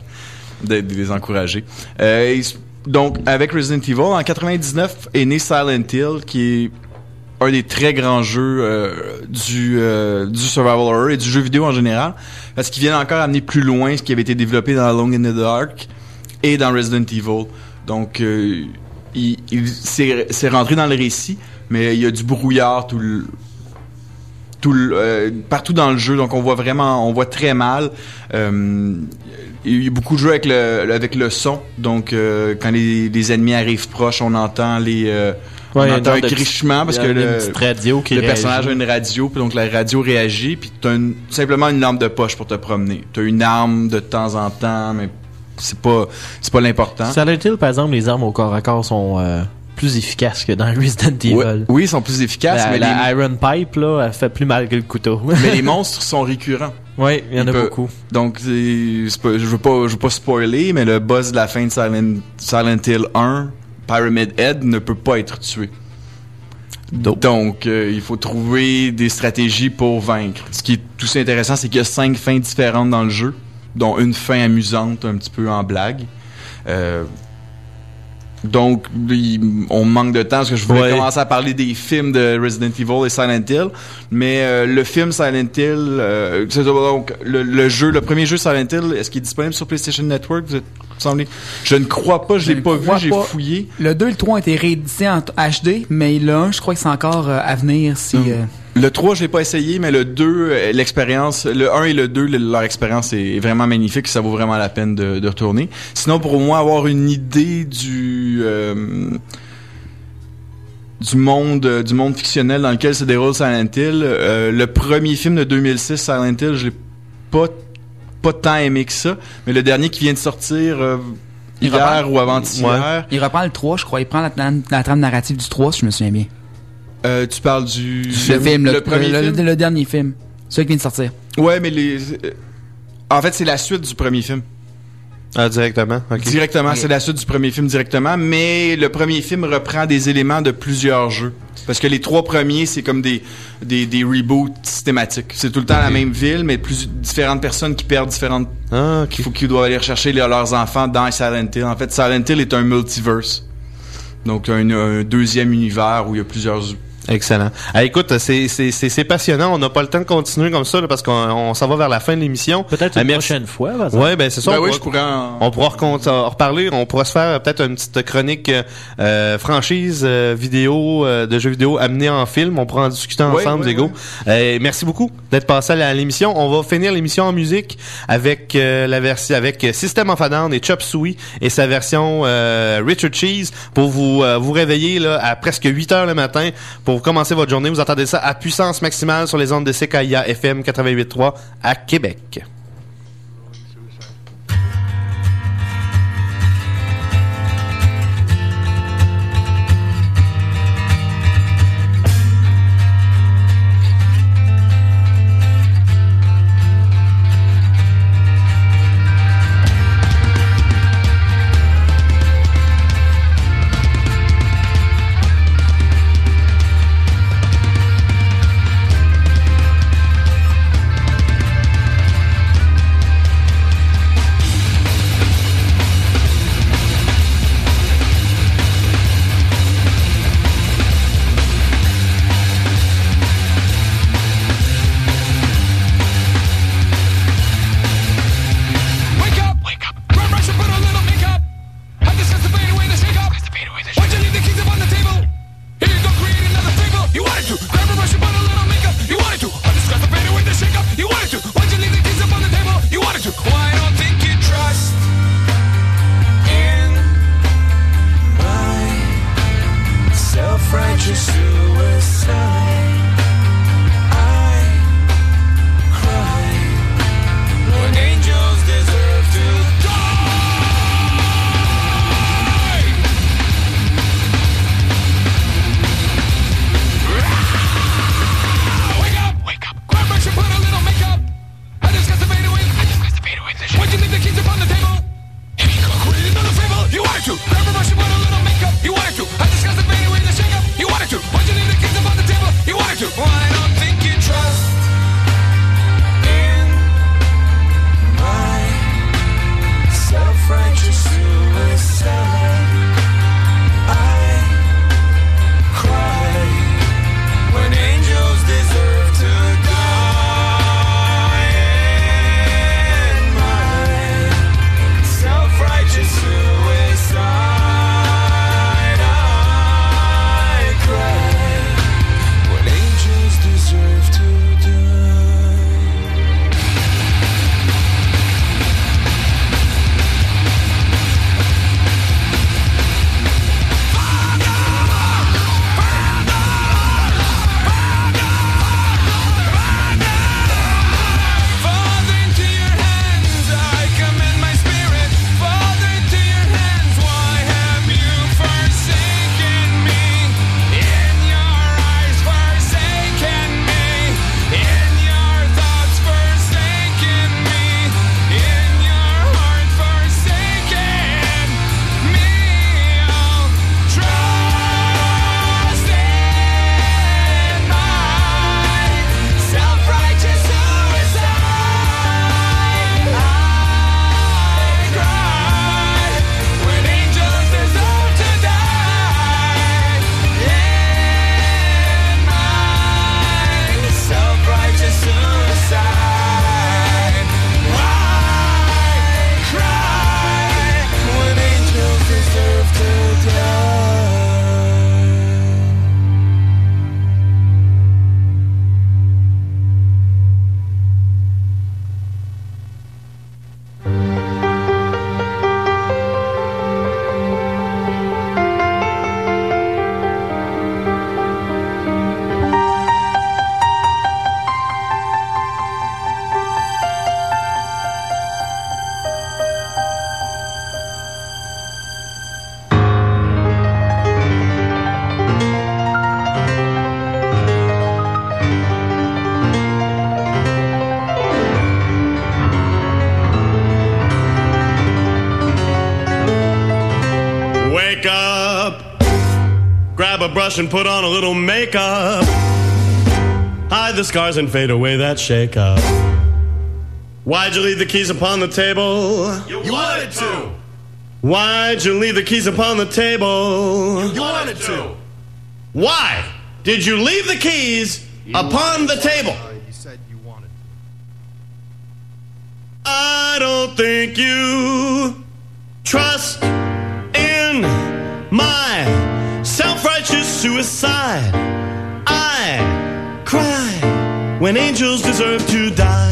de, de les encourager. Euh, donc, avec Resident Evil, en 99 est né Silent Hill, qui est un des très grands jeux euh, du, euh, du survival horror et du jeu vidéo en général, parce qu'ils viennent encore amener plus loin ce qui avait été développé dans Alone in the Dark et dans Resident Evil. Donc, euh, il, il- c'est rentré dans le récit, mais il y a du brouillard tout le, tout le- euh, partout dans le jeu. Donc on voit vraiment on voit très mal. Euh, il y a beaucoup de jeux avec le avec le son. Donc euh, quand les, les ennemis arrivent proches on entend les Ouais, on un entend un grichement parce que le, petite radio qui le personnage a une radio puis donc la radio réagit puis t'as une- simplement une lampe de poche pour te promener. T'as une arme de temps en temps mais c'est pas c'est pas l'important. Silent Hill, par exemple, les armes au corps à corps sont plus efficaces que dans Resident Evil. Oui ils sont plus efficaces La, mais la les- Iron Pipe, là, elle fait plus mal que le couteau. mais les monstres sont récurrents. Oui, il y en a peut- beaucoup. Donc, pas- je veux pas, je veux pas spoiler, mais le boss de la fin de Silent, Silent Hill 1, Pyramid Head, ne peut pas être tué. Donc, euh, il faut trouver des stratégies pour vaincre. Ce qui est tout aussi intéressant, c'est qu'il y a cinq fins différentes dans le jeu, dont une fin amusante, un petit peu en blague. Euh, donc, on manque de temps parce que je voulais Ouais. commencer à parler des films de Resident Evil et Silent Hill. Mais euh, le film Silent Hill, euh, c'est donc le, le jeu, le premier jeu Silent Hill, est-ce qu'il est disponible sur PlayStation Network? Vous êtes semblé Je ne crois pas, je l'ai pas vu, j'ai pas. fouillé. Le 2 et le 3 ont été réédités en HD, mais le 1, je crois que c'est encore euh, à venir si... euh, Le 3, je l'ai pas essayé, mais le 2, euh, l'expérience, le 1 et le 2, le- leur expérience est vraiment magnifique, ça vaut vraiment la peine de, de retourner. Sinon, pour moins avoir une idée du euh, du monde euh, du monde fictionnel dans lequel se déroule Silent Hill, euh, le premier film de 2006, Silent Hill, je l'ai pas pas tant aimé que ça, mais le dernier qui vient de sortir euh, hier reprend- ou avant-hier, Il reprend le 3, je crois. Il prend la, la, la trame narrative du 3, si je me souviens bien. Euh, tu parles du Le film, le, premier le, film? le- le dernier film. Celui qui vient de sortir. Ouais, mais les. euh, En fait, c'est la suite du premier film. Ah, directement. Directement, c'est la suite du premier film directement, mais le premier film reprend des éléments de plusieurs jeux. Parce que les trois premiers, c'est comme des, des, des reboots systématiques. C'est tout le temps la même ville, mais plus différentes personnes qui perdent différentes. Ah, qu'il faut qu'ils doivent aller rechercher les- leurs enfants dans Silent Hill. En fait, Silent Hill est un multiverse. Donc, un, un deuxième univers où il y a plusieurs. Excellent. Ah, écoute, c'est c'est- c'est- c'est passionnant. On n'a pas le temps de continuer comme ça là, parce qu'on on s'en va vers la fin de l'émission. Peut-être Ah, une merci. prochaine fois. Ouais, ben c'est ça. Ben on oui, pourra- je pourrais en- On pourra en reparler. On pourra se faire euh, peut-être une petite chronique euh, franchise euh, vidéo euh, de jeux vidéo amenée en film. On pourra en discuter ensemble, Diego. Euh, merci beaucoup d'être passé à l'émission. On va finir l'émission en musique avec euh, la version avec System of a Down et Chop Suey et sa version euh, Richard Cheese pour vous euh, vous réveiller là à presque 8 heures le matin pour commencer votre journée. Vous entendez ça à puissance maximale sur les ondes de CKIA FM 88.3 à Québec. A brush and put on a little makeup. Hide the scars and fade away that shake up. Why'd you leave the keys upon the table? You wanted to. Why'd you leave the keys upon the table? You wanted to. Why did you leave the keys upon the table? You said you wanted. I don't think you when angels deserve to die.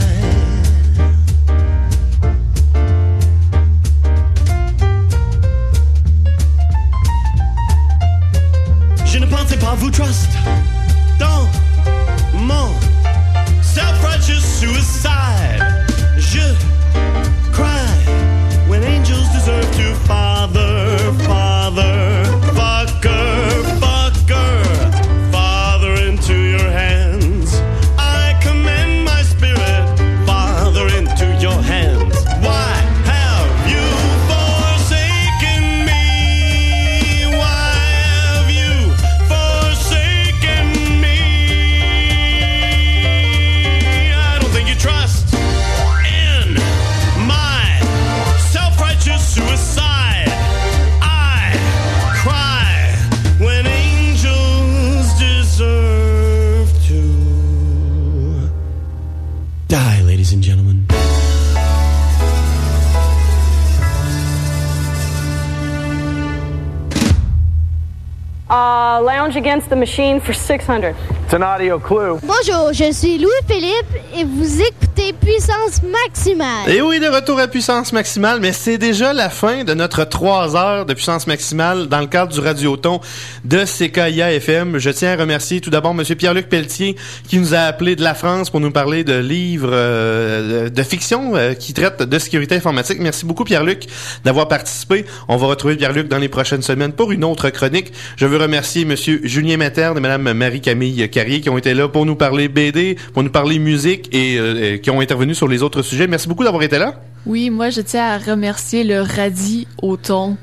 Against the machine for 600. It's an audio clue. Bonjour, je suis Louis-Philippe et vous écoutez Puissance Maximale. Et oui, de retour à puissance maximale, mais c'est déjà la fin de notre trois heures de puissance maximale dans le cadre du radioton de CKIA FM. Je tiens à remercier tout d'abord Monsieur Pierre-Luc Pelletier qui nous a appelé de la France pour nous parler de livres euh, de, fiction euh, qui traitent de sécurité informatique. Merci beaucoup Pierre-Luc d'avoir participé. On va retrouver Pierre-Luc dans les prochaines semaines pour une autre chronique. Je veux remercier Monsieur Julien Materne et Madame Marie-Camille Carrier qui ont été là pour nous parler BD, pour nous parler musique et euh, qui ont intervenu sur les autres sujets. Merci beaucoup d'avoir été là. Oui, moi, je tiens à remercier le radis au thon de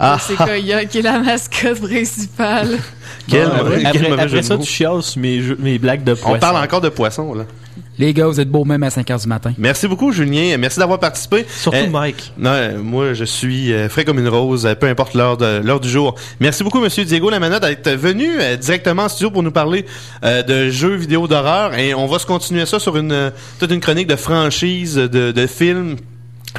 Ah. Sequoia, qui est la mascotte principale. Quel après, quel après de ça, tu chiales sur mes, jeux- mes blagues de poisson. On parle encore de poissons, là. Les gars, vous êtes beaux même à 5 h du matin. Merci beaucoup, Julien. Merci d'avoir participé. Surtout Mike. Non, moi, je suis euh, frais comme une rose, euh, peu importe l'heure de l'heure du jour. Merci beaucoup, Monsieur Diego Lamana, d'être venu euh, directement en studio pour nous parler euh, de jeux vidéo d'horreur. Et on va se continuer ça sur une toute une chronique de franchise de, de films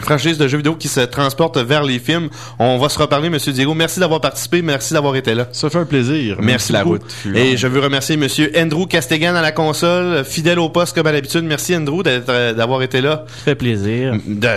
franchise de jeux vidéo qui se transporte vers les films. On va se reparler, Monsieur Diego. Merci d'avoir participé. Merci d'avoir été là. Ça fait un plaisir. Merci la route Et je veux remercier Monsieur Andrew Castegan à la console, fidèle au poste comme à l'habitude. Merci Andrew d'être, euh, d'avoir été là. Ça fait plaisir. De-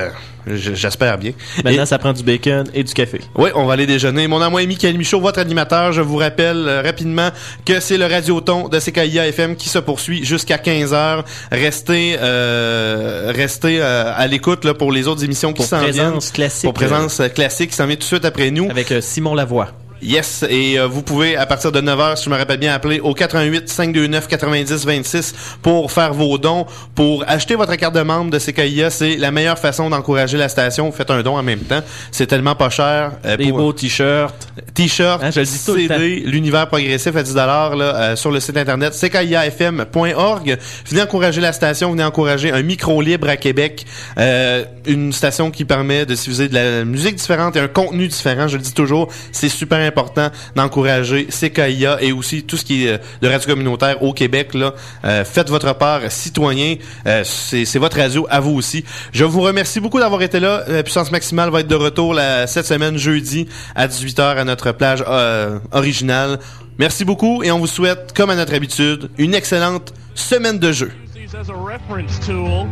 j'espère bien. Maintenant, Et- ça prend du bacon et du café. oui, on va aller déjeuner. Mon est Michael Michaud, votre animateur. Je vous rappelle euh, rapidement que c'est le radioton de CKIA FM qui se poursuit jusqu'à 15h. Restez, euh, restez euh, à l'écoute là, pour les autres émissions qui s'en viennent. présence classique. Pour présence classique qui s'en vient tout de suite après nous. Avec Simon Lavoie. Yes, et euh, vous pouvez à partir de 9h, si je me rappelle bien, appeler au 88 529 90 26 pour faire vos dons, pour acheter votre carte de membre de CKIA. C'est la meilleure façon d'encourager la station. Faites un don en même temps. C'est tellement pas cher. euh, Des pour- beaux t-shirts. T-shirt, Hein, je le dis tout le CD, l'univers progressif à 10 là, euh, sur le site internet ckiafm.org. Venez encourager la station, venez encourager un micro libre à Québec, euh, une station qui permet de diffuser de la musique différente et un contenu différent. Je le dis toujours, c'est super important d'encourager CKIA et aussi tout ce qui est euh, de radio communautaire au Québec. Là, Euh, faites votre part, citoyens. Euh, c'est votre radio à vous aussi. Je vous remercie beaucoup d'avoir été là. La puissance maximale va être de retour la, cette semaine jeudi à 18h à notre plage euh, originale. Merci beaucoup et on vous souhaite, comme à notre habitude, une excellente semaine de jeu. as a reference tool.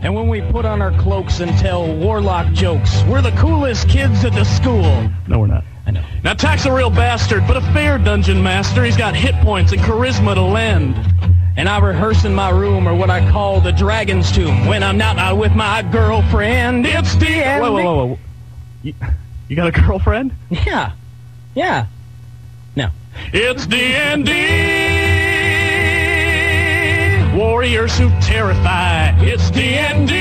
And when we put on our cloaks and tell warlock jokes, we're the coolest kids at the school. No, we're not. I know. Now, Tack's a real bastard, but a fair dungeon master. He's got hit points and charisma to lend. And I rehearse in my room, or what I call the dragon's tomb, when I'm not out with my girlfriend. It's the end. Whoa, whoa, whoa, whoa. You, you got a girlfriend? Yeah. Yeah. No. It's D&D. Warriors who terrify. It's D&D.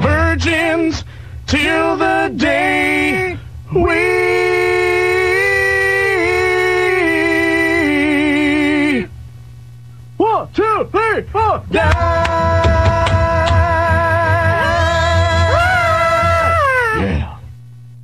Virgins till the day we. One, two, three, four, die!